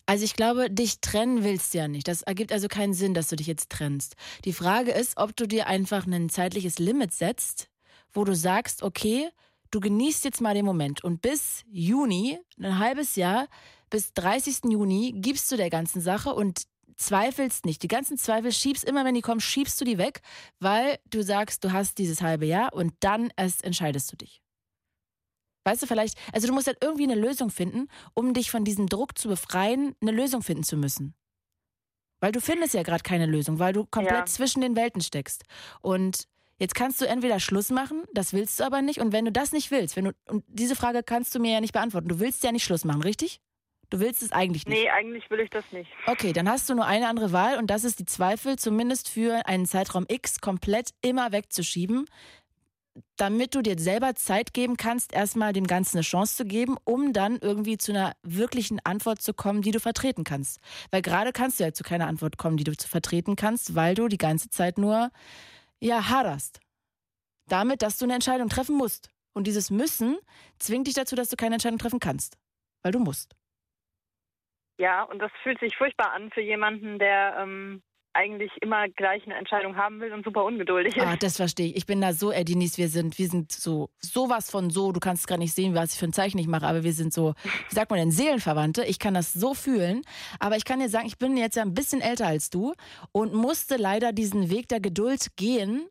Also ich glaube, dich trennen willst du ja nicht. Das ergibt also keinen Sinn, dass du dich jetzt trennst. Die Frage ist, ob du dir einfach ein zeitliches Limit setzt, wo du sagst, okay, du genießt jetzt mal den Moment und bis Juni, ein halbes Jahr, bis 30. Juni gibst du der ganzen Sache und zweifelst nicht. Die ganzen Zweifel schiebst immer, wenn die kommen, schiebst du die weg, weil du sagst, du hast dieses halbe Jahr und dann erst entscheidest du dich. Weißt du, vielleicht, also du musst halt irgendwie eine Lösung finden, um dich von diesem Druck zu befreien, eine Lösung finden zu müssen. Weil du findest ja gerade keine Lösung, weil du komplett Ja. zwischen den Welten steckst. Und jetzt kannst du entweder Schluss machen, das willst du aber nicht. Und wenn du das nicht willst, wenn du, und diese Frage kannst du mir ja nicht beantworten. Du willst ja nicht Schluss machen, richtig? Du willst es eigentlich nicht. Nee, eigentlich will ich das nicht. Okay, dann hast du nur eine andere Wahl und das ist die Zweifel, zumindest für einen Zeitraum X komplett immer wegzuschieben, damit du dir selber Zeit geben kannst, erstmal dem Ganzen eine Chance zu geben, um dann irgendwie zu einer wirklichen Antwort zu kommen, die du vertreten kannst. Weil gerade kannst du ja zu keiner Antwort kommen, die du zu vertreten kannst, weil du die ganze Zeit nur, ja, haderst. Damit, dass du eine Entscheidung treffen musst. Und dieses Müssen zwingt dich dazu, dass du keine Entscheidung treffen kannst. Weil du musst. Ja, und das fühlt sich furchtbar an für jemanden, der ähm, eigentlich immer gleich eine Entscheidung haben will und super ungeduldig ist. Ah, das verstehe ich. Ich bin da so, Ey, Denise, wir sind, wir sind so, sowas von so, du kannst gerade nicht sehen, was ich für ein Zeichen ich mache, aber wir sind so, wie sagt man denn, Seelenverwandte. Ich kann das so fühlen. Aber ich kann dir sagen, ich bin jetzt ja ein bisschen älter als du und musste leider diesen Weg der Geduld gehen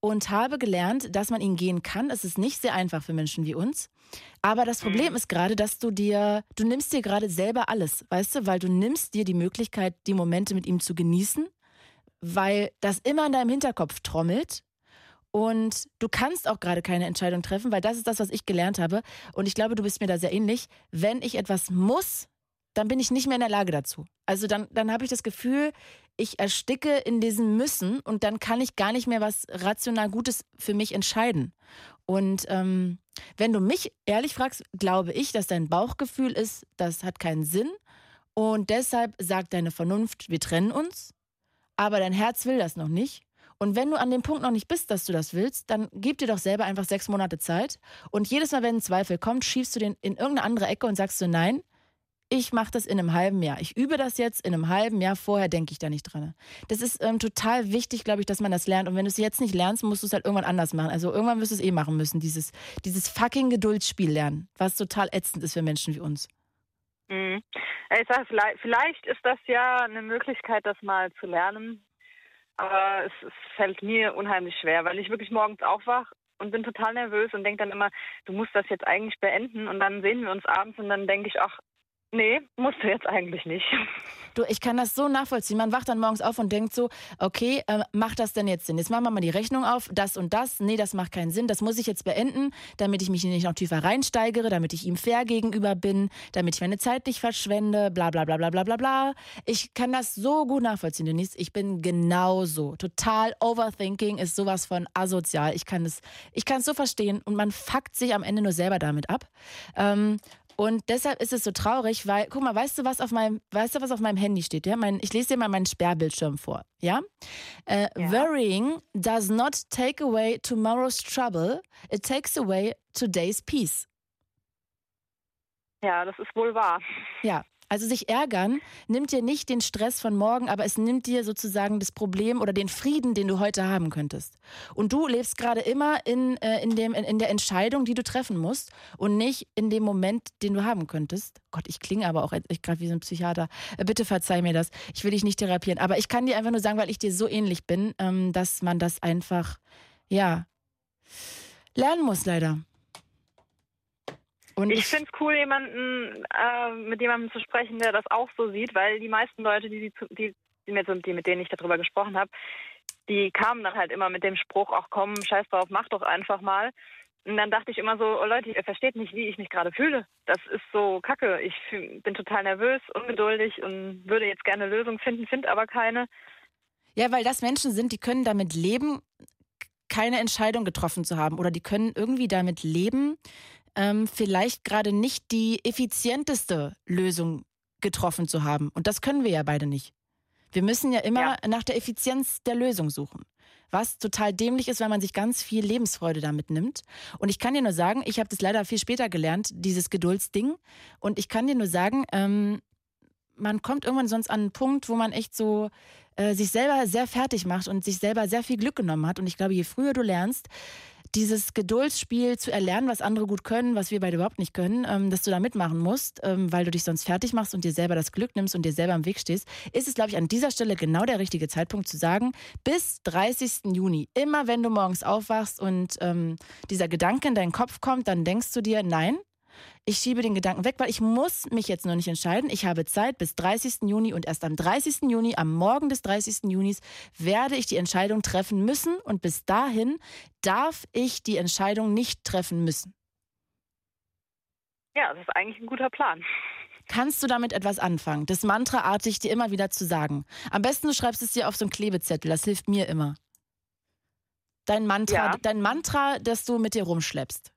und habe gelernt, dass man ihn gehen kann. Es ist nicht sehr einfach für Menschen wie uns. Aber das Problem ist gerade, dass du dir, du nimmst dir gerade selber alles, weißt du, weil du nimmst dir die Möglichkeit, die Momente mit ihm zu genießen, weil das immer in deinem Hinterkopf trommelt und du kannst auch gerade keine Entscheidung treffen, weil das ist das, was ich gelernt habe. Und ich glaube, du bist mir da sehr ähnlich. Wenn ich etwas muss, dann bin ich nicht mehr in der Lage dazu. Also dann, dann habe ich das Gefühl, ich ersticke in diesem Müssen und dann kann ich gar nicht mehr was rational Gutes für mich entscheiden. Und ähm, wenn du mich ehrlich fragst, glaube ich, dass dein Bauchgefühl ist, das hat keinen Sinn. Und deshalb sagt deine Vernunft, wir trennen uns. Aber dein Herz will das noch nicht. Und wenn du an dem Punkt noch nicht bist, dass du das willst, dann gib dir doch selber einfach sechs Monate Zeit. Und jedes Mal, wenn ein Zweifel kommt, schiebst du den in irgendeine andere Ecke und sagst du, nein, ich mache das in einem halben Jahr. Ich übe das jetzt in einem halben Jahr. Vorher denke ich da nicht dran. Das ist ähm, total wichtig, glaube ich, dass man das lernt. Und wenn du es jetzt nicht lernst, musst du es halt irgendwann anders machen. Also irgendwann wirst du es eh machen müssen. Dieses, dieses fucking Geduldsspiel lernen, was total ätzend ist für Menschen wie uns. Mhm. Ich sage, vielleicht, vielleicht ist das ja eine Möglichkeit, das mal zu lernen. Aber es, es fällt mir unheimlich schwer, weil ich wirklich morgens aufwache und bin total nervös und denke dann immer, du musst das jetzt eigentlich beenden. Und dann sehen wir uns abends und dann denke ich, ach, nee, musst du jetzt eigentlich nicht. Du, ich kann das so nachvollziehen. Man wacht dann morgens auf und denkt so, okay, äh, macht das denn jetzt Sinn? Jetzt machen wir mal die Rechnung auf, das und das. Nee, das macht keinen Sinn. Das muss ich jetzt beenden, damit ich mich nicht noch tiefer reinsteigere, damit ich ihm fair gegenüber bin, damit ich meine Zeit nicht verschwende, bla bla bla bla bla bla bla. Ich kann das so gut nachvollziehen, Denise. Ich bin genauso. Total Overthinking ist sowas von asozial. Ich kann es so verstehen und man fuckt sich am Ende nur selber damit ab. Ähm, und deshalb ist es so traurig, weil, guck mal, weißt du, was auf meinem, weißt du, was auf meinem Handy steht? Ja? Mein, ich lese dir mal meinen Sperrbildschirm vor. Ja? Äh, Worrying does not take away tomorrow's trouble, it takes away today's peace. Ja, das ist wohl wahr. Ja, also sich ärgern nimmt dir nicht den Stress von morgen, aber es nimmt dir sozusagen das Problem oder den Frieden, den du heute haben könntest. Und du lebst gerade immer in, äh, in, dem, in, in der Entscheidung, die du treffen musst und nicht in dem Moment, den du haben könntest. Gott, ich klinge aber auch gerade wie so ein Psychiater. Äh, bitte verzeih mir das. Ich will dich nicht therapieren. Aber ich kann dir einfach nur sagen, weil ich dir so ähnlich bin, ähm, dass man das einfach, ja, lernen muss leider. Und ich finde es cool, jemanden äh, mit jemandem zu sprechen, der das auch so sieht, weil die meisten Leute, die, die, die, mit, die mit denen ich darüber gesprochen habe, die kamen dann halt immer mit dem Spruch, ach komm, scheiß drauf, mach doch einfach mal. Und dann dachte ich immer so, oh Leute, ihr versteht nicht, wie ich mich gerade fühle. Das ist so kacke. Ich fühl, bin total nervös, ungeduldig und würde jetzt gerne eine Lösung finden, finde aber keine. Ja, weil das Menschen sind, die können damit leben, keine Entscheidung getroffen zu haben. Oder die können irgendwie damit leben, ähm, vielleicht gerade nicht die effizienteste Lösung getroffen zu haben. Und das können wir ja beide nicht. Wir müssen ja immer ja. nach der Effizienz der Lösung suchen. Was total dämlich ist, weil man sich ganz viel Lebensfreude damit nimmt. Und ich kann dir nur sagen, ich habe das leider viel später gelernt, dieses Geduldsding. Und ich kann dir nur sagen, ähm, man kommt irgendwann sonst an einen Punkt, wo man echt so äh, sich selber sehr fertig macht und sich selber sehr viel Glück genommen hat. Und ich glaube, je früher du lernst, dieses Geduldsspiel zu erlernen, was andere gut können, was wir beide überhaupt nicht können, ähm, dass du da mitmachen musst, ähm, weil du dich sonst fertig machst und dir selber das Glück nimmst und dir selber im Weg stehst, ist es, glaube ich, an dieser Stelle genau der richtige Zeitpunkt zu sagen, bis 30. Juni, immer wenn du morgens aufwachst und ähm, dieser Gedanke in deinen Kopf kommt, dann denkst du dir, nein, ich schiebe den Gedanken weg, weil ich muss mich jetzt noch nicht entscheiden. Ich habe Zeit bis 30. Juni und erst am 30. Juni, am Morgen des 30. Junis, werde ich die Entscheidung treffen müssen und bis dahin darf ich die Entscheidung nicht treffen müssen. Ja, das ist eigentlich ein guter Plan. Kannst du damit etwas anfangen? Das Mantraartig dir immer wieder zu sagen. Am besten du schreibst es dir auf so einen Klebezettel, das hilft mir immer. Dein Mantra, Ja. dein Mantra, das du mit dir rumschleppst.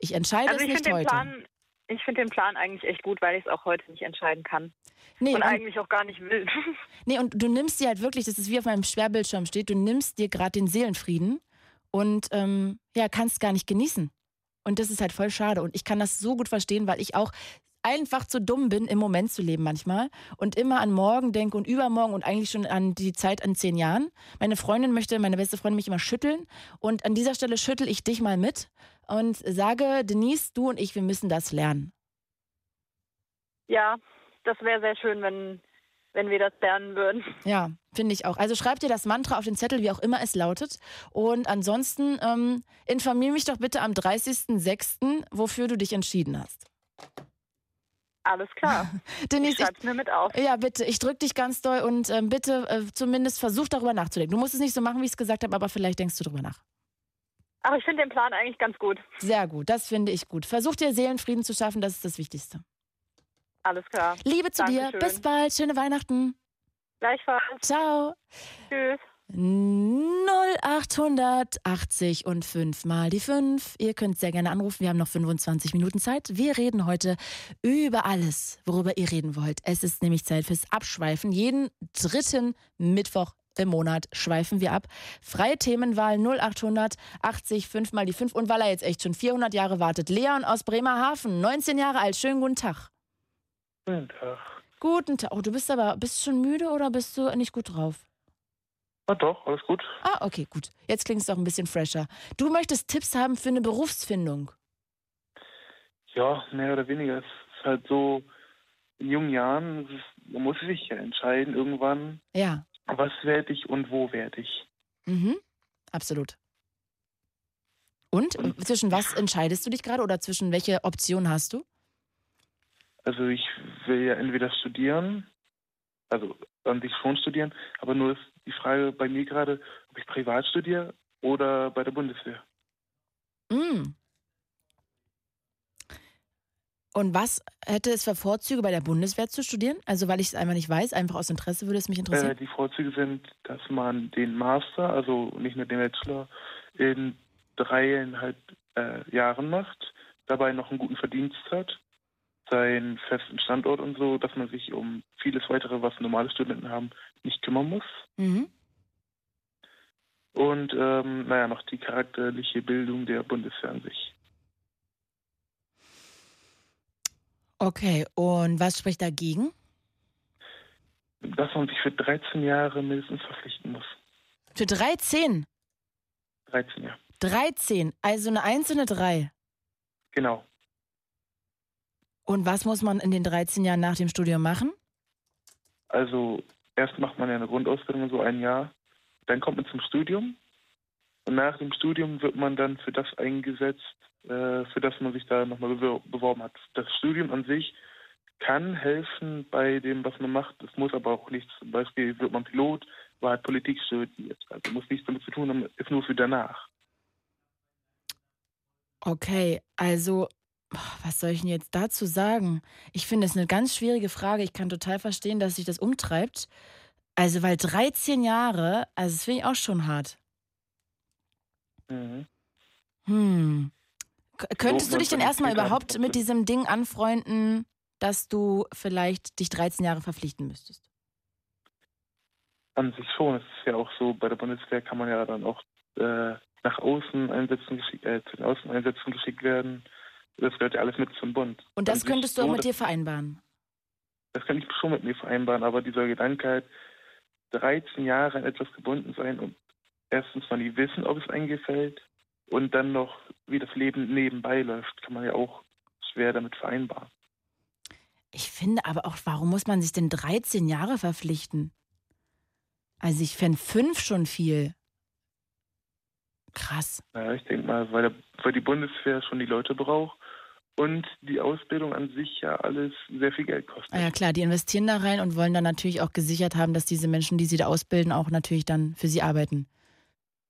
Ich entscheide Also es ich nicht finde den heute. Plan, ich finde den Plan eigentlich echt gut, weil ich es auch heute nicht entscheiden kann. Nee, und und- eigentlich auch gar nicht will. (laughs) Nee, und du nimmst dir halt wirklich, das ist wie auf meinem Sperrbildschirm steht, du nimmst dir gerade den Seelenfrieden und ähm, ja, kannst gar nicht genießen. Und das ist halt voll schade. Und ich kann das so gut verstehen, weil ich auch einfach zu dumm bin, im Moment zu leben manchmal und immer an morgen denke und übermorgen und eigentlich schon an die Zeit in zehn Jahren. Meine Freundin möchte, meine beste Freundin mich immer schütteln und an dieser Stelle schüttel ich dich mal mit und sage, Denise, du und ich, wir müssen das lernen. ja, das wäre sehr schön, wenn, wenn wir das lernen würden. Ja, finde ich auch. Also schreib dir das Mantra auf den Zettel, wie auch immer es lautet. Und ansonsten ähm, informier mich doch bitte am 30.06., wofür du dich entschieden hast. Alles klar. (laughs) Denise, ich schreib's mir mit auf. Ja, bitte, ich drück dich ganz doll und ähm, bitte äh, zumindest versuch darüber nachzudenken. Du musst es nicht so machen, wie ich es gesagt habe, aber vielleicht denkst du drüber nach. Aber ich finde den Plan eigentlich ganz gut. Sehr gut, das finde ich gut. Versuch dir Seelenfrieden zu schaffen, das ist das Wichtigste. Alles klar. Liebe zu dir, Dankeschön. bis bald, schöne Weihnachten. Gleichfalls. Ciao. Tschüss. 0880 und 5 mal die 5. Ihr könnt sehr gerne anrufen. Wir haben noch 25 Minuten Zeit. Wir reden heute über alles, worüber ihr reden wollt. Es ist nämlich Zeit fürs Abschweifen. Jeden dritten Mittwoch im Monat schweifen wir ab. Freie Themenwahl 0880 5 mal die 5. Und weil er jetzt echt schon 400 Jahre wartet, Leon aus Bremerhaven, 19 Jahre alt. Schönen guten Tag. Guten Tag. Guten Tag. Oh, du bist aber, bist du schon müde oder bist du nicht gut drauf? Ah, doch, alles gut. Ah, okay, gut. Jetzt klingt es doch ein bisschen fresher. Du möchtest Tipps haben für eine Berufsfindung. Ja, mehr oder weniger. Es ist halt so, in jungen Jahren, man muss sich ja entscheiden irgendwann, Ja. Was werde ich und wo werde ich. Mhm. Absolut. Und, zwischen was entscheidest du dich gerade oder zwischen welche Option hast du? Also ich will ja entweder studieren, also an sich schon studieren, aber nur ist die Frage bei mir gerade, ob ich privat studiere oder bei der Bundeswehr. Mm. Und was hätte es für Vorzüge bei der Bundeswehr zu studieren? Also weil ich es einfach nicht weiß, einfach aus Interesse würde es mich Äh, interessieren. die Vorzüge sind, dass man den Master, also nicht nur den Bachelor, in dreieinhalb äh, Jahren macht, dabei noch einen guten Verdienst hat, seinen festen Standort und so, dass man sich um vieles weitere, was normale Studenten haben, nicht kümmern muss. Mhm. Und ähm, naja, noch die charakterliche Bildung der Bundeswehr an sich. Okay, und was spricht dagegen? Dass man sich für 13 Jahre mindestens verpflichten muss. Für 13. 13 Jahre. 13, also eine 1 und eine 3. Genau. Und was muss man in den 13 Jahren nach dem Studium machen? Also erst macht man ja eine Grundausbildung, so ein Jahr. Dann kommt man zum Studium. Und nach dem Studium wird man dann für das eingesetzt, für das man sich da nochmal beworben hat. Das Studium an sich kann helfen bei dem, was man macht. Es muss aber auch nichts. Zum Beispiel wird man Pilot, war halt Politik studiert. Also muss nichts damit zu tun haben, ist nur für danach. Okay, also, was soll ich denn jetzt dazu sagen? Ich finde es eine ganz schwierige Frage. Ich kann total verstehen, dass sich das umtreibt. Also, weil 13 Jahre, also das finde ich auch schon hart. Mhm. Hm. Könntest du dich denn erstmal überhaupt mit diesem Ding anfreunden, dass du vielleicht dich 13 Jahre verpflichten müsstest? An sich schon. Es ist ja auch so, bei der Bundeswehr kann man ja dann auch äh, nach Außeneinsätzen geschickt, äh, zu den Außeneinsätzen geschickt werden. Das gehört ja alles mit zum Bund. Und An das sich könntest du auch so, mit dir vereinbaren. Das kann ich schon mit mir vereinbaren, aber dieser Gedanke halt, 13 Jahre an etwas gebunden sein und erstens mal nie wissen, ob es einem gefällt und dann noch, wie das Leben nebenbei läuft, kann man ja auch schwer damit vereinbaren. Ich finde aber auch, warum muss man sich denn 13 Jahre verpflichten? Also ich fände fünf schon viel. Krass. Naja, ich denke mal, weil, der, weil die Bundeswehr schon die Leute braucht und die Ausbildung an sich ja alles sehr viel Geld kostet. Ah ja klar, die investieren da rein und wollen dann natürlich auch gesichert haben, dass diese Menschen, die sie da ausbilden, auch natürlich dann für sie arbeiten.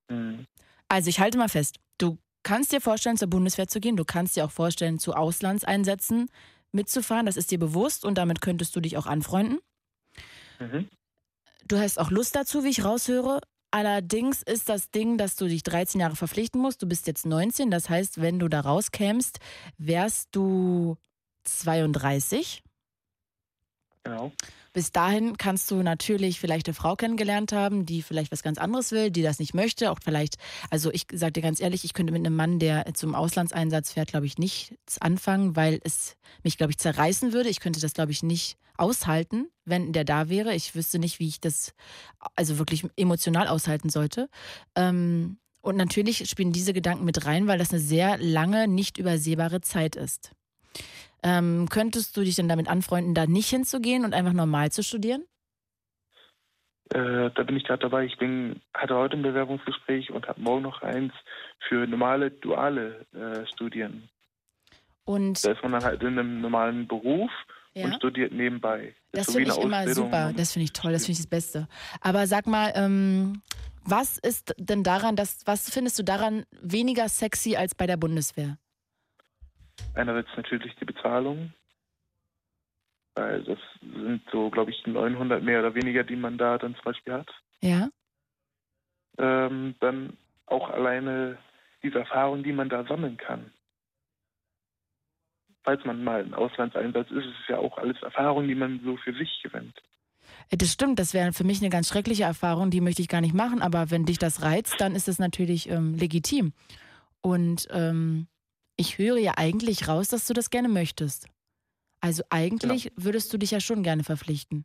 Mhm. Also ich halte mal fest, du kannst dir vorstellen, zur Bundeswehr zu gehen, du kannst dir auch vorstellen, zu Auslandseinsätzen mitzufahren, das ist dir bewusst und damit könntest du dich auch anfreunden. Mhm. Du hast auch Lust dazu, wie ich raushöre. Allerdings ist das Ding, dass du dich 13 Jahre verpflichten musst. Du bist jetzt 19, das heißt, wenn du da rauskämst, wärst du 32. Genau. Bis dahin kannst du natürlich vielleicht eine Frau kennengelernt haben, die vielleicht was ganz anderes will, die das nicht möchte. Auch vielleicht, also ich sage dir ganz ehrlich, ich könnte mit einem Mann, der zum Auslandseinsatz fährt, glaube ich, nichts anfangen, weil es mich, glaube ich, zerreißen würde. Ich könnte das, glaube ich, nicht aushalten, wenn der da wäre. Ich wüsste nicht, wie ich das also wirklich emotional aushalten sollte. Ähm, und natürlich spielen diese Gedanken mit rein, weil das eine sehr lange, nicht übersehbare Zeit ist. Ähm, könntest du dich denn damit anfreunden, da nicht hinzugehen und einfach normal zu studieren? Äh, da bin ich gerade dabei. Ich bin, hatte heute ein Bewerbungsgespräch und habe morgen noch eins für normale, duale äh, Studien. Und da ist man dann halt in einem normalen Beruf Ja. und studiert nebenbei. Das wie finde ich immer super. Das finde ich toll. Das finde ich das Beste. Aber sag mal, ähm, was ist denn daran, dass, was findest du daran weniger sexy als bei der Bundeswehr? Einerseits natürlich die Bezahlung, weil das sind so, glaube ich, 900 mehr oder weniger, die man da dann zum Beispiel hat. Ja. Ähm, dann auch alleine diese Erfahrung, die man da sammeln kann. Falls man mal im Auslandseinsatz ist, ist es ja auch alles Erfahrung, die man so für sich gewinnt. Äh, Das stimmt, das wäre für mich eine ganz schreckliche Erfahrung, die möchte ich gar nicht machen, aber wenn dich das reizt, dann ist das natürlich ähm, legitim. Und ähm, ich höre ja eigentlich raus, dass du das gerne möchtest. Also eigentlich würdest du dich ja schon gerne verpflichten.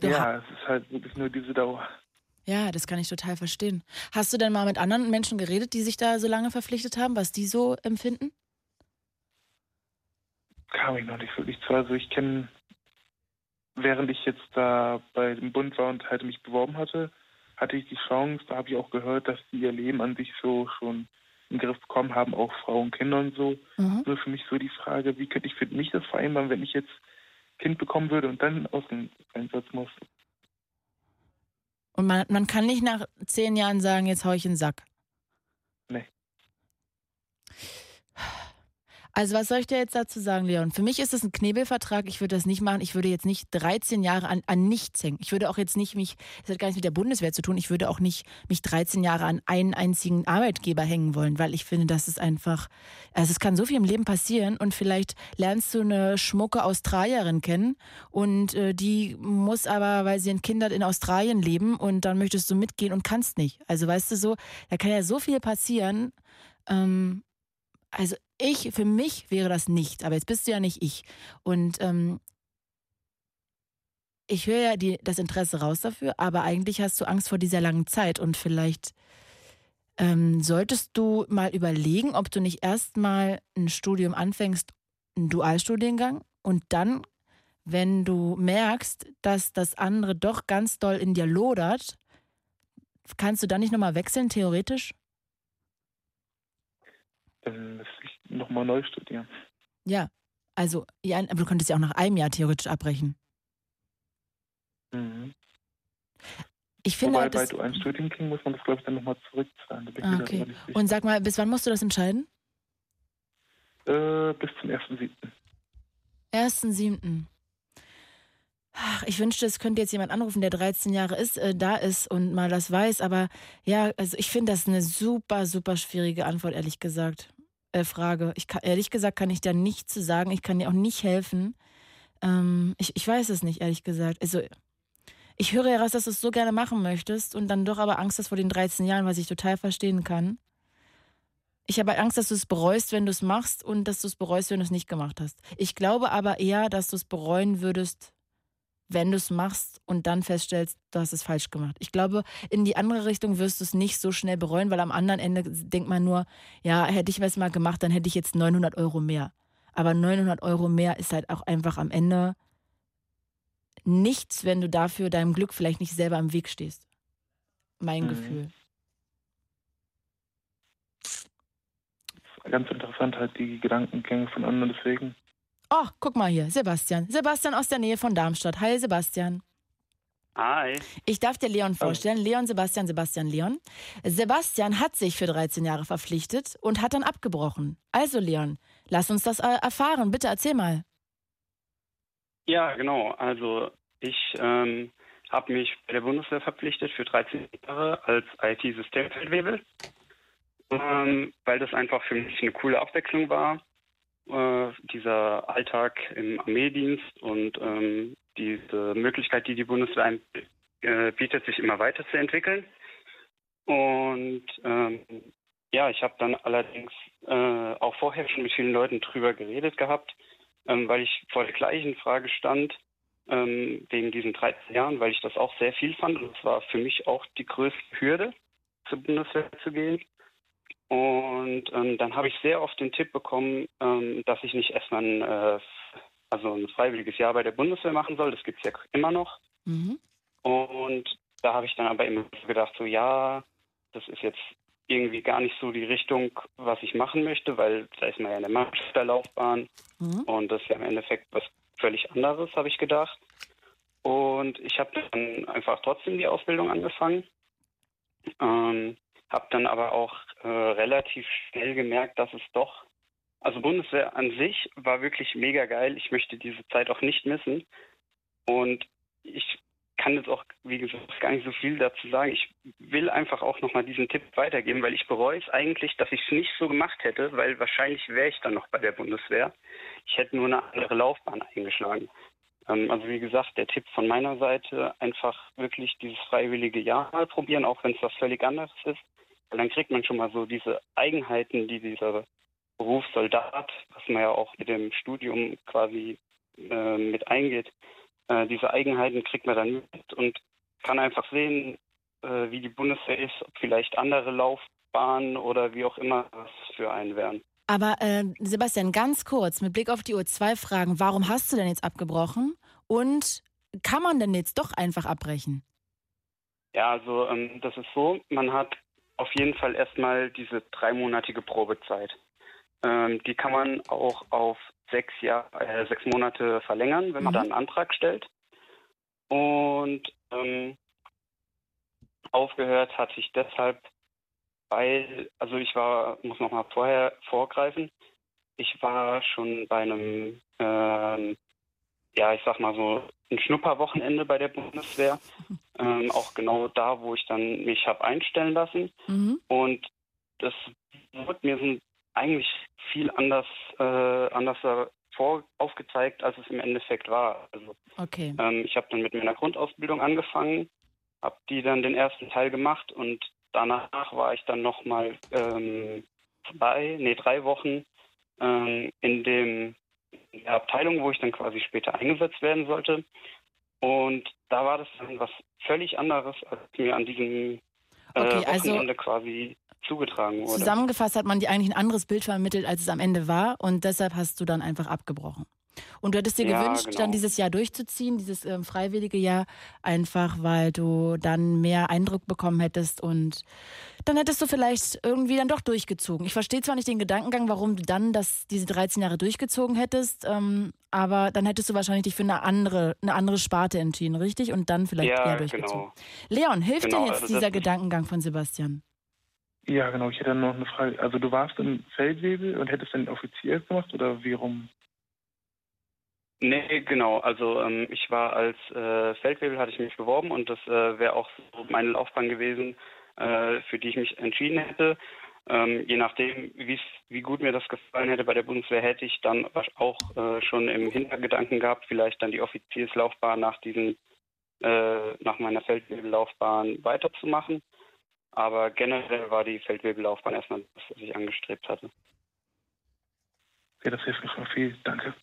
Du ja, es ist halt wirklich nur diese Dauer. Ja, das kann ich total verstehen. Hast du denn mal mit anderen Menschen geredet, die sich da so lange verpflichtet haben, was die so empfinden? Kam ich noch nicht wirklich zu. Also ich kenne, während ich jetzt da bei dem Bund war und halt mich beworben hatte, hatte ich die Chance, da habe ich auch gehört, dass die ihr Leben an sich so schon im Griff bekommen haben, auch Frauen und Kinder und so. Mhm. Nur für mich so die Frage, wie könnte ich für mich das vereinbaren, wenn ich jetzt Kind bekommen würde und dann aus dem Einsatz muss. Und man, man kann nicht nach zehn Jahren sagen, jetzt hau ich in den Sack. Nee. Also was soll ich dir jetzt dazu sagen, Leon? Für mich ist das ein Knebelvertrag. Ich würde das nicht machen. Ich würde jetzt nicht 13 Jahre an, an nichts hängen. Ich würde auch jetzt nicht mich, das hat gar nichts mit der Bundeswehr zu tun, ich würde auch nicht mich 13 Jahre an einen einzigen Arbeitgeber hängen wollen, weil ich finde, das ist einfach, also es kann so viel im Leben passieren und vielleicht lernst du eine schmucke Australierin kennen und äh, die muss aber, weil sie ein Kind hat, in Australien leben und dann möchtest du mitgehen und kannst nicht. Also weißt du so, da kann ja so viel passieren. Ähm, also ich, für mich wäre das nicht, aber jetzt bist du ja nicht ich. Und ähm, ich höre ja die, das Interesse raus dafür, aber eigentlich hast du Angst vor dieser langen Zeit und vielleicht ähm, solltest du mal überlegen, ob du nicht erstmal ein Studium anfängst, einen Dualstudiengang und dann, wenn du merkst, dass das andere doch ganz doll in dir lodert, kannst du dann nicht nochmal wechseln, theoretisch? Nochmal neu studieren. Ja, also, ja, aber du könntest ja auch nach einem Jahr theoretisch abbrechen. Mhm. Ich finde Wobei halt, bei dualen Studiengängen muss man das, glaube ich, dann nochmal zurückzahlen. Ah, okay. Und sag mal, bis wann musst du das entscheiden? Äh, bis zum 1.7. 1.7. Ach, Ich wünschte, es könnte jetzt jemand anrufen, der 13 Jahre ist, äh, da ist und mal das weiß. Aber ja, also ich finde das eine super, super schwierige Antwort, ehrlich gesagt. Äh, Frage. Ich kann, ehrlich gesagt kann ich da nichts zu sagen. Ich kann dir auch nicht helfen. Ähm, ich, ich weiß es nicht, ehrlich gesagt. Also, ich höre ja raus, dass du es so gerne machen möchtest und dann doch aber Angst hast vor den 13 Jahren, was ich total verstehen kann. Ich habe Angst, dass du es bereust, wenn du es machst und dass du es bereust, wenn du es nicht gemacht hast. Ich glaube aber eher, dass du es bereuen würdest, wenn du es machst und dann feststellst, du hast es falsch gemacht. Ich glaube, in die andere Richtung wirst du es nicht so schnell bereuen, weil am anderen Ende denkt man nur, ja, hätte ich was mal gemacht, dann hätte ich jetzt 900 Euro mehr. Aber 900 Euro mehr ist halt auch einfach am Ende nichts, wenn du dafür deinem Glück vielleicht nicht selber im Weg stehst. Mein mhm. Gefühl. Ganz interessant halt die Gedankengänge von anderen, deswegen. Oh, guck mal hier, Sebastian. Sebastian aus der Nähe von Darmstadt. Hi, Sebastian. Hi. Ich darf dir Leon vorstellen. Leon, Sebastian, Sebastian, Leon. Sebastian hat sich für 13 Jahre verpflichtet und hat dann abgebrochen. Also, Leon, lass uns das äh, erfahren. Bitte erzähl mal. Ja, genau. Also, ich ähm, habe mich bei der Bundeswehr verpflichtet für 13 Jahre als IT-Systemfeldwebel, ähm, weil das einfach für mich eine coole Abwechslung war. Äh, dieser Alltag im Armeedienst und ähm, diese Möglichkeit, die die Bundeswehr äh, bietet, sich immer weiterzuentwickeln. Und ähm, ja, ich habe dann allerdings äh, auch vorher schon mit vielen Leuten drüber geredet gehabt, ähm, weil ich vor der gleichen Frage stand, ähm, wegen diesen 13 Jahren, weil ich das auch sehr viel fand. Und es war für mich auch die größte Hürde, zur Bundeswehr zu gehen. Und ähm, dann habe ich sehr oft den Tipp bekommen, ähm, dass ich nicht erstmal ein, äh, also ein freiwilliges Jahr bei der Bundeswehr machen soll. Das gibt es ja immer noch. Mhm. Und da habe ich dann aber immer gedacht, so ja, das ist jetzt irgendwie gar nicht so die Richtung, was ich machen möchte, weil da ist man ja in der Mannschafterlaufbahn mhm. und das ist ja im Endeffekt was völlig anderes, habe ich gedacht. Und ich habe dann einfach trotzdem die Ausbildung angefangen. Ähm, habe dann aber auch äh, relativ schnell gemerkt, dass es doch, also Bundeswehr an sich war wirklich mega geil. Ich möchte diese Zeit auch nicht missen. Und ich kann jetzt auch, wie gesagt, gar nicht so viel dazu sagen. Ich will einfach auch nochmal diesen Tipp weitergeben, weil ich bereue es eigentlich, dass ich es nicht so gemacht hätte, weil wahrscheinlich wäre ich dann noch bei der Bundeswehr. Ich hätte nur eine andere Laufbahn eingeschlagen. Ähm, also wie gesagt, der Tipp von meiner Seite, einfach wirklich dieses freiwillige Jahr mal probieren, auch wenn es was völlig anderes ist. Weil dann kriegt man schon mal so diese Eigenheiten, die dieser Beruf Soldat, was man ja auch mit dem Studium quasi äh, mit eingeht, äh, diese Eigenheiten kriegt man dann mit und kann einfach sehen, äh, wie die Bundeswehr ist, ob vielleicht andere Laufbahnen oder wie auch immer was für einen wären. Aber äh, Sebastian, ganz kurz, mit Blick auf die Uhr zwei Fragen. Warum hast du denn jetzt abgebrochen? Und kann man denn jetzt doch einfach abbrechen? Ja, also ähm, das ist so, man hat auf jeden Fall erstmal diese dreimonatige Probezeit. Ähm, die kann man auch auf sechs, Jahr, äh, sechs Monate verlängern, wenn man mhm. da einen Antrag stellt. Und ähm, aufgehört hatte ich deshalb, weil, also ich war, muss noch mal vorher vorgreifen, ich war schon bei einem, ähm, ja, ich sag mal so, ein Schnupperwochenende bei der Bundeswehr, (laughs) ähm, auch genau da, wo ich dann mich habe einstellen lassen. Mhm. Und das wurde mir so eigentlich viel anders, äh, anders vor aufgezeigt, als es im Endeffekt war. Also, okay. Ähm, ich habe dann mit meiner Grundausbildung angefangen, habe die dann den ersten Teil gemacht und danach war ich dann nochmal ähm, zwei, nee, drei Wochen ähm, in dem in der Abteilung, wo ich dann quasi später eingesetzt werden sollte. Und da war das dann was völlig anderes, als mir an diesem äh, okay, also Wochenende also quasi zugetragen wurde. Zusammengefasst hat man dir eigentlich ein anderes Bild vermittelt, als es am Ende war und deshalb hast du dann einfach abgebrochen. Und du hättest dir ja, gewünscht, genau. dann dieses Jahr durchzuziehen, dieses ähm, freiwillige Jahr, einfach weil du dann mehr Eindruck bekommen hättest und dann hättest du vielleicht irgendwie dann doch durchgezogen. Ich verstehe zwar nicht den Gedankengang, warum du dann das, diese 13 Jahre durchgezogen hättest, ähm, aber dann hättest du wahrscheinlich dich für eine andere, eine andere Sparte entschieden, richtig? Und dann vielleicht ja, eher durchgezogen. Genau. Leon, hilft genau, dir jetzt also dieser Gedankengang von Sebastian? Ja, genau. Ich hätte noch eine Frage. Also du warst im Feldwebel und hättest dann Offizier gemacht oder wie rum? Nee, genau. Also ähm, ich war als äh, Feldwebel, hatte ich mich beworben und das äh, wäre auch so meine Laufbahn gewesen, äh, für die ich mich entschieden hätte. Ähm, je nachdem, wie gut mir das gefallen hätte bei der Bundeswehr, hätte ich dann auch äh, schon im Hintergedanken gehabt, vielleicht dann die Offizierslaufbahn nach diesen, äh, nach meiner Feldwebellaufbahn weiterzumachen. Aber generell war die Feldwebellaufbahn erstmal das, was ich angestrebt hatte. Ja, das hilft mir schon viel. Danke.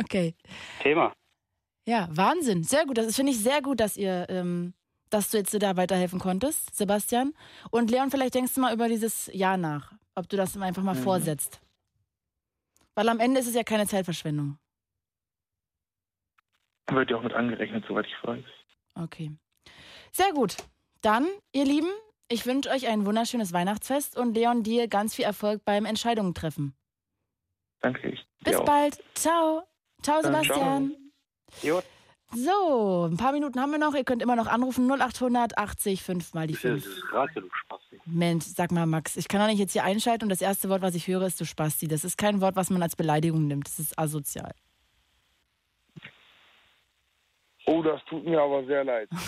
Okay. Thema. Ja, Wahnsinn. Sehr gut. Das finde ich sehr gut, dass ihr, ähm, dass du jetzt da weiterhelfen konntest, Sebastian. Und Leon, vielleicht denkst du mal über dieses Jahr nach, ob du das einfach mal Mhm. vorsetzt. Weil am Ende ist es ja keine Zeitverschwendung. Wird ja auch mit angerechnet, soweit ich weiß. Okay. Sehr gut. Dann, ihr Lieben, ich wünsche euch ein wunderschönes Weihnachtsfest und Leon, dir ganz viel Erfolg beim Entscheidungen treffen. Danke. Ich Bis auch. bald. Ciao. Ciao, Dann Sebastian. Jo. So, ein paar Minuten haben wir noch. Ihr könnt immer noch anrufen. 0800 80 5 mal die 5. Radio, du Spasti. Mensch, sag mal, Max, ich kann doch nicht jetzt hier einschalten und das erste Wort, was ich höre, ist du Spasti. Das ist kein Wort, was man als Beleidigung nimmt. Das ist asozial. Oh, das tut mir aber sehr leid. (laughs)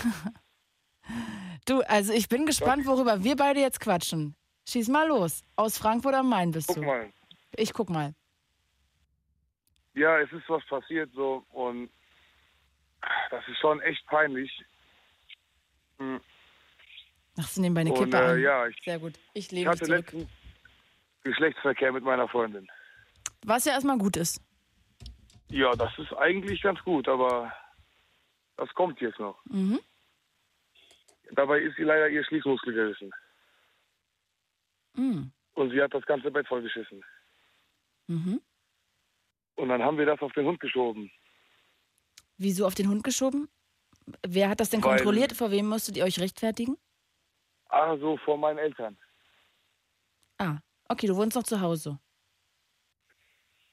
Du, also ich bin gespannt, worüber wir beide jetzt quatschen. Schieß mal los. Aus Frankfurt am Main bist Guck du. mal. Ich guck mal. Ja, es ist was passiert so und das ist schon echt peinlich. Hm. Ach, sie nehmen meine Und, Kippe äh, an. ja, ich- Sehr gut. Ich Ich lehne mich hatte zurück. letztens Geschlechtsverkehr mit meiner Freundin. Was ja erstmal gut ist. Ja, das ist eigentlich ganz gut, aber das kommt jetzt noch. Mhm. Dabei ist sie leider ihr Schließmuskel gerissen. Mhm. Und sie hat das ganze Bett vollgeschissen. Mhm. Und dann haben wir das auf den Hund geschoben. Wieso auf den Hund geschoben? Wer hat das denn Weil- kontrolliert? Vor wem musstet ihr euch rechtfertigen? Ah, so vor meinen Eltern. Ah, okay, du wohnst noch zu Hause.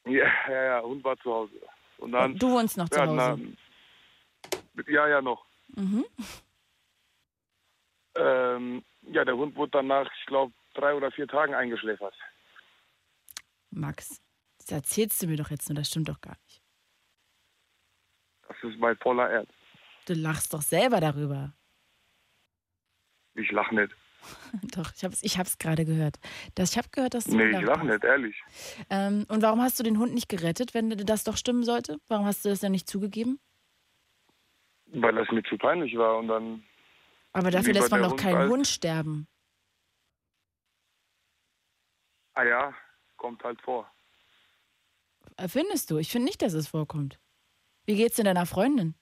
Ja, ja, ja, Hund war zu Hause. Und dann, Du wohnst noch zu ja, Hause. Na, ja, ja, noch. Mhm. (laughs) Ähm, ja, der Hund wurde dann nach, ich glaube, drei oder vier Tagen eingeschläfert. Max, das erzählst du mir doch jetzt nur, das stimmt doch gar nicht. Das ist bei voller Erd. Du lachst doch selber darüber. Ich lach nicht. (laughs) Doch, ich hab's, ich hab's gerade gehört. Das, ich habe gehört, dass du Nee, ich lach hast. nicht, ehrlich. Ähm, und warum hast du den Hund nicht gerettet, wenn das doch stimmen sollte? Warum hast du das dann nicht zugegeben? Weil das mir zu peinlich war und dann. Aber dafür lässt man doch Hund keinen Hund sterben. Ah ja, kommt halt vor. Findest du? Ich finde nicht, dass es vorkommt. Wie geht's denn deiner Freundin?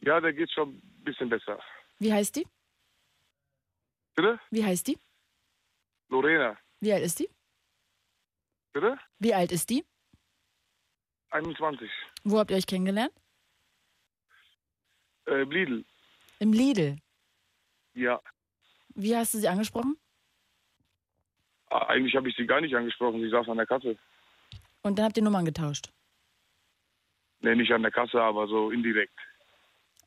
Ja, der geht schon ein bisschen besser. Wie heißt die? Bitte? Wie heißt die? Lorena. Wie alt ist die? Bitte? Wie alt ist die? 21. Wo habt ihr euch kennengelernt? Äh, Lidl. Im Lidl. Ja. Wie hast du sie angesprochen? Ah, Eigentlich habe ich sie gar nicht angesprochen. Sie saß an der Kasse. Und dann habt ihr Nummern getauscht. Nee, nicht an der Kasse, aber so indirekt.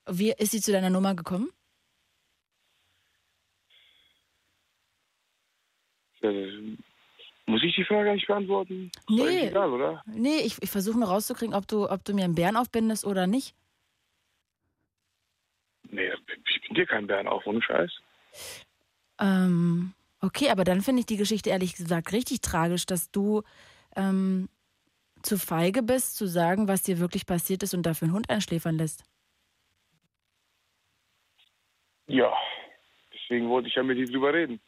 Wie ist sie zu deiner Nummer gekommen? Äh, muss ich die Frage eigentlich beantworten? Nee. Egal, oder? Nee, ich, ich versuche nur rauszukriegen, ob du, ob du mir einen Bären aufbindest oder nicht. Nee, ich bin dir kein Bären auf, ohne Scheiß. Ähm, okay, aber dann finde ich die Geschichte ehrlich gesagt richtig tragisch, dass du ähm, zu feige bist, zu sagen, was dir wirklich passiert ist und dafür einen Hund einschläfern lässt. Ja, deswegen wollte ich ja mit dir drüber reden.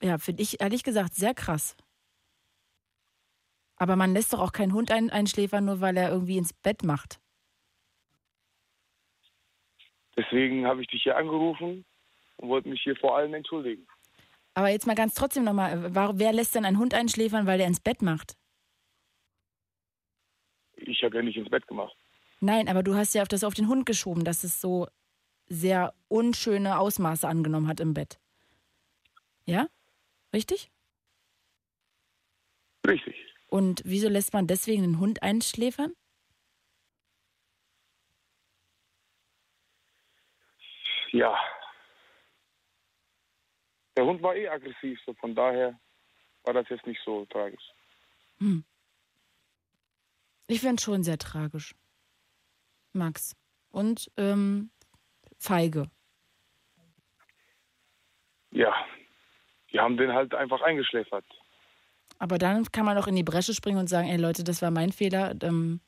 Ja, finde ich ehrlich gesagt sehr krass. Aber man lässt doch auch keinen Hund ein einschläfern, nur weil er irgendwie ins Bett macht. Deswegen habe ich dich hier angerufen und wollte mich hier vor allen entschuldigen. Aber jetzt mal ganz trotzdem nochmal, wer lässt denn einen Hund einschläfern, weil der ins Bett macht? Ich habe ja nicht ins Bett gemacht. Nein, aber du hast ja auf das auf den Hund geschoben, dass es so sehr unschöne Ausmaße angenommen hat im Bett. Ja? Richtig? Richtig. Und wieso lässt man deswegen den Hund einschläfern? Ja. Der Hund war eh aggressiv, so von daher war das jetzt nicht so tragisch. Hm. Ich finde es schon sehr tragisch. Max. Und ähm, feige. Ja. Die haben den halt einfach eingeschläfert. Aber dann kann man auch in die Bresche springen und sagen, ey Leute, das war mein Fehler. Ähm,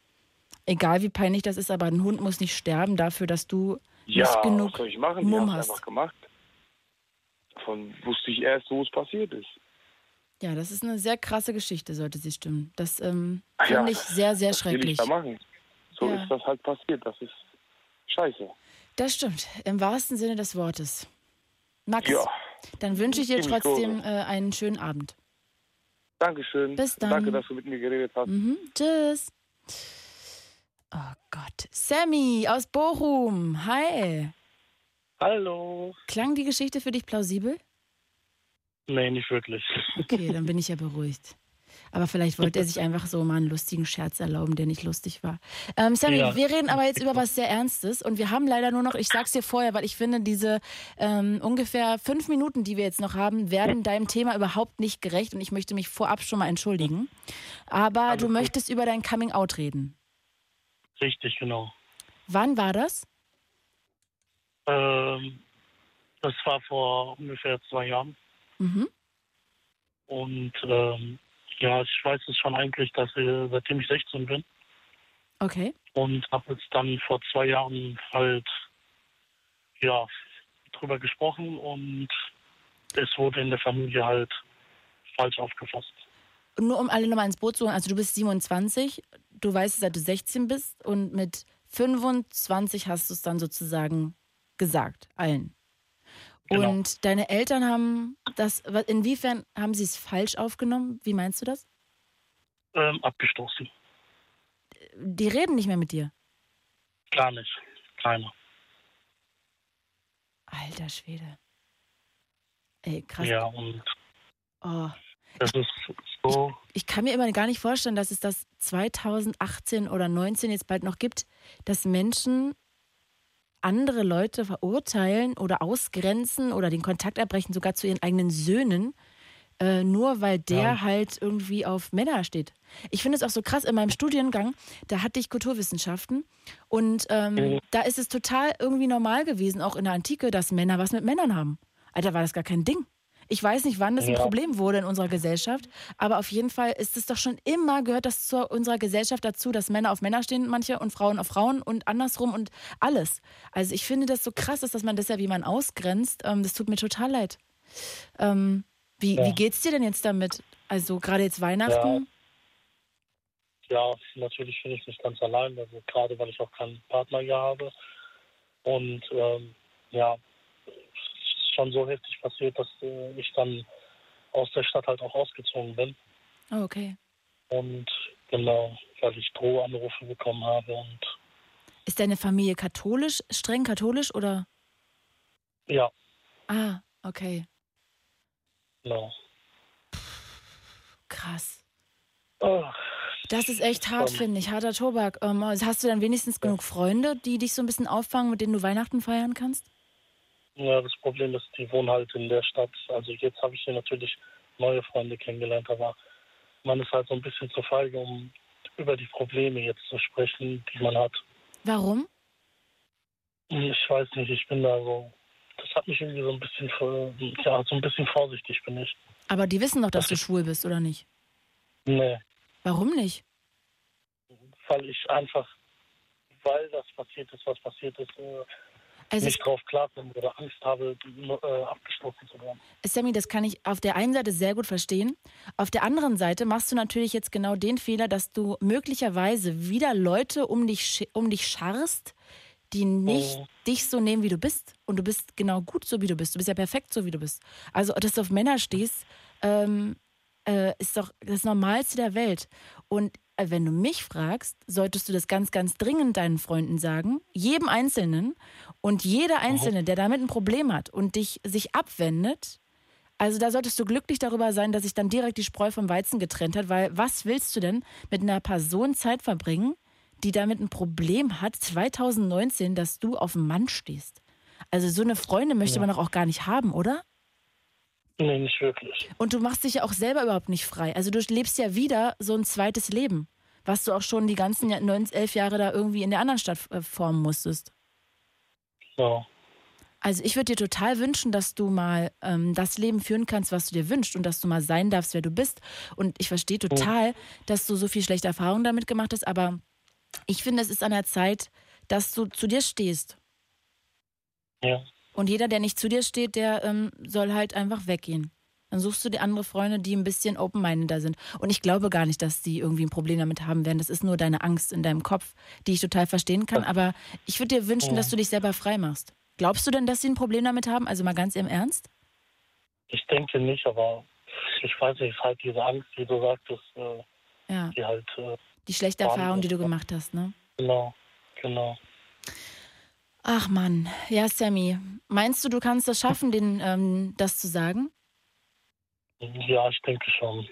egal wie peinlich das ist, aber ein Hund muss nicht sterben dafür, dass du Ja, nicht genug was soll ich machen? Mumm hast. einfach gemacht. Davon wusste ich erst, wo es passiert ist. Ja, das ist eine sehr krasse Geschichte, sollte sie stimmen. Das ähm, Ja, finde ich sehr, sehr was will ich schrecklich. da machen? So Ja. ist das halt passiert. Das ist scheiße. Das stimmt, im wahrsten Sinne des Wortes. Max, Ja. dann wünsche ich dir trotzdem äh, einen schönen Abend. Dankeschön. Bis dann. Danke, dass du mit mir geredet hast. Mhm. Tschüss. Oh Gott. Sammy aus Bochum. Hi. Hallo. Klang die Geschichte für dich plausibel? Nee, nicht wirklich. Okay, dann bin ich ja beruhigt. Aber vielleicht wollte er sich (laughs) einfach so mal einen lustigen Scherz erlauben, der nicht lustig war. Ähm, Sammy, Ja. wir reden aber jetzt über was sehr Ernstes und wir haben leider nur noch, ich sag's dir vorher, weil ich finde, diese ähm, ungefähr fünf Minuten, die wir jetzt noch haben, werden deinem Thema überhaupt nicht gerecht und ich möchte mich vorab schon mal entschuldigen. Aber du möchtest über dein Coming Out reden. Richtig, genau. Wann war das? Ähm, das war vor ungefähr zwei Jahren. Mhm. Und ähm, ja, ich weiß es schon eigentlich, dass ich, seitdem ich 16 bin Okay. und habe jetzt dann vor zwei Jahren halt ja drüber gesprochen und es wurde in der Familie halt falsch aufgefasst. Nur um alle nochmal ins Boot zu holen, also du bist 27, du weißt es, seit du 16 bist und mit 25 hast du es dann sozusagen gesagt, allen. Genau. Und deine Eltern haben das, inwiefern haben sie es falsch aufgenommen? Wie meinst du das? Ähm, abgestoßen. Die reden nicht mehr mit dir. Gar nicht. Keiner. Alter Schwede. Ey, krass. Ja, und Oh. das ist so. Ich kann mir immer gar nicht vorstellen, dass es das 2018 oder 19 jetzt bald noch gibt, dass Menschen andere Leute verurteilen oder ausgrenzen oder den Kontakt erbrechen, sogar zu ihren eigenen Söhnen, äh, nur weil der Ja. halt irgendwie auf Männer steht. Ich finde es auch so krass, in meinem Studiengang, da hatte ich Kulturwissenschaften und ähm, Mhm. da ist es total irgendwie normal gewesen, auch in der Antike, dass Männer was mit Männern haben. Alter, war das gar kein Ding. Ich weiß nicht, wann das ein Ja. Problem wurde in unserer Gesellschaft, aber auf jeden Fall ist es doch schon immer, gehört das zu unserer Gesellschaft dazu, dass Männer auf Männer stehen, manche, und Frauen auf Frauen und andersrum und alles. Also ich finde das so krass, ist, dass man deshalb jemanden ausgrenzt. Ähm, das tut mir total leid. Ähm, wie, Ja. wie geht's dir denn jetzt damit? Also gerade jetzt Weihnachten? ja, natürlich bin ich nicht ganz allein, also gerade weil ich auch keinen Partner hier habe. Und ähm, ja, schon so heftig passiert, dass äh, ich dann aus der Stadt halt auch ausgezogen bin. Oh, okay. Und genau, weil ich Drohanrufe bekommen habe und Ist deine Familie katholisch, streng katholisch oder? ja, Ah, okay. genau. Krass. Oh, Das ist echt hart, finde ich. Harter Tobak. Ähm, also hast du dann wenigstens genug Freunde, die dich so ein bisschen auffangen, mit denen du Weihnachten feiern kannst? Ja, das Problem ist, die wohnen halt in der Stadt. Also jetzt habe ich hier natürlich neue Freunde kennengelernt, aber man ist halt so ein bisschen zu feige, um über die Probleme jetzt zu sprechen, die man hat. Warum? Ich weiß nicht, ich bin da so, das hat mich irgendwie so ein bisschen, ja, so ein bisschen vorsichtig bin ich. Aber die wissen doch, dass du schwul bist, oder nicht? Nee, Warum nicht? weil ich einfach, weil das passiert ist, was passiert ist, äh, Also nicht drauf klarkomme oder Angst habe, äh, abgestoßen zu werden. Sammy, das kann ich auf der einen Seite sehr gut verstehen. Auf der anderen Seite machst du natürlich jetzt genau den Fehler, dass du möglicherweise wieder Leute um dich, um dich scharrst, die nicht Oh. dich so nehmen, wie du bist. Und du bist genau gut so, wie du bist. Du bist ja perfekt so, wie du bist. Also, dass du auf Männer stehst, ähm, äh, ist doch das Normalste der Welt. Und wenn du mich fragst, solltest du das ganz, ganz dringend deinen Freunden sagen, jedem Einzelnen. Und jeder Einzelne, der damit ein Problem hat und dich sich abwendet, also da solltest du glücklich darüber sein, dass sich dann direkt die Spreu vom Weizen getrennt hat, weil was willst du denn mit einer Person Zeit verbringen, die damit ein Problem hat, 2019, dass du auf einen Mann stehst? Also so eine Freundin möchte Ja. man doch auch gar nicht haben, oder? Nee, nicht wirklich. Und du machst dich ja auch selber überhaupt nicht frei. Also du lebst ja wieder so ein zweites Leben, was du auch schon die ganzen Ja- neun, elf Jahre da irgendwie in der anderen Stadt äh, formen musstest. Ja. Also ich würde dir total wünschen, dass du mal ähm, das Leben führen kannst, was du dir wünschst und dass du mal sein darfst, wer du bist. Und ich verstehe total, dass du so viel schlechte Erfahrungen damit gemacht hast, aber ich finde, es ist an der Zeit, dass du zu dir stehst. Ja. Und jeder, der nicht zu dir steht, der ähm, soll halt einfach weggehen. Dann suchst du dir andere Freunde, die ein bisschen open-mindeder sind. Und ich glaube gar nicht, dass die irgendwie ein Problem damit haben werden. Das ist nur deine Angst in deinem Kopf, die ich total verstehen kann. Aber ich würde dir wünschen, dass du dich selber frei machst. Glaubst du denn, dass sie ein Problem damit haben? Also mal ganz im Ernst? Ich denke nicht, aber ich weiß nicht, halt diese Angst, wie du sagtest, äh, Ja. die halt. Äh, Die schlechte Erfahrung, die du gemacht hast, ne? genau, genau. Ach Mann, ja, Sammy. Meinst du, du kannst das schaffen, den, ähm, das zu sagen? Ja, ich denke schon.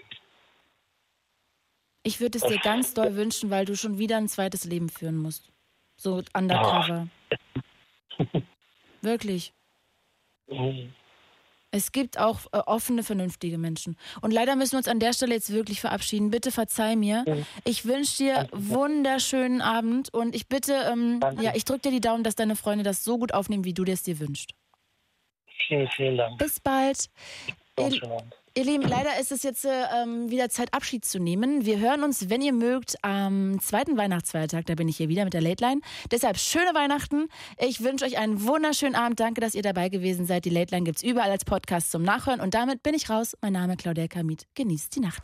Ich würde es dir ganz doll wünschen, weil du schon wieder ein zweites Leben führen musst. So undercover. (laughs) Wirklich. Mhm. Es gibt auch äh, offene, vernünftige Menschen. Und leider müssen wir uns an der Stelle jetzt wirklich verabschieden. Bitte verzeih mir. Ich wünsche dir wunderschönen Abend und ich bitte, ähm, ja, ich drücke dir die Daumen, dass deine Freunde das so gut aufnehmen, wie du dir es dir wünschst. Vielen, vielen Dank. Bis bald. Ganz Ihr, Lieben, leider ist es jetzt äh, ähm, wieder Zeit, Abschied zu nehmen. Wir hören uns, wenn ihr mögt, am zweiten Weihnachtsfeiertag. Da bin ich hier wieder mit der Late Line. Deshalb schöne Weihnachten. Ich wünsche euch einen wunderschönen Abend. Danke, dass ihr dabei gewesen seid. Die Late Line gibt es überall als Podcast zum Nachhören. Und damit bin ich raus. Mein Name ist Claudia Kamit. Genießt die Nacht.